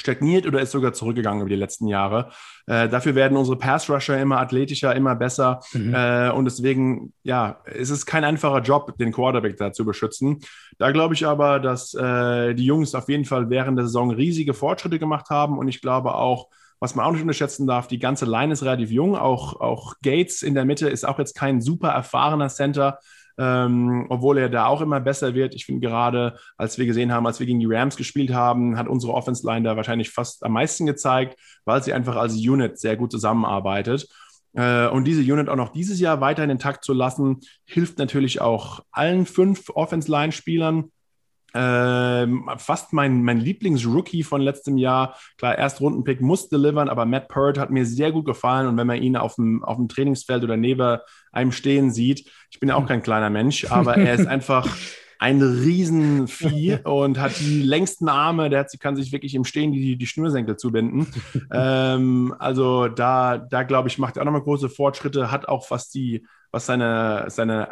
stagniert oder ist sogar zurückgegangen über die letzten Jahre. Äh, dafür werden unsere Pass-Rusher immer athletischer, immer besser. Mhm. Äh, und deswegen, ja, es ist kein einfacher Job, den Quarterback da zu beschützen. Da glaube ich aber, dass äh, die Jungs auf jeden Fall während der Saison riesige Fortschritte gemacht haben. Und ich glaube auch, was man auch nicht unterschätzen darf, die ganze Line ist relativ jung. Auch, auch Gates in der Mitte ist auch jetzt kein super erfahrener Center ähm, obwohl er da auch immer besser wird. Ich finde gerade, als wir gesehen haben, als wir gegen die Rams gespielt haben, hat unsere Offense Line da wahrscheinlich fast am meisten gezeigt, weil sie einfach als Unit sehr gut zusammenarbeitet. Äh, und diese Unit auch noch dieses Jahr weiterhin intakt zu lassen, hilft natürlich auch allen fünf Offense-Line-Spielern. Ähm, fast mein, mein Lieblingsrookie von letztem Jahr. Klar, Erstrundenpick muss delivern, aber Matt Pert hat mir sehr gut gefallen. Und wenn man ihn auf dem, auf dem Trainingsfeld oder neben einem stehen sieht, ich bin ja auch kein kleiner Mensch, aber er ist einfach ein Riesenvieh und hat die längsten Arme. Der hat, kann sich wirklich im Stehen die, die Schnürsenkel zubinden. ähm, also da, da glaube ich, macht er auch nochmal große Fortschritte, hat auch was die, was seine, seine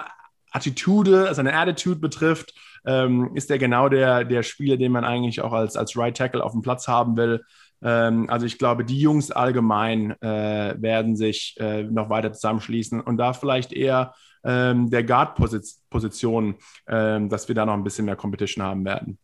Attitude, seine Attitude betrifft, ähm, ist er genau der, der Spieler, den man eigentlich auch als, als Right Tackle auf dem Platz haben will. Ähm, also ich glaube, die Jungs allgemein äh, werden sich äh, noch weiter zusammenschließen und da vielleicht eher ähm, der Guard-Position, ähm, dass wir da noch ein bisschen mehr Competition haben werden.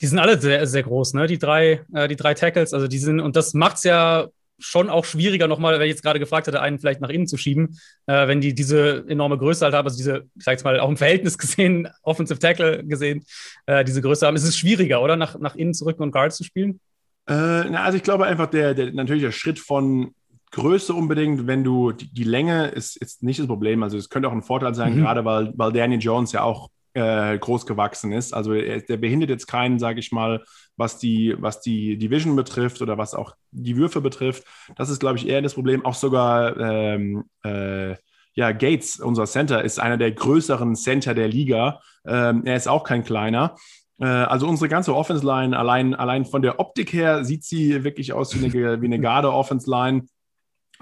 Die sind alle sehr, sehr groß, ne? Die drei, äh, die drei Tackles, also die sind, und das macht es ja schon auch schwieriger, nochmal, wenn ich jetzt gerade gefragt hatte, einen vielleicht nach innen zu schieben, äh, wenn die diese enorme Größe halt haben, also diese, ich sag jetzt mal, auch im Verhältnis gesehen, Offensive Tackle gesehen, äh, diese Größe haben. Ist es schwieriger, oder? Nach, nach innen zu rücken und Guards zu spielen? Äh, na, also ich glaube einfach, der, der natürlich der Schritt von Größe unbedingt, wenn du die, die Länge ist, ist nicht das Problem. Also es könnte auch ein Vorteil sein, mhm. gerade weil, weil Danny Jones ja auch äh, groß gewachsen ist. Also er, der behindert jetzt keinen, sage ich mal, was die, was die Division betrifft oder was auch die Würfe betrifft. Das ist, glaube ich, eher das Problem. Auch sogar ähm, äh, ja, Gates, unser Center, ist einer der größeren Center der Liga. Ähm, er ist auch kein kleiner. Äh, also unsere ganze Offense Line, allein, allein von der Optik her, sieht sie wirklich aus wie eine, wie eine Garde Offense Line.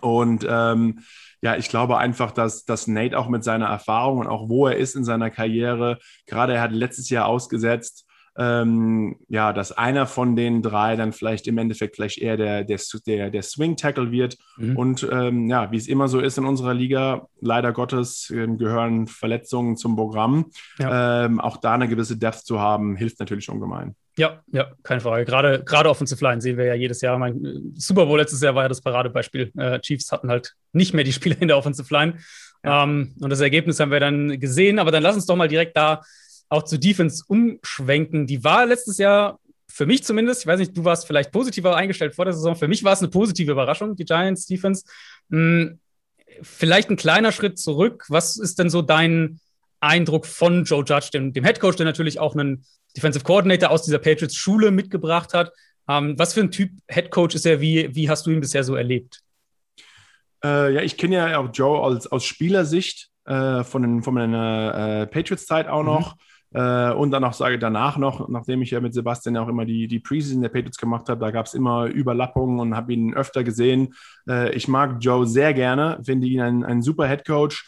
Und ähm, ja, ich glaube einfach, dass, dass Nate auch mit seiner Erfahrung und auch wo er ist in seiner Karriere, gerade er hat letztes Jahr ausgesetzt, ähm, ja, dass einer von den drei dann vielleicht im Endeffekt vielleicht eher der, der, der, der Swing-Tackle wird. Mhm. Und ähm, ja, wie es immer so ist in unserer Liga, leider Gottes äh, gehören Verletzungen zum Programm. Ja. Ähm, auch da eine gewisse Depth zu haben, hilft natürlich ungemein. Ja, ja, keine Frage. Gerade, gerade Offensive Line sehen wir ja jedes Jahr. Mein Super Bowl letztes Jahr war ja das Paradebeispiel. Äh, Chiefs hatten halt nicht mehr die Spieler in der Offensive Line. Ja. Ähm, und das Ergebnis haben wir dann gesehen. Aber dann lass uns doch mal direkt da auch zu Defense umschwenken. Die war letztes Jahr für mich zumindest, ich weiß nicht, du warst vielleicht positiver eingestellt vor der Saison. Für mich war es eine positive Überraschung, die Giants Defense. Hm, vielleicht ein kleiner Schritt zurück. Was ist denn so dein Eindruck von Joe Judge, dem, dem Head Coach, der natürlich auch einen Defensive Coordinator aus dieser Patriots-Schule mitgebracht hat. Ähm, was für ein Typ Head Coach ist er? Wie, wie hast du ihn bisher so erlebt? Äh, ja, ich kenne ja auch Joe als, aus Spielersicht äh, von, den, von meiner äh, Patriots-Zeit auch noch. Mhm. Äh, und dann auch sage danach noch, nachdem ich ja mit Sebastian ja auch immer die, die Preseason der Patriots gemacht habe, da gab es immer Überlappungen und habe ihn öfter gesehen. Äh, ich mag Joe sehr gerne, finde ihn ein, ein super Head Coach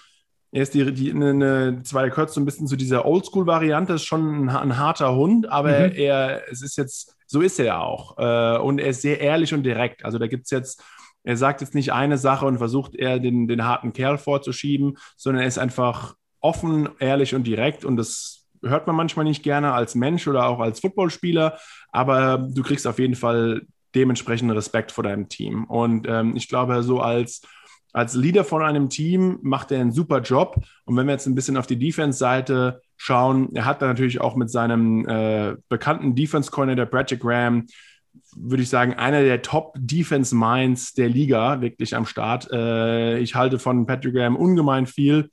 er ist die, die eine, zwar gehört so ein bisschen zu dieser Oldschool-Variante, ist schon ein, ein, harter Hund, aber mhm. er, es ist jetzt, so ist er auch. Äh, und er ist sehr ehrlich und direkt. Also da gibt es jetzt, er sagt jetzt nicht eine Sache und versucht eher den, den harten Kerl vorzuschieben, sondern er ist einfach offen, ehrlich und direkt und das hört man manchmal nicht gerne als Mensch oder auch als Footballspieler, aber du kriegst auf jeden Fall dementsprechend Respekt vor deinem Team. Und ähm, ich glaube, so als als Leader von einem Team macht er einen super Job. Und wenn wir jetzt ein bisschen auf die Defense-Seite schauen, er hat da natürlich auch mit seinem äh, bekannten Defense-Coordinator Bradley Graham, würde ich sagen, einer der Top-Defense-Minds der Liga wirklich am Start. Äh, ich halte von Patrick Graham ungemein viel.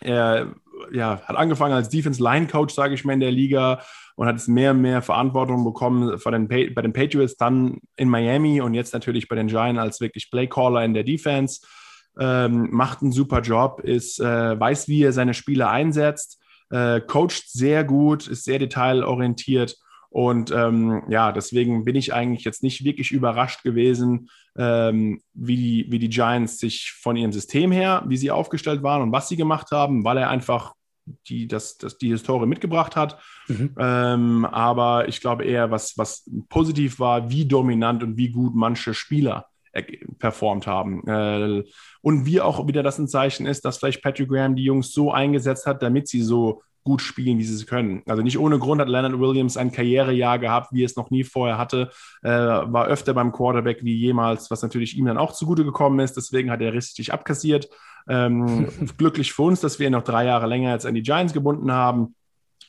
Er ja, hat angefangen als Defense-Line-Coach, sage ich mal, in der Liga und hat jetzt mehr und mehr Verantwortung bekommen den bei den Patriots, dann in Miami und jetzt natürlich bei den Giants als wirklich Playcaller in der Defense ähm, macht einen super Job, ist, äh, weiß, wie er seine Spieler einsetzt, äh, coacht sehr gut, ist sehr detailorientiert. Und ähm, ja, deswegen bin ich eigentlich jetzt nicht wirklich überrascht gewesen, ähm, wie, die, wie die Giants sich von ihrem System her, wie sie aufgestellt waren und was sie gemacht haben, weil er einfach die, das, das, die Historie mitgebracht hat. Mhm. Ähm, aber ich glaube eher, was, was positiv war, wie dominant und wie gut manche Spieler performt haben. Äh, und wie auch wieder das ein Zeichen ist, dass vielleicht Patrick Graham die Jungs so eingesetzt hat, damit sie so gut spielen, wie sie es können. Also nicht ohne Grund hat Leonard Williams ein Karrierejahr gehabt, wie es noch nie vorher hatte, äh, war öfter beim Quarterback wie jemals, was natürlich ihm dann auch zugute gekommen ist. Deswegen hat er richtig abkassiert. Ähm, glücklich für uns, dass wir ihn noch drei Jahre länger jetzt an die Giants gebunden haben.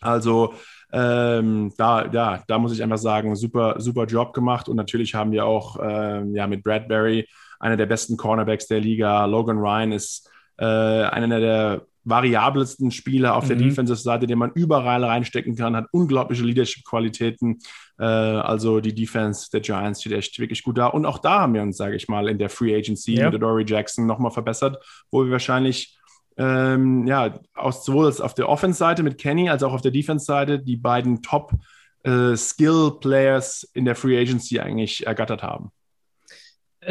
Also ähm, da, ja, da muss ich einfach sagen, super, super Job gemacht. Und natürlich haben wir auch ähm, ja, mit Bradbury einer der besten Cornerbacks der Liga. Logan Ryan ist äh, einer der variabelsten Spieler auf mhm. der Defensive-Seite, den man überall reinstecken kann, hat unglaubliche Leadership-Qualitäten. Äh, also die Defense der Giants steht echt wirklich gut da. Und auch da haben wir uns, sage ich mal, in der Free Agency ja. mit Dory Jackson nochmal verbessert, wo wir wahrscheinlich ähm, ja, aus, sowohl auf der Offense-Seite mit Kenny als auch auf der Defense-Seite die beiden Top-Skill-Players äh, in der Free Agency eigentlich ergattert haben.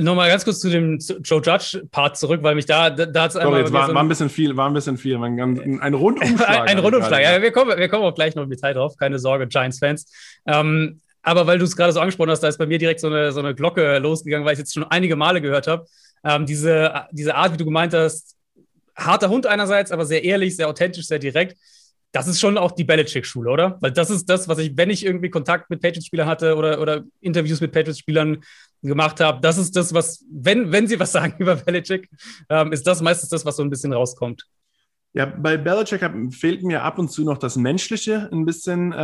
Nochmal ganz kurz zu dem Joe Judge-Part zurück, weil mich da, da, hat es einmal. Jetzt war, so war, ein bisschen viel, war ein bisschen viel. Ein, ein Rundumschlag. ein, ein Rundumschlag, ja. Wir kommen, wir kommen auch gleich noch im Detail drauf, keine Sorge, Giants-Fans. Ähm, aber weil du es gerade so angesprochen hast, da ist bei mir direkt so eine, so eine Glocke losgegangen, weil ich jetzt schon einige Male gehört habe. Ähm, diese, diese Art, wie du gemeint hast, harter Hund einerseits, aber sehr ehrlich, sehr authentisch, sehr direkt. Das ist schon auch die Belichick-Schule, oder? Weil das ist das, was ich, wenn ich irgendwie Kontakt mit Patriots-Spielern hatte oder, oder Interviews mit Patriots-Spielern gemacht habe, das ist das, was, wenn, wenn sie was sagen über Belichick, ähm, ist das meistens das, was so ein bisschen rauskommt. Ja, bei Belichick fehlt mir ab und zu noch das Menschliche ein bisschen, äh,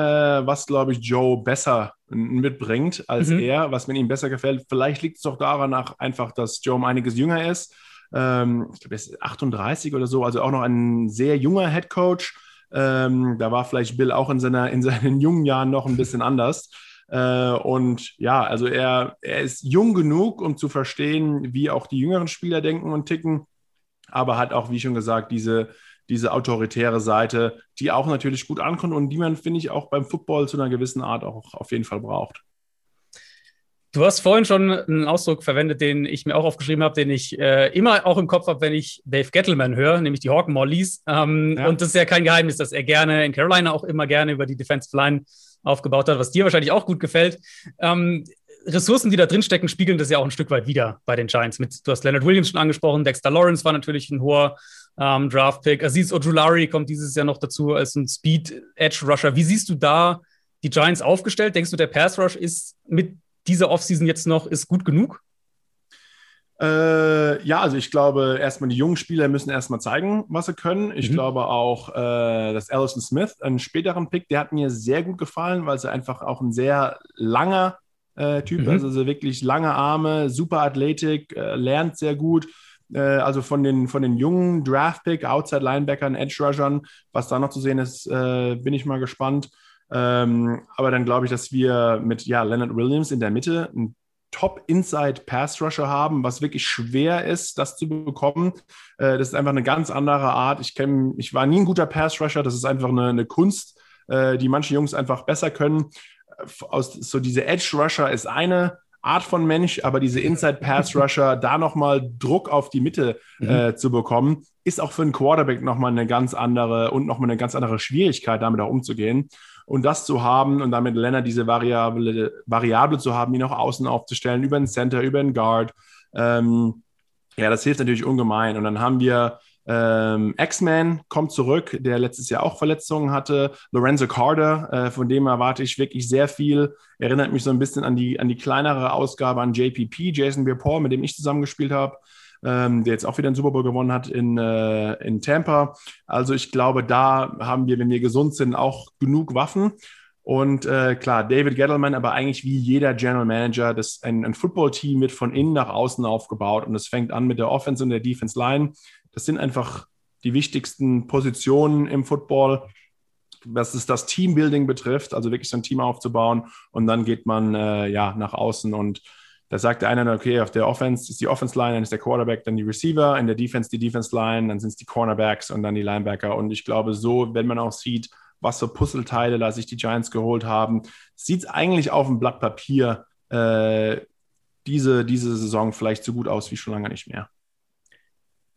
was, glaube ich, Joe besser mitbringt als mhm. er, was mir ihm besser gefällt. Vielleicht liegt es doch daran einfach, dass Joe um einiges jünger ist ähm, ich glaube, er ist 38 oder so, also auch noch ein sehr junger Head Coach. Ähm, da war vielleicht Bill auch in, seiner, in seinen jungen Jahren noch ein bisschen anders. Äh, und ja, also er, er ist jung genug, um zu verstehen, wie auch die jüngeren Spieler denken und ticken, aber hat auch, wie schon gesagt, diese, diese autoritäre Seite, die auch natürlich gut ankommt und die man, finde ich, auch beim Football zu einer gewissen Art auch auf jeden Fall braucht. Du hast vorhin schon einen Ausdruck verwendet, den ich mir auch aufgeschrieben habe, den ich äh, immer auch im Kopf habe, wenn ich Dave Gettleman höre, nämlich die Hawk Mollies. Ähm, ja. Und das ist ja kein Geheimnis, dass er gerne in Carolina auch immer gerne über die Defensive Line aufgebaut hat, was dir wahrscheinlich auch gut gefällt. Ähm, Ressourcen, die da drin stecken, spiegeln das ja auch ein Stück weit wieder bei den Giants. Mit, du hast Leonard Williams schon angesprochen, Dexter Lawrence war natürlich ein hoher ähm, Draft-Pick. Aziz Ojulari kommt dieses Jahr noch dazu als ein Speed-Edge-Rusher. Wie siehst du da die Giants aufgestellt? Denkst du, der Pass-Rush ist mit diese Offseason jetzt noch ist gut genug? Äh, ja, also ich glaube, erstmal die jungen Spieler müssen erstmal zeigen, was sie können. Ich mhm. glaube auch, äh, dass Allison Smith, einen späteren Pick, der hat mir sehr gut gefallen, weil sie einfach auch ein sehr langer äh, Typ mhm. ist. Also wirklich lange Arme, super Athletik, äh, lernt sehr gut. Äh, also von den, von den jungen Draft-Pick, Outside-Linebackern, Edge-Rushern, was da noch zu sehen ist, äh, bin ich mal gespannt. Ähm, aber dann glaube ich, dass wir mit ja, Leonard Williams in der Mitte einen Top-Inside-Pass-Rusher haben, was wirklich schwer ist, das zu bekommen. Äh, das ist einfach eine ganz andere Art. Ich, kenn, ich war nie ein guter Pass-Rusher. Das ist einfach eine, eine Kunst, äh, die manche Jungs einfach besser können. Aus, so diese Edge-Rusher ist eine Art von Mensch, aber diese Inside-Pass-Rusher, da nochmal Druck auf die Mitte mhm. äh, zu bekommen, ist auch für einen Quarterback nochmal eine ganz andere und nochmal eine ganz andere Schwierigkeit, damit auch umzugehen. Und das zu haben und damit Lennart diese Variable, Variable zu haben, ihn auch außen aufzustellen, über den Center, über den Guard, ähm, ja, das hilft natürlich ungemein. Und dann haben wir ähm, X-Man kommt zurück, der letztes Jahr auch Verletzungen hatte. Lorenzo Carter, äh, von dem erwarte ich wirklich sehr viel. Erinnert mich so ein bisschen an die, an die kleinere Ausgabe an JPP, Jason Pierre-Paul, mit dem ich zusammengespielt habe ähm, der jetzt auch wieder einen Super Bowl gewonnen hat in, äh, in Tampa. Also ich glaube, da haben wir, wenn wir gesund sind, auch genug Waffen. Und äh, klar, David Gettleman, aber eigentlich wie jeder General Manager, das, ein, ein Football-Team wird von innen nach außen aufgebaut und es fängt an mit der Offense und der Defense Line. Das sind einfach die wichtigsten Positionen im Football, was es das Teambuilding betrifft, also wirklich so ein Team aufzubauen. Und dann geht man äh, ja nach außen und da sagt der eine, okay, auf der Offense ist die Offense-Line, dann ist der Quarterback, dann die Receiver, in der Defense die Defense-Line, dann sind es die Cornerbacks und dann die Linebacker. Und ich glaube, so, wenn man auch sieht, was für Puzzleteile da sich die Giants geholt haben, sieht es eigentlich auf dem Blatt Papier äh, diese, diese Saison vielleicht so gut aus wie schon lange nicht mehr.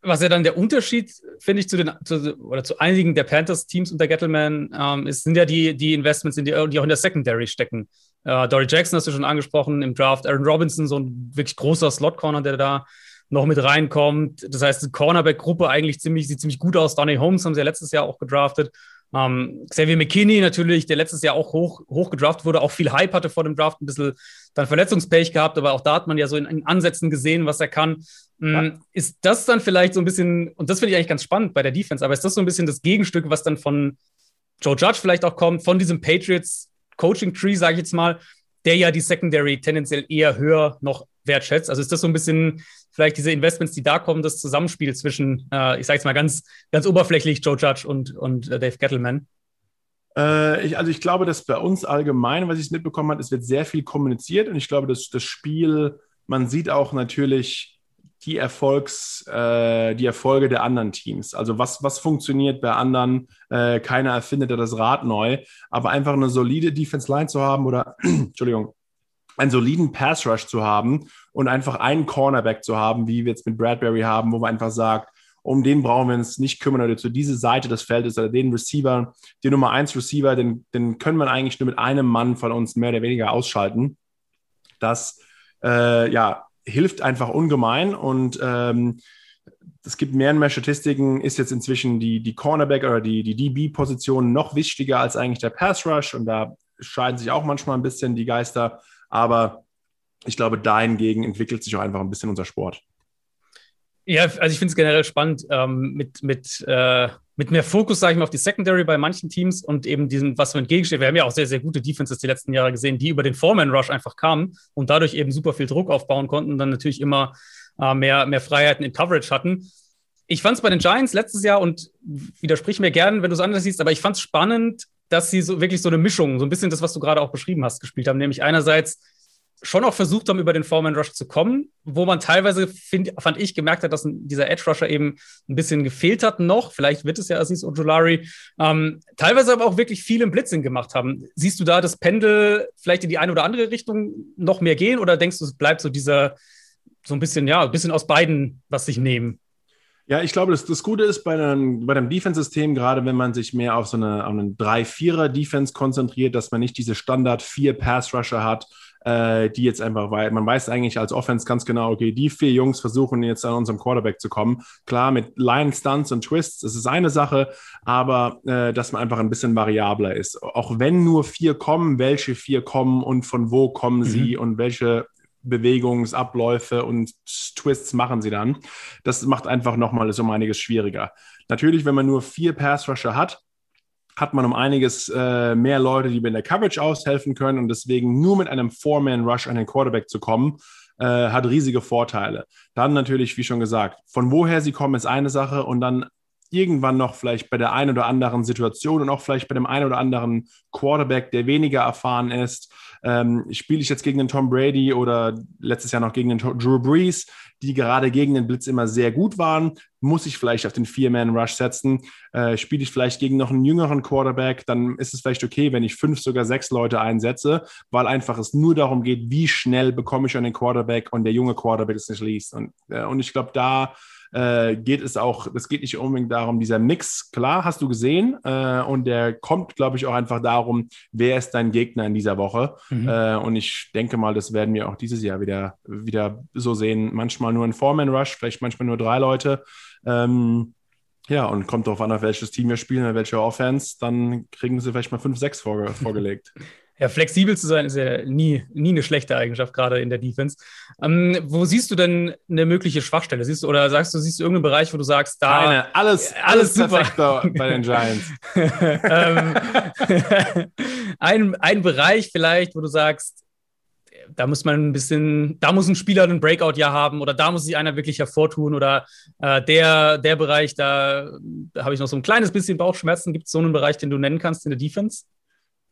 Was ja dann der Unterschied, finde ich, zu den zu, oder zu einigen der Panthers-Teams unter Gettleman ähm, ist, sind ja die, die Investments, die, die auch in der Secondary stecken. Äh, Dory Jackson hast du schon angesprochen im Draft. Aaron Robinson, so ein wirklich großer Slot-Corner, der da noch mit reinkommt. Das heißt, die Cornerback-Gruppe eigentlich ziemlich, sieht ziemlich gut aus. Donny Holmes haben sie ja letztes Jahr auch gedraftet. Ähm, Xavier McKinney natürlich, der letztes Jahr auch hoch, hoch gedraftet wurde, auch viel Hype hatte vor dem Draft, ein bisschen dann Verletzungspech gehabt, aber auch da hat man ja so in, in Ansätzen gesehen, was er kann. Ähm, ja. Ist das dann vielleicht so ein bisschen, und das finde ich eigentlich ganz spannend bei der Defense, aber ist das so ein bisschen das Gegenstück, was dann von Joe Judge vielleicht auch kommt, von diesem Patriots Coaching Tree, sage ich jetzt mal, der ja die Secondary tendenziell eher höher noch wertschätzt. Also ist das so ein bisschen vielleicht diese Investments, die da kommen, das Zusammenspiel zwischen, äh, ich sage jetzt mal ganz, ganz oberflächlich, Joe Judge und, und äh, Dave Gettleman? Äh, ich, also ich glaube, dass bei uns allgemein, was ich mitbekommen habe, es wird sehr viel kommuniziert und ich glaube, dass das Spiel, man sieht auch natürlich die Erfolgs, äh, die Erfolge der anderen Teams. Also was, was funktioniert bei anderen? Äh, keiner erfindet ja das Rad neu, aber einfach eine solide Defense Line zu haben oder Entschuldigung, einen soliden Pass Rush zu haben und einfach einen Cornerback zu haben, wie wir jetzt mit Bradbury haben, wo man einfach sagt, um den brauchen wir uns nicht kümmern oder zu dieser Seite des Feldes oder den Receiver, den Nummer 1 Receiver, den, den können wir eigentlich nur mit einem Mann von uns mehr oder weniger ausschalten. Das äh, ja, hilft einfach ungemein und ähm, es gibt mehr und mehr Statistiken, ist jetzt inzwischen die, die Cornerback oder die, die DB-Position noch wichtiger als eigentlich der Pass Rush und da scheiden sich auch manchmal ein bisschen die Geister, aber ich glaube, dahingegen entwickelt sich auch einfach ein bisschen unser Sport. Ja, also ich finde es generell spannend, ähm, mit, mit, äh, mit mehr Fokus, sage ich mal, auf die Secondary bei manchen Teams und eben diesem, was so entgegensteht. Wir haben ja auch sehr, sehr gute Defenses die letzten Jahre gesehen, die über den Foreman-Rush einfach kamen und dadurch eben super viel Druck aufbauen konnten und dann natürlich immer äh, mehr, mehr Freiheiten in Coverage hatten. Ich fand es bei den Giants letztes Jahr und widersprich mir gern, wenn du es anders siehst, aber ich fand es spannend, dass sie so wirklich so eine Mischung, so ein bisschen das, was du gerade auch beschrieben hast, gespielt haben, nämlich einerseits schon auch versucht haben, über den Foreman Rush zu kommen, wo man teilweise, find, fand ich, gemerkt hat, dass dieser Edge Rusher eben ein bisschen gefehlt hat noch. Vielleicht wird es ja Aziz Ojolari. Ähm, teilweise aber auch wirklich viel im Blitzing gemacht haben. Siehst du da das Pendel vielleicht in die eine oder andere Richtung noch mehr gehen oder denkst du, es bleibt so dieser, so ein bisschen, ja, ein bisschen aus beiden was sich nehmen? Ja, ich glaube, das, das Gute ist bei einem, bei einem Defense-System, gerade wenn man sich mehr auf so eine, auf einen 3-4er-Defense konzentriert, dass man nicht diese Standard-4-Pass-Rusher hat, äh, die jetzt einfach, weil man weiß eigentlich als Offense ganz genau, okay, die vier Jungs versuchen jetzt an unserem Quarterback zu kommen. Klar, mit Line Stunts und Twists, das ist eine Sache, aber äh, dass man einfach ein bisschen variabler ist. Auch wenn nur vier kommen, welche vier kommen und von wo kommen mhm. sie und welche Bewegungsabläufe und Twists machen sie dann. Das macht einfach nochmal so um einiges schwieriger. Natürlich, wenn man nur vier Pass Rusher hat, hat man um einiges äh, mehr Leute, die in der Coverage aushelfen können und deswegen nur mit einem Four-Man-Rush an den Quarterback zu kommen, äh, hat riesige Vorteile. Dann natürlich, wie schon gesagt, von woher sie kommen, ist eine Sache und dann irgendwann noch vielleicht bei der einen oder anderen Situation und auch vielleicht bei dem einen oder anderen Quarterback, der weniger erfahren ist, ähm, spiele ich jetzt gegen den Tom Brady oder letztes Jahr noch gegen den Drew Brees, die gerade gegen den Blitz immer sehr gut waren, muss ich vielleicht auf den Vier-Man-Rush setzen. Äh, spiele ich vielleicht gegen noch einen jüngeren Quarterback, dann ist es vielleicht okay, wenn ich fünf, sogar sechs Leute einsetze, weil einfach es nur darum geht, wie schnell bekomme ich an den Quarterback und der junge Quarterback es nicht liest. Und, äh, und ich glaube, da äh, geht es auch, es geht nicht unbedingt darum, dieser Mix, klar, hast du gesehen, äh, und der kommt, glaube ich, auch einfach darum, wer ist dein Gegner in dieser Woche. Mhm. Äh, und ich denke mal, das werden wir auch dieses Jahr wieder, wieder so sehen. Manchmal nur ein Foreman-Rush, vielleicht manchmal nur drei Leute. Ähm, ja, und kommt darauf an, auf welches Team wir spielen, welche Offense, dann kriegen sie vielleicht mal fünf, sechs vorge vorgelegt. Ja, flexibel zu sein ist ja nie, nie eine schlechte Eigenschaft, gerade in der Defense. Ähm, wo siehst du denn eine mögliche Schwachstelle? Siehst du, oder sagst du, siehst du irgendeinen Bereich, wo du sagst, da. Keine, alles, alles, alles super bei den Giants. ähm, ein, ein Bereich vielleicht, wo du sagst, da muss man ein bisschen, da muss ein Spieler einen Breakout-Jahr haben oder da muss sich einer wirklich hervortun oder äh, der, der Bereich, da, da habe ich noch so ein kleines bisschen Bauchschmerzen. Gibt es so einen Bereich, den du nennen kannst in der Defense?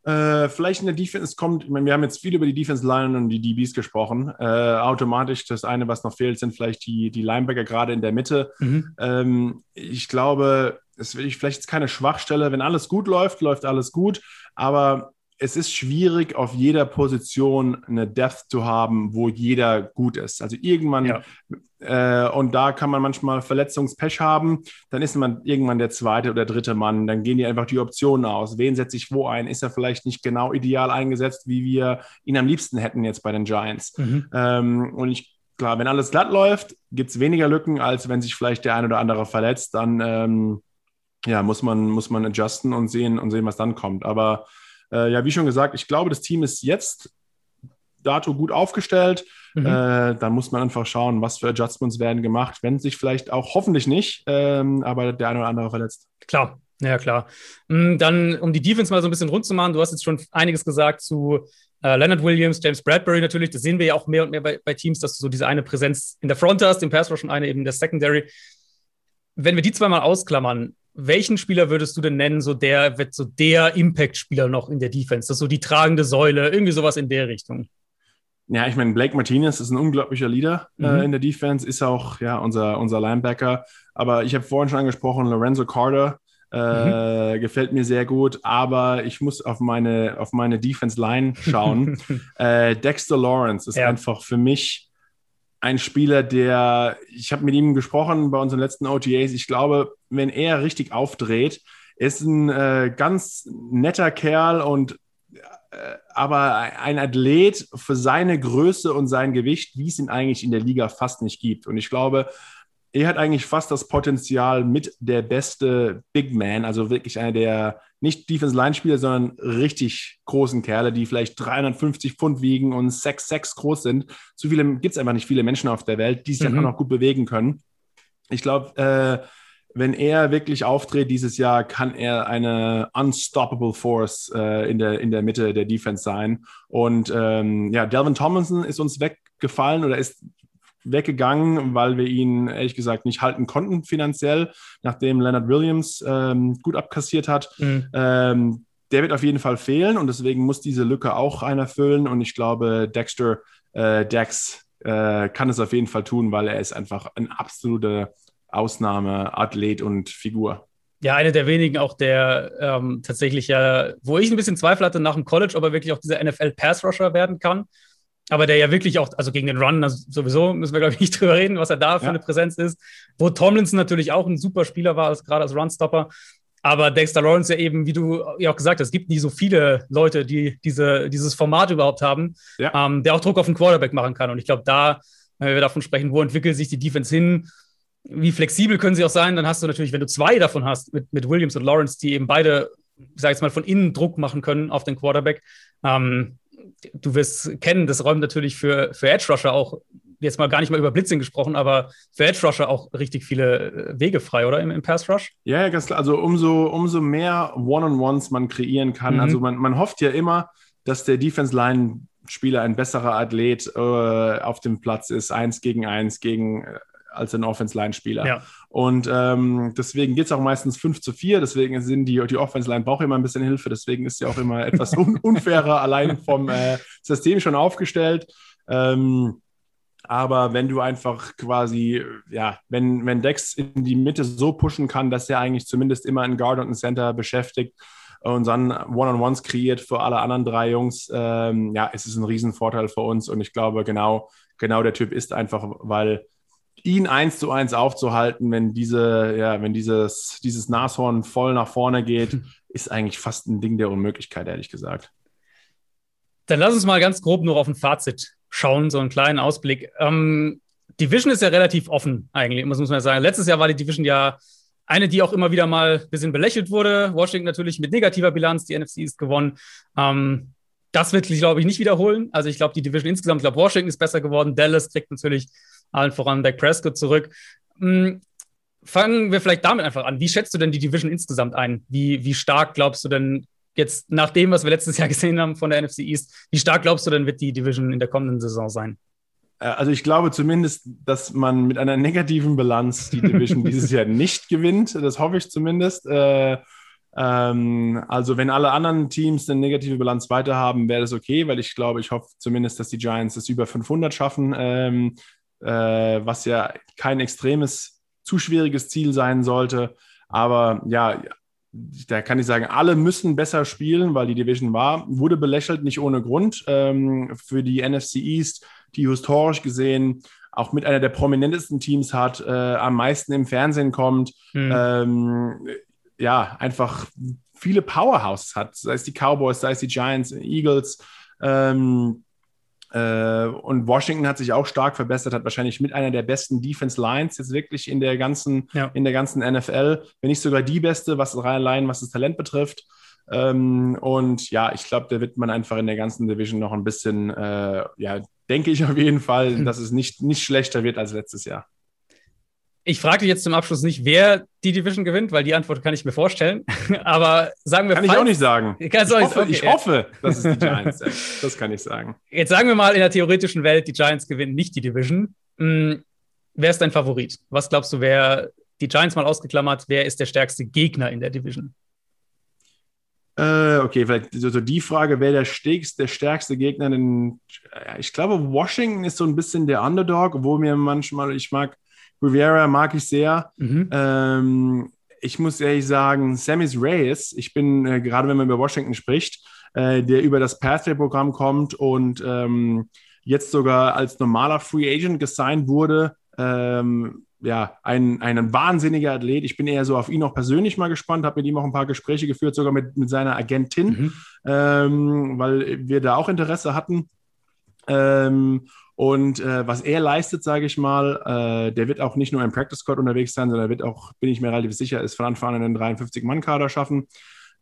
Äh, vielleicht in der Defense kommt, ich meine, wir haben jetzt viel über die Defense Line und die DBs gesprochen. Äh, automatisch das eine, was noch fehlt, sind vielleicht die, die Linebacker gerade in der Mitte. Mhm. Ähm, ich glaube, es ist vielleicht keine Schwachstelle. Wenn alles gut läuft, läuft alles gut. Aber es ist schwierig, auf jeder Position eine Depth zu haben, wo jeder gut ist. Also irgendwann, ja. äh, und da kann man manchmal Verletzungspech haben, dann ist man irgendwann der zweite oder dritte Mann. Dann gehen die einfach die Optionen aus. Wen setze ich wo ein? Ist er vielleicht nicht genau ideal eingesetzt, wie wir ihn am liebsten hätten jetzt bei den Giants? Mhm. Ähm, und ich Klar, wenn alles glatt läuft, gibt es weniger Lücken, als wenn sich vielleicht der ein oder andere verletzt. Dann ähm, ja, muss man, muss man adjusten und sehen und sehen, was dann kommt. Aber äh, ja, wie schon gesagt, ich glaube, das Team ist jetzt dato gut aufgestellt. Mhm. Äh, dann muss man einfach schauen, was für Adjustments werden gemacht, wenn sich vielleicht auch hoffentlich nicht, ähm, aber der eine oder andere verletzt. Klar, ja klar. Mm, dann, um die Defense mal so ein bisschen rund zu machen, du hast jetzt schon einiges gesagt zu Äh, Leonard Williams, James Bradbury natürlich, das sehen wir ja auch mehr und mehr bei, bei, Teams, dass du so diese eine Präsenz in der Front hast, im Pass Rush und eine eben in der Secondary. Wenn wir die zweimal ausklammern, welchen Spieler würdest du denn nennen, so der wird so der Impact-Spieler noch in der Defense? Das ist so die tragende Säule, irgendwie sowas in der Richtung. Ja, ich meine, Blake Martinez ist ein unglaublicher Leader äh, mhm. äh, in der Defense, ist auch ja unser, unser Linebacker. Aber ich habe vorhin schon angesprochen, Lorenzo Carter, äh, mhm. Gefällt mir sehr gut, aber ich muss auf meine, auf meine Defense Line schauen. äh, Dexter Lawrence ist ja. einfach für mich ein Spieler, der, ich habe mit ihm gesprochen bei unseren letzten OTAs. Ich glaube, wenn er richtig aufdreht, ist ein äh, ganz netter Kerl und äh, aber ein Athlet für seine Größe und sein Gewicht, wie es ihn eigentlich in der Liga fast nicht gibt. Und ich glaube, er hat eigentlich fast das Potenzial mit der beste Big Man, also wirklich einer der nicht Defense Line Spieler, sondern richtig großen Kerle, die vielleicht 350 Pfund wiegen und 6'6 groß sind. So viele gibt es einfach nicht viele Menschen auf der Welt, die sich mhm. dann auch noch gut bewegen können. Ich glaube, äh, wenn er wirklich auftritt dieses Jahr, kann er eine unstoppable Force äh, in, der, in der Mitte der Defense sein. Und ähm, ja, Delvin Tomlinson ist uns weggefallen oder ist weggegangen, weil wir ihn ehrlich gesagt nicht halten konnten finanziell, nachdem Leonard Williams ähm, gut abkassiert hat. Mhm. Ähm, der wird auf jeden Fall fehlen und deswegen muss diese Lücke auch einer füllen. Und ich glaube, Dexter äh, Dex äh, kann es auf jeden Fall tun, weil er ist einfach ein absoluter Ausnahmeathlet und Figur. Ja, einer der wenigen auch, der ähm, tatsächlich ja, wo ich ein bisschen Zweifel hatte nach dem College, ob er wirklich auch dieser NFL-Pass-Rusher werden kann aber der ja wirklich auch, also gegen den Run, also sowieso müssen wir, glaube ich, nicht drüber reden, was er da für ja. eine Präsenz ist. Wo Tomlinson natürlich auch ein super Spieler war, als, gerade als Runstopper. Aber Dexter Lawrence ja eben, wie du ja auch gesagt hast, es gibt nie so viele Leute, die diese, dieses Format überhaupt haben, ja. ähm, der auch Druck auf den Quarterback machen kann. Und ich glaube, da, wenn wir davon sprechen, wo entwickelt sich die Defense hin, wie flexibel können sie auch sein, dann hast du natürlich, wenn du zwei davon hast, mit, mit Williams und Lawrence, die eben beide, sag ich jetzt mal, von innen Druck machen können auf den Quarterback, ähm, du wirst kennen, das räumt natürlich für, für Edge Rusher auch, jetzt mal gar nicht mal über Blitzing gesprochen, aber für Edge Rusher auch richtig viele äh, Wege frei, oder im, im Pass Rush? Ja, ja, ganz klar. Also umso, umso mehr One-on-Ones man kreieren kann. Mhm. Also man, man hofft ja immer, dass der Defense Line Spieler ein besserer Athlet äh, auf dem Platz ist, eins gegen eins gegen äh, als ein Offense-Line-Spieler. Ja. Und ähm, deswegen geht es auch meistens 5 zu 4. Deswegen sind die, die Offense-Line braucht immer ein bisschen Hilfe. Deswegen ist sie auch immer etwas un unfairer allein vom äh, System schon aufgestellt. Ähm, aber wenn du einfach quasi, ja, wenn, wenn Dex in die Mitte so pushen kann, dass er eigentlich zumindest immer einen Guard und einen Center beschäftigt und dann One-on-Ones kreiert für alle anderen drei Jungs, ähm, ja, es ist ein Riesenvorteil für uns. Und ich glaube, genau, genau der Typ ist einfach, weil ihn eins zu eins aufzuhalten, wenn diese, ja, wenn dieses, dieses Nashorn voll nach vorne geht, ist eigentlich fast ein Ding der Unmöglichkeit, ehrlich gesagt. Dann lass uns mal ganz grob noch auf ein Fazit schauen, so einen kleinen Ausblick. Ähm, Division ist ja relativ offen, eigentlich, muss man sagen. Letztes Jahr war die Division ja eine, die auch immer wieder mal ein bisschen belächelt wurde. Washington natürlich mit negativer Bilanz, die NFC ist gewonnen. Ähm, das wird, glaube ich, nicht wiederholen. Also ich glaube, die Division insgesamt, ich glaube, Washington ist besser geworden. Dallas kriegt natürlich allen voran Dak Prescott zurück. Hm, fangen wir vielleicht damit einfach an. Wie schätzt du denn die Division insgesamt ein? Wie, wie stark glaubst du denn jetzt nach dem, was wir letztes Jahr gesehen haben von der NFC East, wie stark glaubst du denn wird die Division in der kommenden Saison sein? Äh, also ich glaube zumindest, dass man mit einer negativen Bilanz die Division dieses Jahr nicht gewinnt. Das hoffe ich zumindest. Äh, ähm, also wenn alle anderen Teams eine negative Bilanz weiter haben, wäre das okay, weil ich glaube, ich hoffe zumindest, dass die Giants es über 500 schaffen. Ähm, äh, was ja kein extremes, zu schwieriges Ziel sein sollte. Aber ja, da kann ich sagen, alle müssen besser spielen, weil die Division war, wurde belächelt, nicht ohne Grund. Ähm, für die NFC East, die historisch gesehen auch mit einer der prominentesten Teams hat, äh, am meisten im Fernsehen kommt, mhm. ähm, ja, einfach viele Powerhouses hat, sei es die Cowboys, sei es die Giants, Eagles. Ähm, äh, und Washington hat sich auch stark verbessert, hat wahrscheinlich mit einer der besten Defense Lines jetzt wirklich in der ganzen, ja. in der ganzen NFL, wenn nicht sogar die beste, was allein was das Talent betrifft. Ähm, und ja, ich glaube, da wird man einfach in der ganzen Division noch ein bisschen, äh, ja, denke ich auf jeden Fall, dass es nicht, nicht schlechter wird als letztes Jahr. Ich frage dich jetzt zum Abschluss nicht, wer die Division gewinnt, weil die Antwort kann ich mir vorstellen. Aber sagen wir Kann ich auch nicht sagen. Ich hoffe, nicht- ich okay. hoffe, dass es die Giants sind. Das kann ich sagen. Jetzt sagen wir mal in der theoretischen Welt, die Giants gewinnen nicht die Division. Hm, wer ist dein Favorit? Was glaubst du, wer die Giants mal ausgeklammert, wer ist der stärkste Gegner in der Division? Äh, okay, vielleicht so, so die Frage, wer der stärkste, der stärkste Gegner denn, Ich glaube, Washington ist so ein bisschen der Underdog, obwohl mir manchmal, ich mag Rivera, mag ich sehr. Mhm. Ähm, ich muss ehrlich sagen, Samis Reyes, ich bin, äh, gerade wenn man über Washington spricht, äh, der über das Pathway-Programm kommt und ähm, jetzt sogar als normaler Free Agent gesigned wurde. Ähm, ja, ein, ein wahnsinniger Athlet. Ich bin eher so auf ihn auch persönlich mal gespannt, habe mit ihm auch ein paar Gespräche geführt, sogar mit, mit seiner Agentin, Mhm. ähm, weil wir da auch Interesse hatten. Ähm, und äh, was er leistet, sage ich mal, äh, der wird auch nicht nur im Practice Squad unterwegs sein, sondern er wird auch, bin ich mir relativ sicher, es von Anfang an einen 53-Mann-Kader schaffen.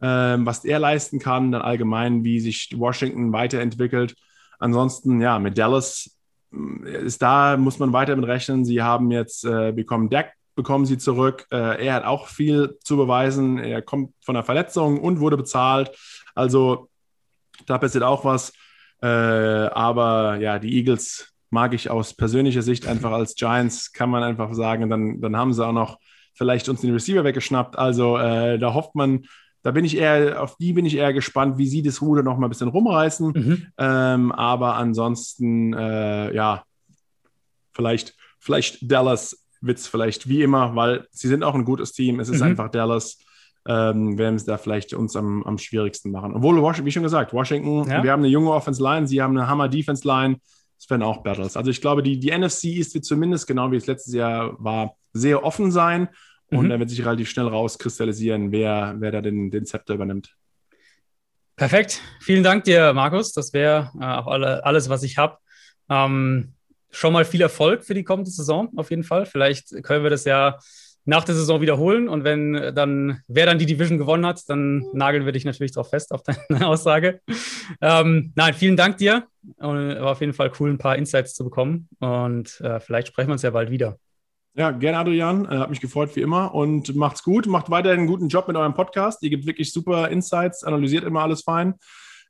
Ähm, was er leisten kann, dann allgemein, wie sich Washington weiterentwickelt. Ansonsten, ja, mit Dallas mh, ist da, muss man weiter mit rechnen. Sie haben jetzt äh, bekommen Dak, bekommen sie zurück. Äh, er hat auch viel zu beweisen. Er kommt von einer Verletzung und wurde bezahlt. Also da passiert auch was. Äh, aber ja, die Eagles mag ich aus persönlicher Sicht einfach als Giants, kann man einfach sagen. Dann, dann haben sie auch noch vielleicht uns den Receiver weggeschnappt. Also äh, da hofft man, da bin ich eher, auf die bin ich eher gespannt, wie sie das Ruder noch mal ein bisschen rumreißen. Mhm. Ähm, aber ansonsten, äh, ja, vielleicht, vielleicht Dallas wird es vielleicht wie immer, weil sie sind auch ein gutes Team. Es ist Mhm. einfach Dallas. Ähm, werden es da vielleicht uns am, am schwierigsten machen. Obwohl, wie schon gesagt, Washington, Ja. wir haben eine junge Offense Line, sie haben eine Hammer Defense Line. Es werden auch Battles. Also ich glaube, die, die NFC East wird zumindest, genau wie es letztes Jahr war, sehr offen sein. Und Mhm. da wird sich relativ schnell rauskristallisieren, wer, wer da den, den Zepter übernimmt. Perfekt. Vielen Dank dir, Markus. Das wäre äh, auch alle, alles, was ich habe. Ähm, schon mal viel Erfolg für die kommende Saison, auf jeden Fall. Vielleicht können wir das ja nach der Saison wiederholen. Und wenn dann, wer dann die Division gewonnen hat, dann nageln wir dich natürlich drauf fest, auf deine Aussage. Ähm, nein, vielen Dank dir. Und war auf jeden Fall cool, ein paar Insights zu bekommen. Und äh, vielleicht sprechen wir uns ja bald wieder. Ja, gerne, Adrian. Äh, hat mich gefreut wie immer und macht's gut. Macht weiterhin einen guten Job mit eurem Podcast. Ihr gebt wirklich super Insights, analysiert immer alles fein.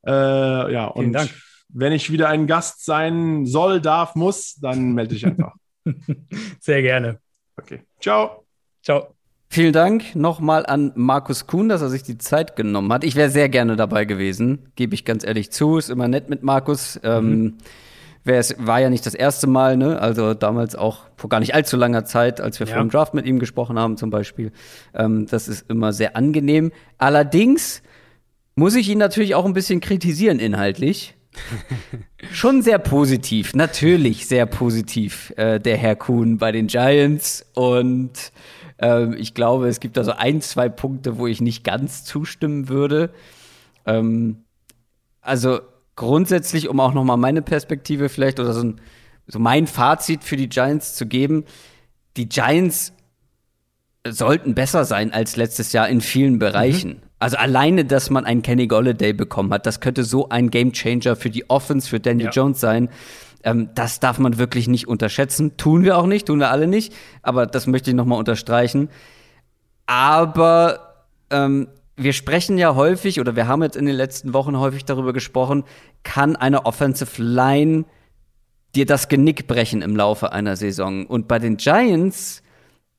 Äh, ja, Vielen und Dank. wenn ich wieder ein Gast sein soll, darf, muss, dann melde ich einfach. Sehr gerne. Okay. Ciao. Ciao. Vielen Dank nochmal an Markus Kuhn, dass er sich die Zeit genommen hat. Ich wäre sehr gerne dabei gewesen, gebe ich ganz ehrlich zu. Ist immer nett mit Markus. Ähm, wär es war ja nicht das erste Mal, ne? Also damals auch vor gar nicht allzu langer Zeit, als wir Ja. vor dem Draft mit ihm gesprochen haben, zum Beispiel. Ähm, das ist immer sehr angenehm. Allerdings muss ich ihn natürlich auch ein bisschen kritisieren inhaltlich. Schon sehr positiv, natürlich sehr positiv, äh, der Herr Kuhn bei den Giants. Und ähm, ich glaube, es gibt da so ein, zwei Punkte, wo ich nicht ganz zustimmen würde. Ähm, also grundsätzlich, um auch noch mal meine Perspektive vielleicht oder so, ein, so mein Fazit für die Giants zu geben, die Giants sollten besser sein als letztes Jahr in vielen Bereichen. Also alleine, dass man einen Kenny Golladay bekommen hat, das könnte so ein Gamechanger für die Offense, für Daniel Ja. Jones sein. Ähm, das darf man wirklich nicht unterschätzen. Tun wir auch nicht, tun wir alle nicht. Aber das möchte ich noch mal unterstreichen. Aber ähm, wir sprechen ja häufig, oder wir haben jetzt in den letzten Wochen häufig darüber gesprochen, kann eine Offensive Line dir das Genick brechen im Laufe einer Saison. Und bei den Giants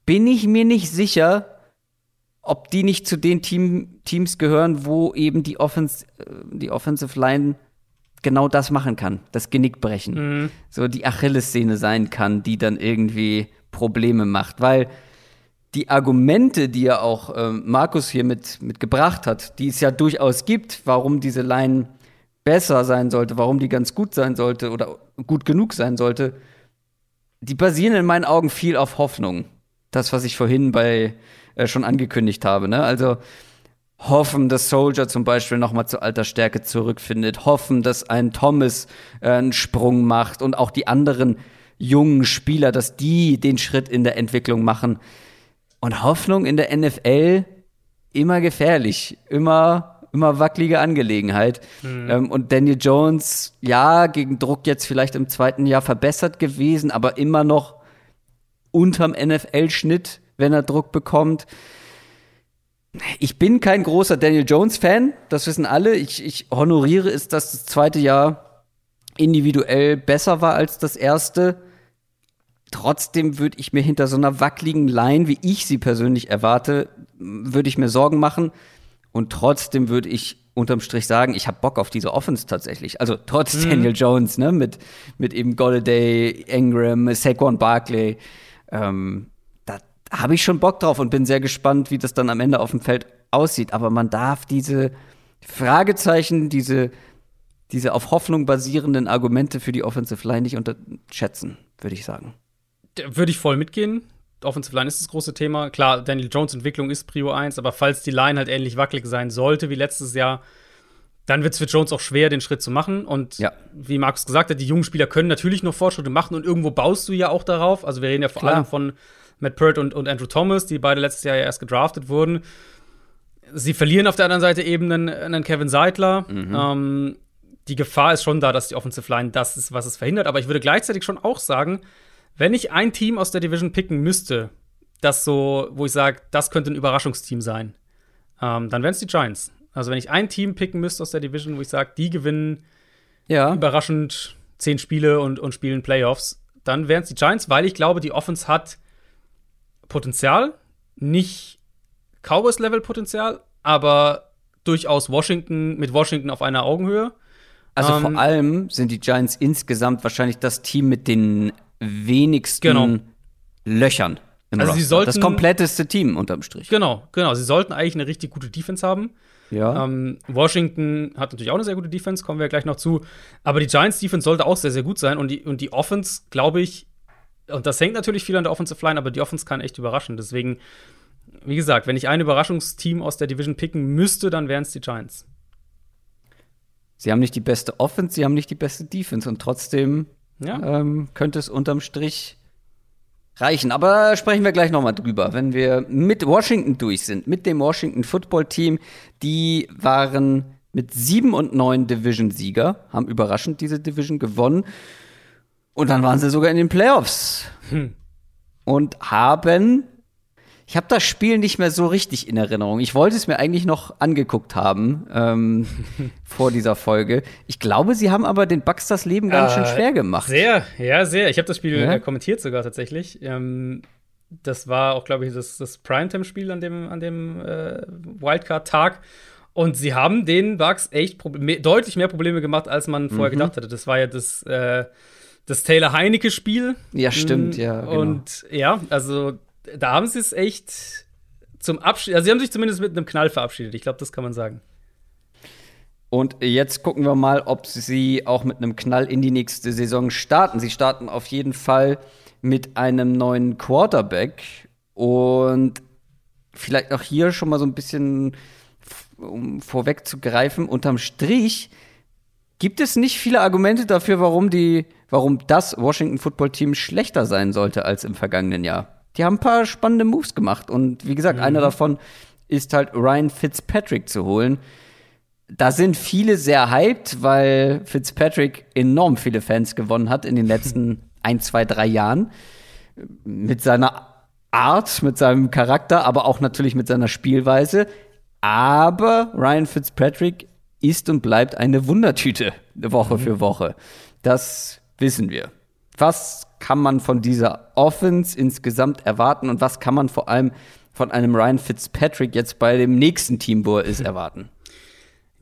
bin ich mir nicht sicher, ob die nicht zu den Team, Teams gehören, wo eben die, Offens äh, die Offensive Line genau das machen kann, das Genick brechen. So die Achillessehne sein kann, die dann irgendwie Probleme macht. Weil die Argumente, die ja auch ähm, Markus hier mit, mit gebracht hat, die es ja durchaus gibt, warum diese Line besser sein sollte, warum die ganz gut sein sollte oder gut genug sein sollte, die basieren in meinen Augen viel auf Hoffnung. Das, was ich vorhin bei äh, schon angekündigt habe. Ne? Also hoffen, dass Soldier zum Beispiel noch mal zu alter Stärke zurückfindet, hoffen, dass ein Thomas äh, einen Sprung macht und auch die anderen jungen Spieler, dass die den Schritt in der Entwicklung machen. Und Hoffnung in der NFL immer gefährlich, immer immer wackelige Angelegenheit. Ähm, und Daniel Jones, ja, gegen Druck jetzt vielleicht im zweiten Jahr verbessert gewesen, aber immer noch unterm NFL-Schnitt, wenn er Druck bekommt. Ich bin kein großer Daniel Jones-Fan, das wissen alle. Ich, ich honoriere es, dass das zweite Jahr individuell besser war als das erste. Trotzdem würde ich mir hinter so einer wackeligen Line, wie ich sie persönlich erwarte, würde ich mir Sorgen machen. Und trotzdem würde ich unterm Strich sagen, ich habe Bock auf diese Offense tatsächlich. Also trotz mhm. Daniel Jones, ne, mit, mit eben Golladay, Ingram, Saquon Barkley. Ähm, habe ich schon Bock drauf und bin sehr gespannt, wie das dann am Ende auf dem Feld aussieht. Aber man darf diese Fragezeichen, diese, diese auf Hoffnung basierenden Argumente für die Offensive Line nicht unterschätzen, würde ich sagen. Würde ich voll mitgehen. Offensive Line ist das große Thema. Klar, Daniel Jones Entwicklung ist Prio 1, aber falls die Line halt ähnlich wackelig sein sollte wie letztes Jahr, dann wird es für Jones auch schwer, den Schritt zu machen. Und ja. wie Markus gesagt hat, die jungen Spieler können natürlich noch Fortschritte machen und irgendwo baust du ja auch darauf. Also wir reden ja vor Klar. allem von Matt Pert und, und Andrew Thomas, die beide letztes Jahr ja erst gedraftet wurden. Sie verlieren auf der anderen Seite eben einen, einen Kevin Seidler. Mhm. Ähm, die Gefahr ist schon da, dass die Offensive Line das ist, was es verhindert. Aber ich würde gleichzeitig schon auch sagen, wenn ich ein Team aus der Division picken müsste, das so, wo ich sage, das könnte ein Überraschungsteam sein, ähm, dann wären es die Giants. Also wenn ich ein Team picken müsste aus der Division, wo ich sage, die gewinnen ja. überraschend zehn Spiele und, und spielen Playoffs, dann wären es die Giants, weil ich glaube, die Offense hat Potenzial, nicht Cowboys-Level-Potenzial, aber durchaus Washington mit Washington auf einer Augenhöhe. Also ähm, vor allem sind die Giants insgesamt wahrscheinlich das Team mit den wenigsten genau. Löchern. Im also sie sollten, das kompletteste Team unterm Strich. Genau, genau. Sie sollten eigentlich eine richtig gute Defense haben. Ja. Ähm, Washington hat natürlich auch eine sehr gute Defense, kommen wir gleich noch zu. Aber die Giants Defense sollte auch sehr, sehr gut sein. Und die, und die Offense, glaube ich, und das hängt natürlich viel an der Offensive Line, aber die Offense kann echt überraschen. Deswegen, wie gesagt, wenn ich ein Überraschungsteam aus der Division picken müsste, dann wären es die Giants. Sie haben nicht die beste Offense, sie haben nicht die beste Defense und trotzdem ja. ähm, könnte es unterm Strich reichen. Aber sprechen wir gleich nochmal drüber. Wenn wir mit Washington durch sind, mit dem Washington Football Team, die waren mit sieben und neun Division-Sieger, haben überraschend diese Division gewonnen. Und dann waren sie sogar in den Playoffs. Hm. Und haben ich habe das Spiel nicht mehr so richtig in Erinnerung. Ich wollte es mir eigentlich noch angeguckt haben ähm, vor dieser Folge. Ich glaube, sie haben aber den Bucks das Leben ganz äh, schön schwer gemacht. Sehr, ja, sehr. Ich habe das Spiel ja? Äh, kommentiert sogar tatsächlich. Ähm, das war auch, glaube ich, das, das Primetime-Spiel an dem, an dem äh, Wildcard-Tag. Und sie haben den Bucks echt deutlich mehr Probleme gemacht, als man vorher mhm. gedacht hatte. Das war ja das, äh, das Taylor Heinecke-Spiel. Ja, stimmt, ja. Genau. Und ja, also da haben sie es echt zum Abschied, also sie haben sich zumindest mit einem Knall verabschiedet. Ich glaube, das kann man sagen. Und jetzt gucken wir mal, ob sie auch mit einem Knall in die nächste Saison starten. Sie starten auf jeden Fall mit einem neuen Quarterback und vielleicht auch hier schon mal so ein bisschen um vorwegzugreifen, unterm Strich gibt es nicht viele Argumente dafür, warum die, warum das Washington Football Team schlechter sein sollte als im vergangenen Jahr die haben ein paar spannende Moves gemacht. Und wie gesagt, mhm. einer davon ist halt Ryan Fitzpatrick zu holen. Da sind viele sehr hyped, weil Fitzpatrick enorm viele Fans gewonnen hat in den letzten ein, zwei, drei Jahren. Mit seiner Art, mit seinem Charakter, aber auch natürlich mit seiner Spielweise. Aber Ryan Fitzpatrick ist und bleibt eine Wundertüte Woche mhm. für Woche. Das wissen wir. Was kann man von dieser Offense insgesamt erwarten und was kann man vor allem von einem Ryan Fitzpatrick jetzt bei dem nächsten Team, wo er ist, erwarten?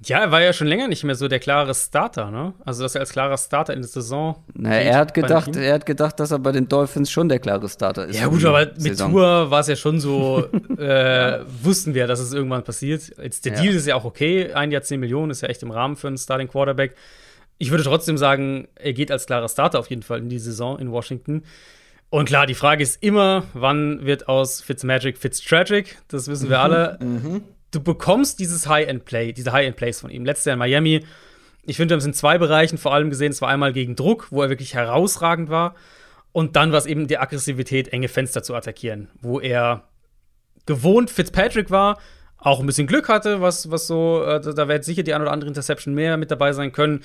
Ja, er war ja schon länger nicht mehr so der klare Starter, ne? Also, dass er als klarer Starter in der Saison. Na, er hat gedacht, er hat gedacht, dass er bei den Dolphins schon der klare Starter ist. Ja, gut, aber mit Saison. Tour war es ja schon so, äh, wussten wir, dass es irgendwann passiert. Jetzt der ja. Deal ist ja auch okay. Ein Jahr 10 Millionen ist ja echt im Rahmen für einen Starting Quarterback. Ich würde trotzdem sagen, er geht als klarer Starter auf jeden Fall in die Saison in Washington. Und klar, die Frage ist immer, wann wird aus Fitzmagic Fitztragic? Das wissen wir mhm, alle. Mhm. Du bekommst dieses High-End-Play, diese High-End-Plays von ihm. Letztes Jahr in Miami. Ich finde, wir haben es in zwei Bereichen vor allem gesehen. Es war einmal gegen Druck, wo er wirklich herausragend war. Und dann war es eben die Aggressivität, enge Fenster zu attackieren, wo er gewohnt Fitzpatrick war, auch ein bisschen Glück hatte, was, was so, äh, da wird sicher die ein oder andere Interception mehr mit dabei sein können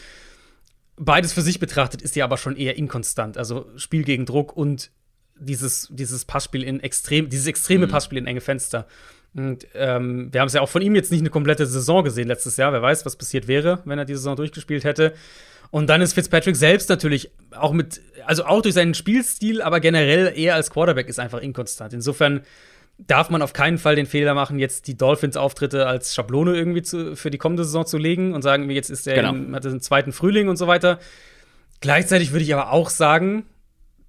beides für sich betrachtet ist ja aber schon eher inkonstant. Also Spiel gegen Druck und dieses, dieses Passspiel in extrem, dieses extreme mhm. Passspiel in enge Fenster. Und ähm, wir haben es ja auch von ihm jetzt nicht eine komplette Saison gesehen letztes Jahr. Wer weiß, was passiert wäre, wenn er die Saison durchgespielt hätte. Und dann ist Fitzpatrick selbst natürlich auch mit, also auch durch seinen Spielstil, aber generell eher als Quarterback ist einfach inkonstant. Insofern darf man auf keinen Fall den Fehler machen, jetzt die Dolphins-Auftritte als Schablone irgendwie zu, für die kommende Saison zu legen und sagen, jetzt ist er genau. im, hat er den zweiten Frühling und so weiter. Gleichzeitig würde ich aber auch sagen,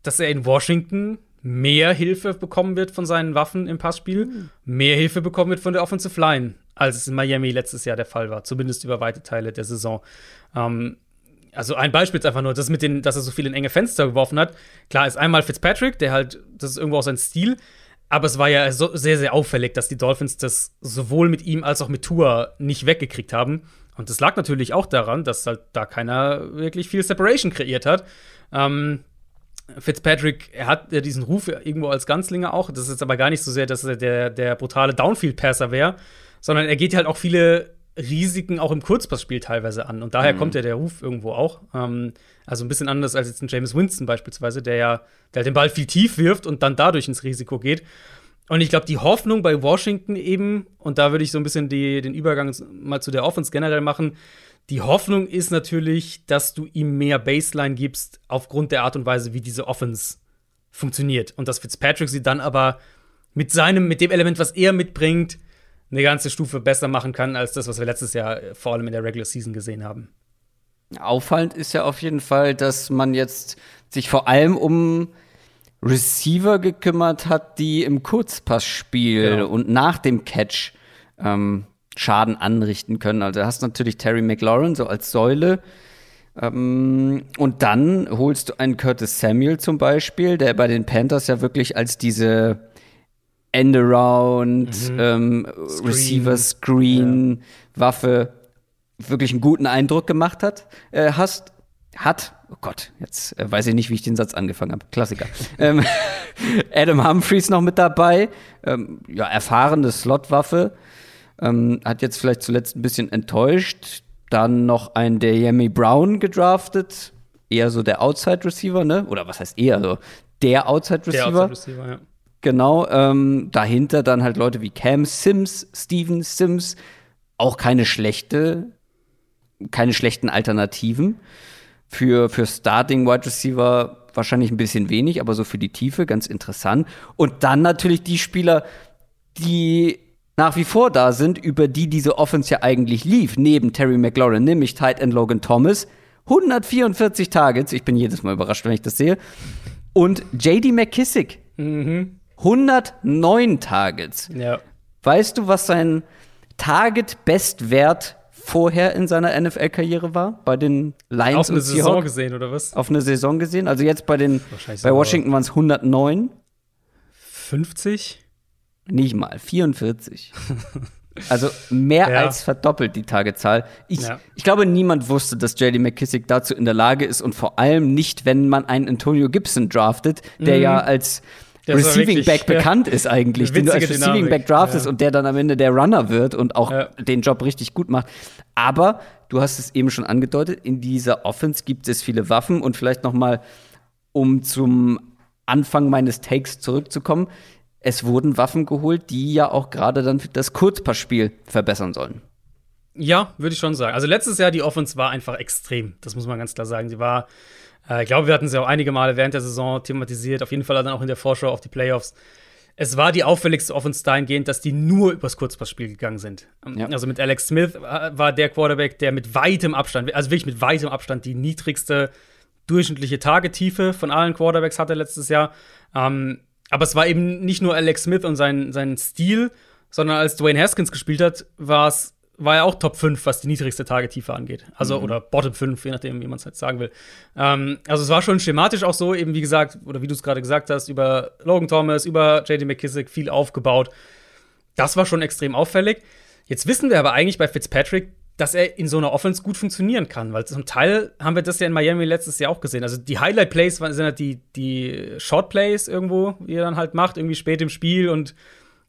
dass er in Washington mehr Hilfe bekommen wird von seinen Waffen im Passspiel, mhm. mehr Hilfe bekommen wird von der Offensive Line, als es in Miami letztes Jahr der Fall war, zumindest über weite Teile der Saison. Ähm, also ein Beispiel ist einfach nur, das mit den, dass er so viel in enge Fenster geworfen hat. Klar ist einmal Fitzpatrick, der halt, das ist irgendwo auch sein Stil, aber es war ja so, sehr, sehr auffällig, dass die Dolphins das sowohl mit ihm als auch mit Tua nicht weggekriegt haben. Und das lag natürlich auch daran, dass halt da keiner wirklich viel Separation kreiert hat. Ähm, Fitzpatrick, er hat ja diesen Ruf irgendwo als Ganzlinger auch. Das ist jetzt aber gar nicht so sehr, dass er der, der brutale Downfield-Passer wäre, sondern er geht halt auch viele Risiken auch im Kurzpassspiel teilweise an. Und daher mhm. kommt ja der Ruf irgendwo auch. Ähm, also ein bisschen anders als jetzt ein James Winston beispielsweise, der ja der den Ball viel tief wirft und dann dadurch ins Risiko geht. Und ich glaube, die Hoffnung bei Washington eben, und da würde ich so ein bisschen die, den Übergang mal zu der Offense generell machen, die Hoffnung ist natürlich, dass du ihm mehr Baseline gibst aufgrund der Art und Weise, wie diese Offense funktioniert. Und dass Fitzpatrick sie dann aber mit seinem, mit dem Element, was er mitbringt, eine ganze Stufe besser machen kann, als das, was wir letztes Jahr äh, vor allem in der Regular Season gesehen haben. Auffallend ist ja auf jeden Fall, dass man jetzt sich vor allem um Receiver gekümmert hat, die im Kurzpassspiel genau. und nach dem Catch ähm, Schaden anrichten können. Also du hast natürlich Terry McLaurin so als Säule. Ähm, und dann holst du einen Curtis Samuel zum Beispiel, der bei den Panthers ja wirklich als diese Endaround, mhm. ähm, Screen. Receiver Screen, ja. Waffe wirklich einen guten Eindruck gemacht hat, äh, hast, hat, oh Gott, jetzt äh, weiß ich nicht, wie ich den Satz angefangen habe. Klassiker. ähm, Adam Humphreys noch mit dabei, ähm, ja, erfahrene Slotwaffe. Ähm, hat jetzt vielleicht zuletzt ein bisschen enttäuscht. Dann noch ein der Yemi Brown gedraftet. Eher so der Outside Receiver, ne? Oder was heißt eher so? Der Outside Receiver. Der Outside Receiver, ja. Genau. Ähm, dahinter dann halt Leute wie Cam Sims, Steven Sims. Auch keine schlechte, keine schlechten Alternativen. Für, für Starting Wide Receiver wahrscheinlich ein bisschen wenig, aber so für die Tiefe ganz interessant. Und dann natürlich die Spieler, die nach wie vor da sind, über die diese Offense ja eigentlich lief, neben Terry McLaurin, nämlich Tight End Logan Thomas. 144 Targets, ich bin jedes Mal überrascht, wenn ich das sehe. Und JD McKissick, mhm. 109 Targets. Ja. Weißt du, was sein Target-Bestwert vorher in seiner NFL-Karriere war? Bei den Lions Auf eine Saison gesehen, oder was? Auf eine Saison gesehen. Also jetzt bei den bei Washington waren es 109. 50? Nicht mal, 44. Also mehr ja. als verdoppelt die Tagezahl. Ich, ja. ich glaube, niemand wusste, dass JD McKissick dazu in der Lage ist und vor allem nicht, wenn man einen Antonio Gibson draftet, der mhm. ja als der Receiving wirklich, Back bekannt ja, ist eigentlich, den du als Receiving Dynamik. Back draftest und der dann am Ende der Runner wird und auch den Job richtig gut macht. Aber du hast es eben schon angedeutet, in dieser Offense gibt es viele Waffen und vielleicht noch mal, um zum Anfang meines Takes zurückzukommen es wurden Waffen geholt, die ja auch gerade dann das Kurzpassspiel verbessern sollen. Ja, würde ich schon sagen. Also letztes Jahr die Offense war einfach extrem. Das muss man ganz klar sagen. Sie war, äh, ich glaube, wir hatten sie auch einige Male während der Saison thematisiert. Auf jeden Fall dann auch in der Vorschau auf die Playoffs. Es war die auffälligste Offense dahingehend, dass die nur übers Kurzpassspiel gegangen sind. Ja. Also mit Alex Smith äh, war der Quarterback, der mit weitem Abstand, also wirklich mit weitem Abstand die niedrigste durchschnittliche Tagetiefe von allen Quarterbacks hatte letztes Jahr. Ähm, aber es war eben nicht nur Alex Smith und sein, sein Stil, sondern als Dwayne Haskins gespielt hat, war es war er auch Top 5, was die niedrigste Tagetiefe angeht. Also, mhm. oder Bottom 5, je nachdem, wie man es halt sagen will. Ähm, also, es war schon schematisch auch so, eben wie gesagt, oder wie du es gerade gesagt hast, über Logan Thomas, über JD McKissick viel aufgebaut. Das war schon extrem auffällig. Jetzt wissen wir aber eigentlich bei Fitzpatrick, dass er in so einer Offense gut funktionieren kann. Weil zum Teil haben wir das ja in Miami letztes Jahr auch gesehen. Also die Highlight-Plays sind halt die, die Short-Plays irgendwo, die er dann halt macht, irgendwie spät im Spiel und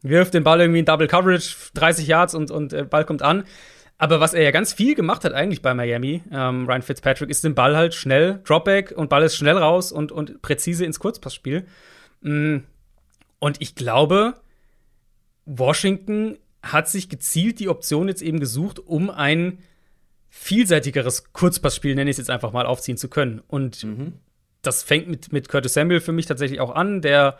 wirft den Ball irgendwie in Double Coverage, 30 Yards und, und der Ball kommt an. Aber was er ja ganz viel gemacht hat eigentlich bei Miami, ähm, Ryan Fitzpatrick, ist den Ball halt schnell, Dropback und Ball ist schnell raus und, und präzise ins Kurzpassspiel. Mm, und ich glaube, Washington hat sich gezielt die Option jetzt eben gesucht, um ein vielseitigeres Kurzpassspiel, nenne ich es jetzt einfach mal, aufziehen zu können. Und mhm. das fängt mit, mit Curtis Samuel für mich tatsächlich auch an, der,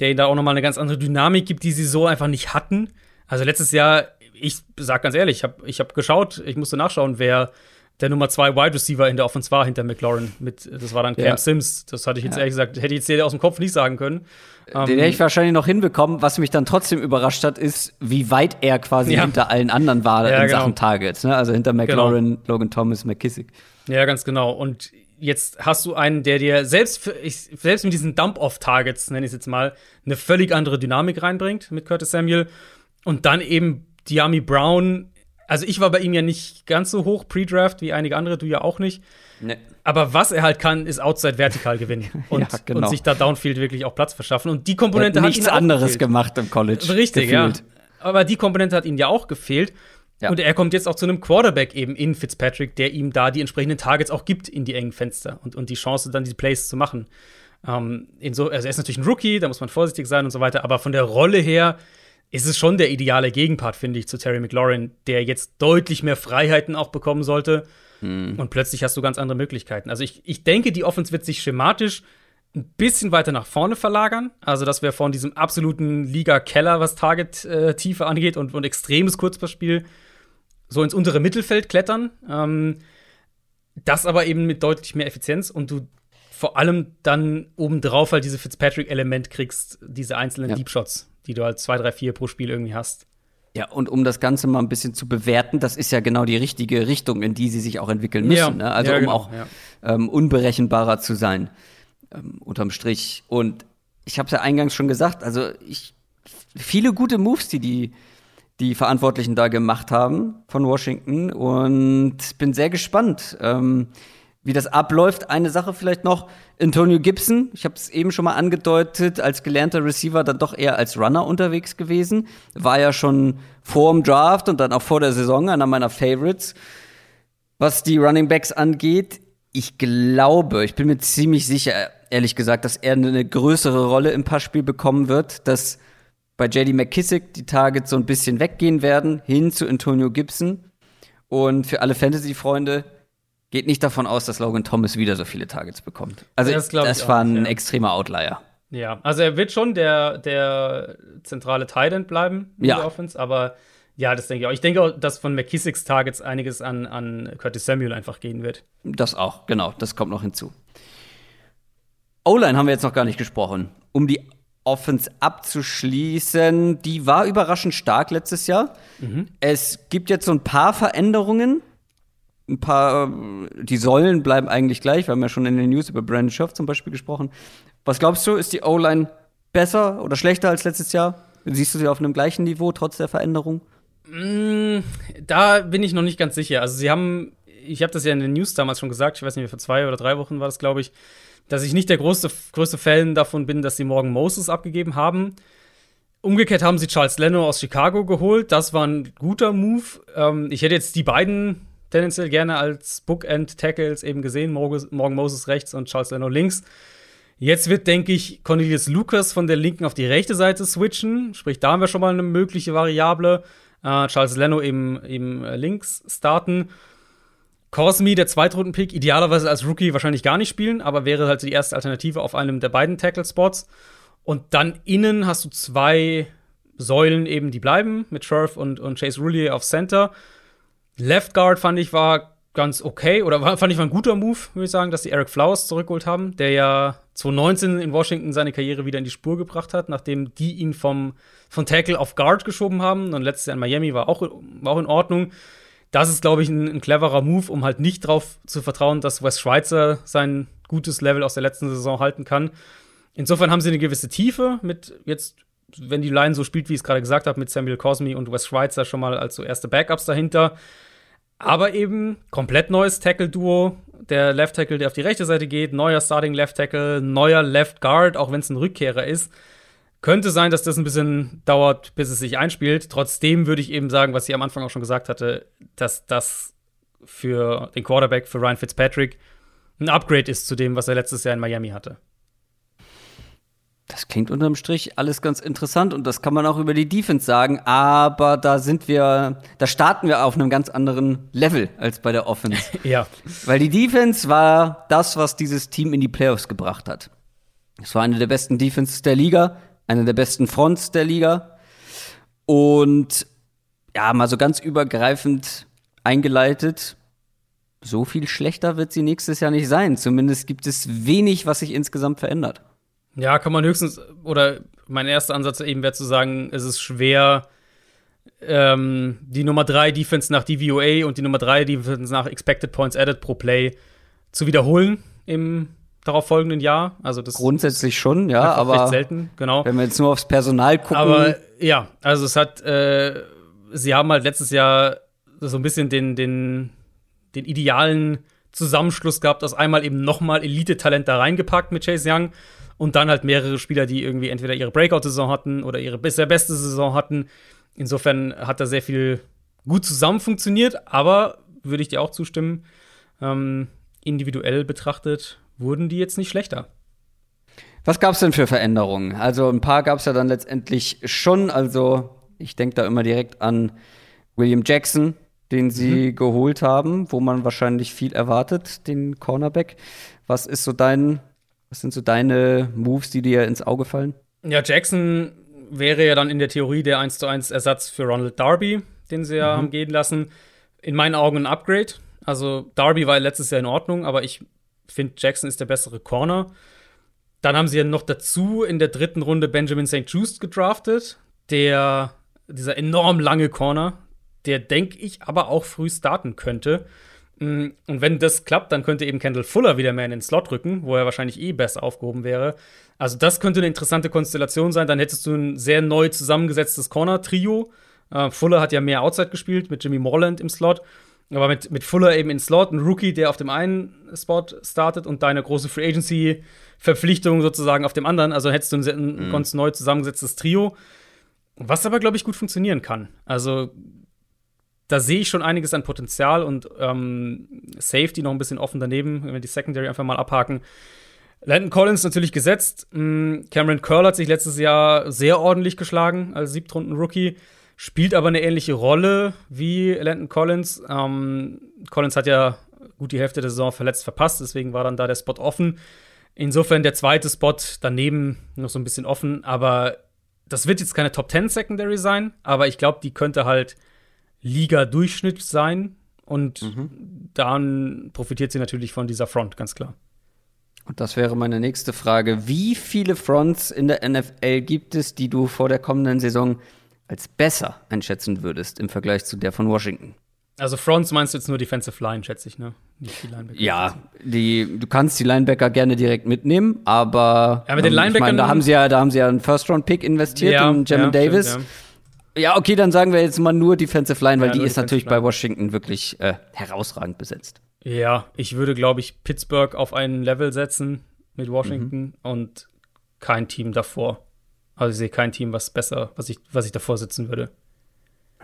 der ihnen da auch nochmal eine ganz andere Dynamik gibt, die sie so einfach nicht hatten. Also letztes Jahr, ich sag ganz ehrlich, ich habe ich hab geschaut, ich musste nachschauen, wer der Nummer zwei Wide Receiver in der Offense war hinter McLaurin. Mit, das war dann Cam ja. Sims. Das hatte ich jetzt ja. ehrlich gesagt, hätte ich jetzt aus dem Kopf nicht sagen können. Den um, hätte ich wahrscheinlich noch hinbekommen. Was mich dann trotzdem überrascht hat, ist, wie weit er quasi ja. hinter allen anderen war in genau. Sachen Targets. Ne? Also hinter McLaurin, genau. Logan Thomas, McKissick. Ja, ganz genau. Und jetzt hast du einen, der dir selbst, für, ich, selbst mit diesen Dump-Off-Targets, nenne ich es jetzt mal, eine völlig andere Dynamik reinbringt mit Curtis Samuel. Und dann eben Diami Brown also ich war bei ihm ja nicht ganz so hoch pre-Draft wie einige andere, du ja auch nicht. Nee. Aber was er halt kann, ist Outside vertikal gewinnen und, ja, genau. und sich da Downfield wirklich auch Platz verschaffen. Und die Komponente hat, hat nichts anderes gefehlt. gemacht im College. Richtig, gefühlt. ja. Aber die Komponente hat ihm ja auch gefehlt. Ja. Und er kommt jetzt auch zu einem Quarterback eben in Fitzpatrick, der ihm da die entsprechenden Targets auch gibt in die engen Fenster und, und die Chance, dann diese Plays zu machen. Ähm, so, also er ist natürlich ein Rookie, da muss man vorsichtig sein und so weiter, aber von der Rolle her ist es schon der ideale Gegenpart, finde ich, zu Terry McLaurin, der jetzt deutlich mehr Freiheiten auch bekommen sollte. Hm. Und plötzlich hast du ganz andere Möglichkeiten. Also ich, ich denke, die Offense wird sich schematisch ein bisschen weiter nach vorne verlagern. Also, dass wir von diesem absoluten Liga-Keller, was Target-Tiefe angeht und, und extremes Kurzpassspiel, so ins untere Mittelfeld klettern. Ähm, das aber eben mit deutlich mehr Effizienz und du vor allem dann obendrauf halt diese Fitzpatrick-Element kriegst, diese einzelnen ja. Deep Shots, die du halt zwei, drei, vier pro Spiel irgendwie hast. Ja, und um das Ganze mal ein bisschen zu bewerten, das ist ja genau die richtige Richtung, in die sie sich auch entwickeln müssen. Ja. Ne? Also ja, um genau, auch ja. ähm, unberechenbarer zu sein, ähm, unterm Strich. Und ich habe es ja eingangs schon gesagt, also ich viele gute Moves, die die die Verantwortlichen da gemacht haben von Washington und bin sehr gespannt. Ähm, wie das abläuft. Eine Sache vielleicht noch, Antonio Gibson, ich habe es eben schon mal angedeutet, als gelernter Receiver dann doch eher als Runner unterwegs gewesen. War ja schon vor dem Draft und dann auch vor der Saison einer meiner Favorites. Was die Running Backs angeht, ich glaube, ich bin mir ziemlich sicher, ehrlich gesagt, dass er eine größere Rolle im Passspiel bekommen wird, dass bei JD McKissick die Targets so ein bisschen weggehen werden, hin zu Antonio Gibson. Und für alle Fantasy-Freunde, geht nicht davon aus, dass Logan Thomas wieder so viele Targets bekommt. Also das, das war ein ja. extremer Outlier. Ja, also er wird schon der, der zentrale Tight bleiben in ja. der Offense, aber ja, das denke ich auch. Ich denke auch, dass von McKissicks Targets einiges an, an Curtis Samuel einfach gehen wird. Das auch, genau, das kommt noch hinzu. O-Line haben wir jetzt noch gar nicht gesprochen. Um die Offense abzuschließen, die war überraschend stark letztes Jahr. Mhm. Es gibt jetzt so ein paar Veränderungen ein paar, die Säulen bleiben eigentlich gleich. Wir haben ja schon in den News über Brandon Scherf zum Beispiel gesprochen. Was glaubst du, ist die O-Line besser oder schlechter als letztes Jahr? Siehst du sie auf einem gleichen Niveau trotz der Veränderung? Mm, da bin ich noch nicht ganz sicher. Also sie haben, ich habe das ja in den News damals schon gesagt, ich weiß nicht vor zwei oder drei Wochen war das, glaube ich, dass ich nicht der größte, größte Fan davon bin, dass sie morgen Moses abgegeben haben. Umgekehrt haben sie Charles Leno aus Chicago geholt. Das war ein guter Move. Ähm, ich hätte jetzt die beiden tendenziell gerne als Bookend-Tackles eben gesehen. Morgan Moses rechts und Charles Leno links. Jetzt wird, denke ich, Cornelius Lucas von der linken auf die rechte Seite switchen. Sprich, da haben wir schon mal eine mögliche Variable. Äh, Charles Leno eben, eben äh, links starten. Cosmi, der Zweitrunden-Pick, idealerweise als Rookie wahrscheinlich gar nicht spielen, aber wäre halt die erste Alternative auf einem der beiden Tackle-Spots. Und dann innen hast du zwei Säulen eben, die bleiben, mit Scherf und, und Chase Roulier auf Center. Left Guard fand ich war ganz okay oder war, fand ich war ein guter Move, würde ich sagen, dass die Eric Flowers zurückgeholt haben, der ja 2019 in Washington seine Karriere wieder in die Spur gebracht hat, nachdem die ihn vom, von Tackle auf Guard geschoben haben. Und letztes Jahr in Miami war auch, war auch in Ordnung. Das ist, glaube ich, ein, ein, cleverer Move, um halt nicht darauf zu vertrauen, dass Wes Schweitzer sein gutes Level aus der letzten Saison halten kann. Insofern haben sie eine gewisse Tiefe mit jetzt, wenn die Line so spielt, wie ich es gerade gesagt habe, mit Samuel Cosme und Wes Schweitzer schon mal als so erste Backups dahinter. Aber eben komplett neues Tackle-Duo. Der Left Tackle, der auf die rechte Seite geht, neuer Starting Left Tackle, neuer Left Guard, auch wenn es ein Rückkehrer ist. Könnte sein, dass das ein bisschen dauert, bis es sich einspielt. Trotzdem würde ich eben sagen, was ich am Anfang auch schon gesagt hatte, dass das für den Quarterback, für Ryan Fitzpatrick, ein Upgrade ist zu dem, was er letztes Jahr in Miami hatte. Das klingt unterm Strich alles ganz interessant und das kann man auch über die Defense sagen, aber da sind wir, da starten wir auf einem ganz anderen Level als bei der Offense. ja. Weil die Defense war das, was dieses Team in die Playoffs gebracht hat. Es war eine der besten Defenses der Liga, eine der besten Fronts der Liga und ja, mal so ganz übergreifend eingeleitet, so viel schlechter wird sie nächstes Jahr nicht sein. Zumindest gibt es wenig, was sich insgesamt verändert. Ja, kann man höchstens, oder mein erster Ansatz eben wäre zu sagen, es ist schwer, ähm, die Nummer 3 Defense nach DVOA und die Nummer 3 Defense nach Expected Points Added pro Play zu wiederholen im darauf folgenden Jahr. Also das grundsätzlich schon, ja, aber selten, genau. Wenn wir jetzt nur aufs Personal gucken. Aber ja, also es hat, äh, sie haben halt letztes Jahr so ein bisschen den, den, den idealen Zusammenschluss gehabt, aus einmal eben nochmal Elite-Talent da reingepackt mit Chase Young und dann halt mehrere Spieler, die irgendwie entweder ihre Breakout-Saison hatten oder ihre bisher beste Saison hatten. Insofern hat da sehr viel gut zusammen funktioniert, aber würde ich dir auch zustimmen, ähm, individuell betrachtet wurden die jetzt nicht schlechter. Was gab es denn für Veränderungen? Also ein paar gab es ja dann letztendlich schon. Also ich denke da immer direkt an William Jackson, den sie mhm. geholt haben, wo man wahrscheinlich viel erwartet, den Cornerback. Was ist so dein was sind so deine Moves, die dir ins Auge fallen? Ja, Jackson wäre ja dann in der Theorie der 1 zu 1 Ersatz für Ronald Darby, den sie ja mhm. haben gehen lassen. In meinen Augen ein Upgrade. Also Darby war letztes Jahr in Ordnung, aber ich finde, Jackson ist der bessere Corner. Dann haben sie ja noch dazu in der dritten Runde Benjamin St. Just gedraftet, der dieser enorm lange Corner, der denke ich aber auch früh starten könnte. Mm, und wenn das klappt, dann könnte eben Kendall Fuller wieder mehr in den Slot rücken, wo er wahrscheinlich eh besser aufgehoben wäre. Also, das könnte eine interessante Konstellation sein. Dann hättest du ein sehr neu zusammengesetztes Corner-Trio. Äh, Fuller hat ja mehr Outside gespielt mit Jimmy Morland im Slot. Aber mit, mit Fuller eben in Slot, ein Rookie, der auf dem einen Spot startet und deine große Free Agency-Verpflichtung sozusagen auf dem anderen. Also hättest du ein, ein mhm. ganz neu zusammengesetztes Trio. Was aber, glaube ich, gut funktionieren kann. Also da sehe ich schon einiges an Potenzial und ähm, Safety noch ein bisschen offen daneben, wenn wir die Secondary einfach mal abhaken. Landon Collins natürlich gesetzt. Mm, Cameron Curl hat sich letztes Jahr sehr ordentlich geschlagen als Siebtrunden-Rookie, spielt aber eine ähnliche Rolle wie Landon Collins. Ähm, Collins hat ja gut die Hälfte der Saison verletzt verpasst, deswegen war dann da der Spot offen. Insofern der zweite Spot daneben noch so ein bisschen offen, aber das wird jetzt keine Top 10 Secondary sein, aber ich glaube, die könnte halt Liga-Durchschnitt sein. Und mhm. dann profitiert sie natürlich von dieser Front, ganz klar. Und das wäre meine nächste Frage. Wie viele Fronts in der NFL gibt es, die du vor der kommenden Saison als besser einschätzen würdest im Vergleich zu der von Washington? Also Fronts meinst du jetzt nur Defensive Line, schätze ich, ne? Nicht die Linebacker. Ja, die, du kannst die Linebacker gerne direkt mitnehmen, aber ja, mit den Linebackern, ich mein, da haben sie ja, da haben sie ja einen First-Round-Pick investiert ja, in Jamin ja, Davis. Stimmt, ja. Ja, okay, dann sagen wir jetzt mal nur Defensive Line, weil ja, die ist natürlich bei Washington wirklich äh, herausragend besetzt. Ja, ich würde, glaube ich, Pittsburgh auf ein Level setzen mit Washington mhm. und kein Team davor. Also ich sehe kein Team, was besser, was ich, was ich davor sitzen würde.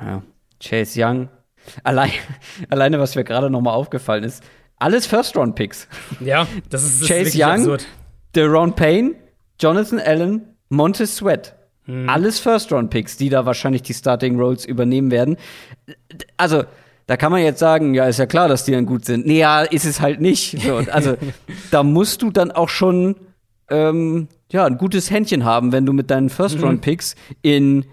Ja. Chase Young. Allein, alleine, was mir gerade noch mal aufgefallen ist, alles First-Round-Picks. Ja, das ist, das Chase ist Young, absurd. Deron Payne, Jonathan Allen, Montez Sweat. Mhm. Alles First-Round-Picks, die da wahrscheinlich die Starting Roles übernehmen werden. Also, da kann man jetzt sagen, ja, ist ja klar, dass die dann gut sind. Nee, ja, ist es halt nicht. So, also, da musst du dann auch schon ähm, ja, ein gutes Händchen haben, wenn du mit deinen First-Round-Picks mhm. in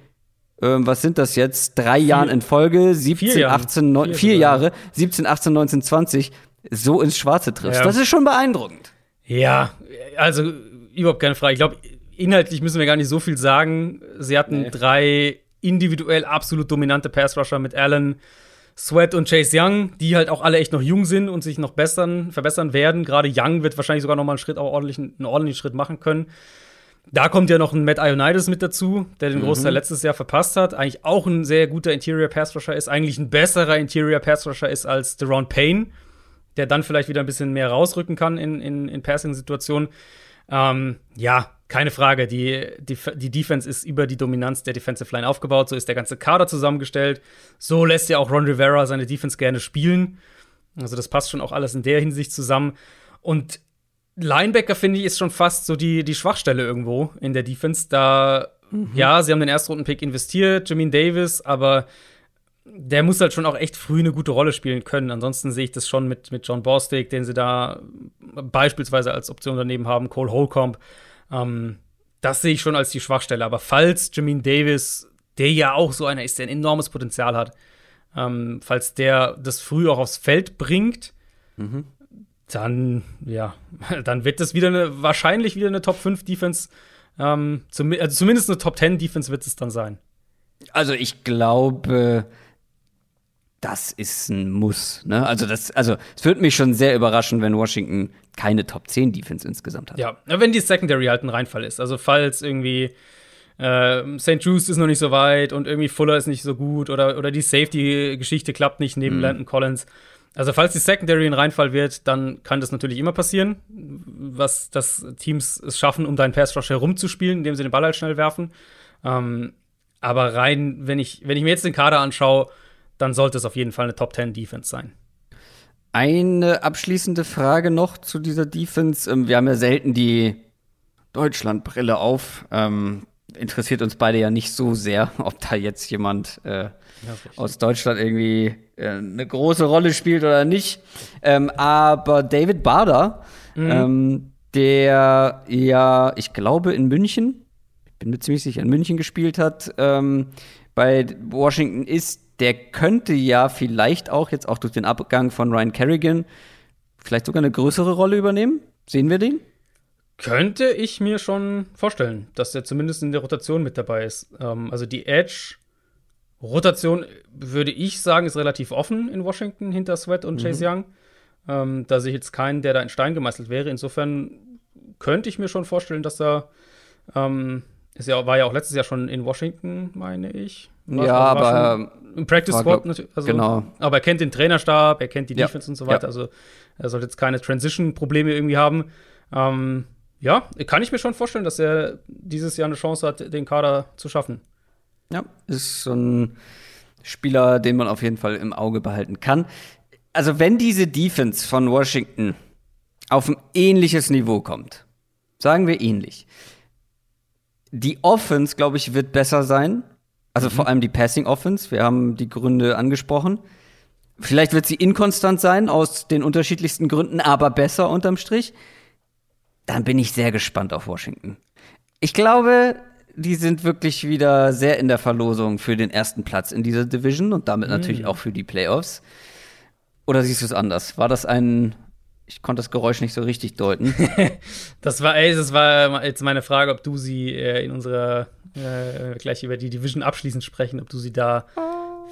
ähm, was sind das jetzt? Drei vier, Jahren in Folge, 17, vier 18, 9, vier, vier Jahre, 17, 18, 19, 20, so ins Schwarze triffst. Ja. Das ist schon beeindruckend. Ja, also überhaupt keine Frage. Ich glaube, inhaltlich müssen wir gar nicht so viel sagen. Sie hatten nee. drei individuell absolut dominante Pass-Rusher mit Allen, Sweat und Chase Young, die halt auch alle echt noch jung sind und sich noch bessern, verbessern werden. Gerade Young wird wahrscheinlich sogar noch mal einen Schritt, auch ordentlich, einen ordentlichen Schritt machen können. Da kommt ja noch ein Matt Ionides mit dazu, der den Großteil mhm. letztes Jahr verpasst hat. Eigentlich auch ein sehr guter Interior Pass Rusher ist, eigentlich ein besserer Interior Pass Rusher ist als Deron Payne, der dann vielleicht wieder ein bisschen mehr rausrücken kann in, in, in Passing-Situationen. Ähm, ja, keine Frage, die, die, die Defense ist über die Dominanz der Defensive Line aufgebaut. So ist der ganze Kader zusammengestellt. So lässt ja auch Ron Rivera seine Defense gerne spielen. Also, das passt schon auch alles in der Hinsicht zusammen. Und Linebacker, finde ich, ist schon fast so die, die Schwachstelle irgendwo in der Defense. Da, mhm. ja, sie haben den Erstrunden-Pick investiert, Jamin Davis, aber der muss halt schon auch echt früh eine gute Rolle spielen können. Ansonsten sehe ich das schon mit, mit John Bostic, den sie da beispielsweise als Option daneben haben, Cole Holcomb. Ähm, das sehe ich schon als die Schwachstelle. Aber falls Jamin Davis, der ja auch so einer ist, der ein enormes Potenzial hat, ähm, falls der das früh auch aufs Feld bringt, mhm. dann, ja, dann wird das wieder eine, wahrscheinlich wieder eine Top 5 Defense. Ähm, zum, also zumindest eine Top 10 Defense wird es dann sein. Also ich glaube, das ist ein Muss. Ne? Also, das, also es würde mich schon sehr überraschen, wenn Washington keine Top 10 Defense insgesamt hat. Ja, wenn die Secondary halt ein Reinfall ist. Also falls irgendwie äh, St. Juice ist noch nicht so weit und irgendwie Fuller ist nicht so gut oder, oder die Safety-Geschichte klappt nicht neben mhm. Landon Collins. Also falls die Secondary ein Reinfall wird, dann kann das natürlich immer passieren, was das Teams es schaffen, um deinen Pass Rush herumzuspielen, indem sie den Ball halt schnell werfen. Ähm, aber rein, wenn ich, wenn ich mir jetzt den Kader anschaue, dann sollte es auf jeden Fall eine Top 10 Defense sein. Eine abschließende Frage noch zu dieser Defense. Ähm, wir haben ja selten die Deutschlandbrille auf. Ähm, interessiert uns beide ja nicht so sehr, ob da jetzt jemand äh, ja, aus Deutschland irgendwie äh, eine große Rolle spielt oder nicht. Ähm, aber David Bader, mhm. ähm, der ja, ich glaube, in München, ich bin mir ziemlich sicher, in München gespielt hat, ähm, bei Washington ist, der könnte ja vielleicht auch jetzt auch durch den Abgang von Ryan Kerrigan vielleicht sogar eine größere Rolle übernehmen. Sehen wir den? Könnte ich mir schon vorstellen, dass er zumindest in der Rotation mit dabei ist. Ähm, also die Edge-Rotation, würde ich sagen, ist relativ offen in Washington hinter Sweat und mhm. Chase Young. Ähm, da sehe ich jetzt keinen, der da in Stein gemeißelt wäre. Insofern könnte ich mir schon vorstellen, dass er ähm, ist ja, war ja auch letztes Jahr schon in Washington, meine ich. Ja, aber im Practice Squad natürlich. Also, genau. Aber er kennt den Trainerstab, er kennt die ja. Defense und so weiter. Ja. Also er sollte jetzt keine Transition-Probleme irgendwie haben. Ähm, ja, kann ich mir schon vorstellen, dass er dieses Jahr eine Chance hat, den Kader zu schaffen. Ja, ist so ein Spieler, den man auf jeden Fall im Auge behalten kann. Also, wenn diese Defense von Washington auf ein ähnliches Niveau kommt, sagen wir ähnlich, die Offense, glaube ich, wird besser sein. Also mhm. vor allem die Passing Offense. Wir haben die Gründe angesprochen. Vielleicht wird sie inkonstant sein aus den unterschiedlichsten Gründen, aber besser unterm Strich dann bin ich sehr gespannt auf Washington. Ich glaube, die sind wirklich wieder sehr in der Verlosung für den ersten Platz in dieser Division und damit mhm. natürlich auch für die Playoffs. Oder siehst du es anders? War das ein ich konnte das Geräusch nicht so richtig deuten. das war, ey, das war jetzt meine Frage, ob du sie äh, in unserer äh, gleich über die Division abschließend sprechen, ob du sie da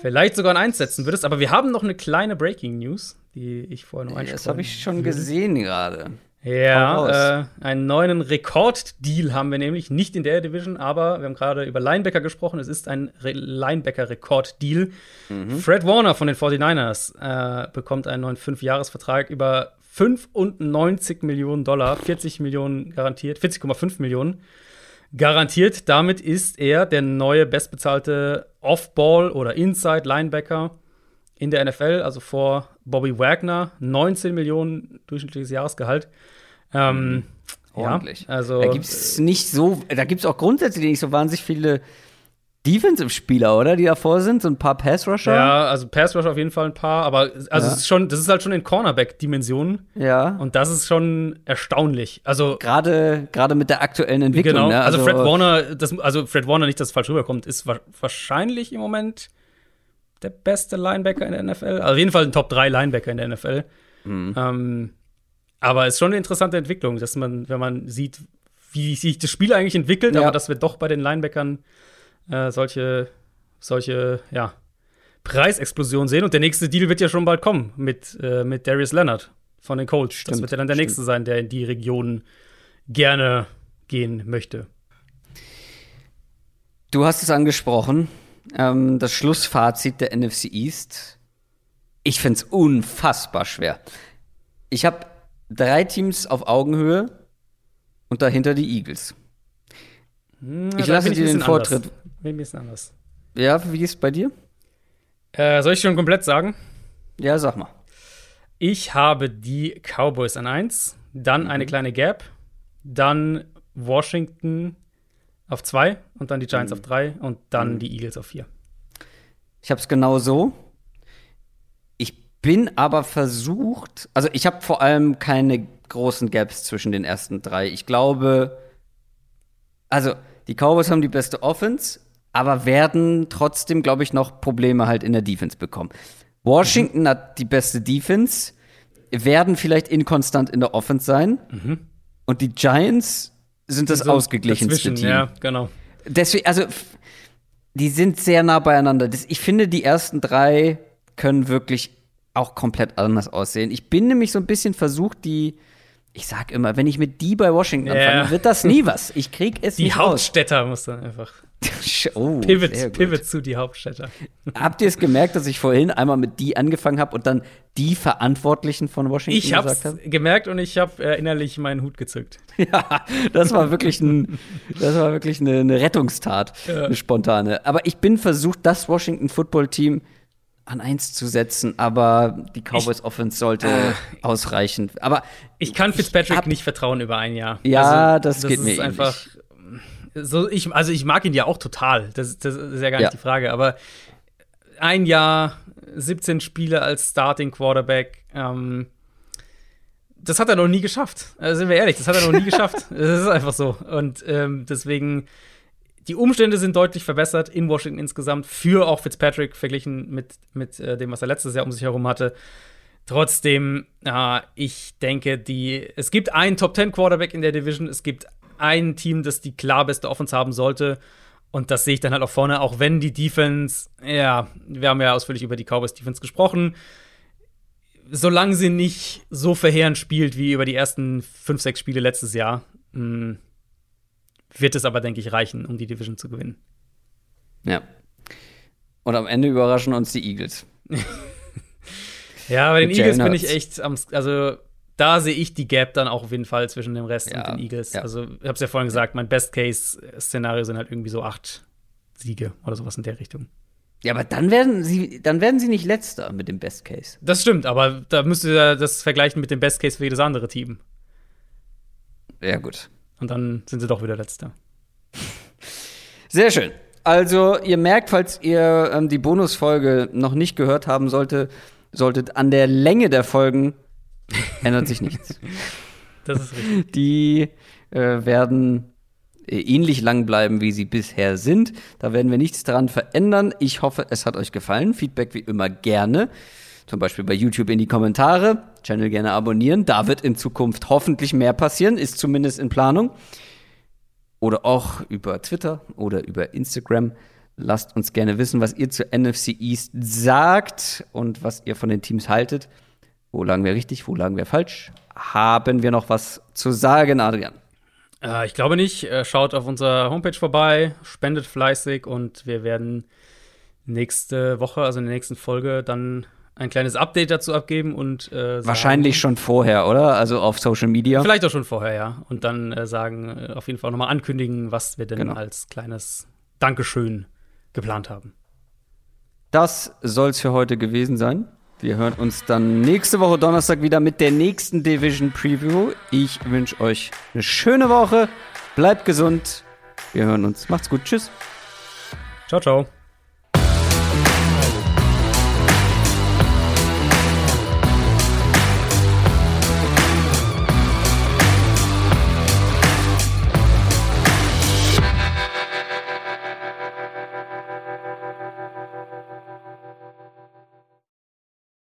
vielleicht sogar in eins setzen würdest. Aber wir haben noch eine kleine Breaking News, die ich vorher noch einsprechen Das habe ich schon gesehen gerade. Ja, äh, einen neuen Rekorddeal haben wir nämlich, nicht in der Division, aber wir haben gerade über Linebacker gesprochen. Es ist ein Linebacker-Rekorddeal. Mhm. Fred Warner von den 49ers äh, bekommt einen neuen Fünfjahresvertrag über 95 Millionen Dollar, 40 Millionen garantiert, 40,5 Millionen garantiert. Damit ist er der neue bestbezahlte Off-Ball- oder Inside-Linebacker in der NFL, also vor Bobby Wagner, 19 Millionen durchschnittliches Jahresgehalt. Ähm. Ordentlich. Ja, also, da gibt es nicht so, da gibt es auch grundsätzlich nicht so wahnsinnig viele Defensive-Spieler, oder? Die davor sind, so ein paar Pass-Rusher. Ja, also Pass-Rusher auf jeden Fall ein paar, aber also ja. ist schon, das ist halt schon in Cornerback-Dimensionen. Ja. Und das ist schon erstaunlich. Also gerade gerade mit der aktuellen Entwicklung. Genau. Ne? Also, also, Fred Warner, das, also Fred Warner, nicht, dass es falsch rüberkommt, ist wa wahrscheinlich im Moment der beste Linebacker in der NFL. Also auf jeden Fall ein Top 3 Linebacker in der NFL. Mhm. Ähm, aber es ist schon eine interessante Entwicklung, dass man, wenn man sieht, wie sich das Spiel eigentlich entwickelt, ja. aber dass wir doch bei den Linebackern äh, solche, solche, ja, Preisexplosionen sehen. Und der nächste Deal wird ja schon bald kommen mit, äh, mit Darius Leonard von den Colts. Stimmt, das wird ja dann der stimmt. nächste sein, der in die Region gerne gehen möchte. Du hast es angesprochen, ähm, das Schlussfazit der NFC East. Ich finde es unfassbar schwer. Ich habe drei Teams auf Augenhöhe und dahinter die Eagles. Hm, ich lasse dir den Vortritt. Anders. Ein bisschen anders. Ja, wie ist es bei dir? Äh, soll ich schon komplett sagen? Ja, sag mal. Ich habe die Cowboys an 1, dann Mhm. eine kleine Gap, dann Washington auf 2 und dann die Giants Mhm. auf 3 und dann die Eagles auf 4. Ich habe es genau so. Ich bin aber versucht, also ich habe vor allem keine großen Gaps zwischen den ersten drei. Ich glaube, also die Cowboys haben die beste Offense, aber werden trotzdem, glaube ich, noch Probleme halt in der Defense bekommen. Washington hat die beste Defense, werden vielleicht inkonstant in der Offense sein. Und die Giants sind das So ausgeglichenste Team. Ja, genau. Deswegen, also, die sind sehr nah beieinander. Ich finde, die ersten drei können wirklich auch komplett anders aussehen. Ich bin nämlich so ein bisschen versucht, die, ich sag immer, wenn ich mit die bei Washington Ja. anfange, wird das nie was. Ich krieg es Die nicht raus. Hauptstädter muss dann einfach. Oh, Pivot. Pivot zu die Hauptstädter. Habt ihr es gemerkt, dass ich vorhin einmal mit die angefangen habe und dann die Verantwortlichen von Washington Ich hab's gesagt habe? gemerkt und ich habe äh, innerlich meinen Hut gezückt. Ja, das war wirklich ein, das war wirklich eine, eine Rettungstat, eine spontane. Aber ich bin versucht, das Washington Football Team an eins zu setzen, aber die Cowboys Offense sollte ausreichen. Aber Ich kann Fitzpatrick hab- nicht vertrauen über ein Jahr. Ja, das geht mir ist einfach. So, ich, also ich mag ihn ja auch total. Das, das ist ja gar Ja. nicht die Frage. Aber ein Jahr, 17 Spiele als Starting Quarterback, ähm, das hat er noch nie geschafft. Also sind wir ehrlich, das hat er noch nie geschafft. Das ist einfach so. Und ähm, deswegen, die Umstände sind deutlich verbessert in Washington insgesamt, für auch Fitzpatrick verglichen mit, mit äh, dem, was er letztes Jahr um sich herum hatte. Trotzdem, äh, ich denke, die, es gibt einen Top 10 Quarterback in der Division, es gibt ein Team, das die klar beste Offense haben sollte. Und das sehe ich dann halt auch vorne, auch wenn die Defense, ja, wir haben ja ausführlich über die Cowboys Defense gesprochen. Solange sie nicht so verheerend spielt wie über die ersten fünf, sechs Spiele letztes Jahr, mh, wird es aber, denke ich, reichen, um die Division zu gewinnen. ja. Und am Ende überraschen uns die Eagles. Ja, bei den Mit Eagles Jalen bin ich echt am, also da sehe ich die Gap dann auch auf jeden Fall zwischen dem Rest Ja, und den Eagles. ja. Also, ich habe es ja vorhin gesagt, mein Best-Case-Szenario sind halt irgendwie so acht Siege oder sowas in der Richtung. Ja, aber dann werden sie, dann werden sie nicht letzter mit dem Best Case. Das stimmt, aber da müsst ihr das vergleichen mit dem Best-Case für jedes andere Team. Ja, gut. Und dann sind sie doch wieder letzter. Sehr schön. Also, ihr merkt, falls ihr ähm, die Bonusfolge noch nicht gehört haben sollte, solltet an der Länge der Folgen ändert sich nichts. Das ist richtig. Die äh, werden äh, ähnlich lang bleiben, wie sie bisher sind. Da werden wir nichts dran verändern. Ich hoffe, es hat euch gefallen. Feedback wie immer gerne. Zum Beispiel bei YouTube in die Kommentare. Channel gerne abonnieren. Da wird in Zukunft hoffentlich mehr passieren, ist zumindest in Planung. Oder auch über Twitter oder über Instagram. Lasst uns gerne wissen, was ihr zur NFC East sagt und was ihr von den Teams haltet. Wo lagen wir richtig, wo lagen wir falsch? Haben wir noch was zu sagen, Adrian? Äh, ich glaube nicht. Äh, schaut auf unserer Homepage vorbei, spendet fleißig und wir werden nächste Woche, also in der nächsten Folge, dann ein kleines Update dazu abgeben und äh, sagen- Wahrscheinlich schon vorher, oder? Also auf Social Media. Vielleicht auch schon vorher, ja. Und dann äh, sagen, äh, auf jeden Fall nochmal ankündigen, was wir denn Genau. als kleines Dankeschön geplant haben. Das soll's für heute gewesen sein. Wir hören uns dann nächste Woche Donnerstag wieder mit der nächsten Division Preview. Ich wünsche euch eine schöne Woche. Bleibt gesund. Wir hören uns. Macht's gut. Tschüss. Ciao, ciao.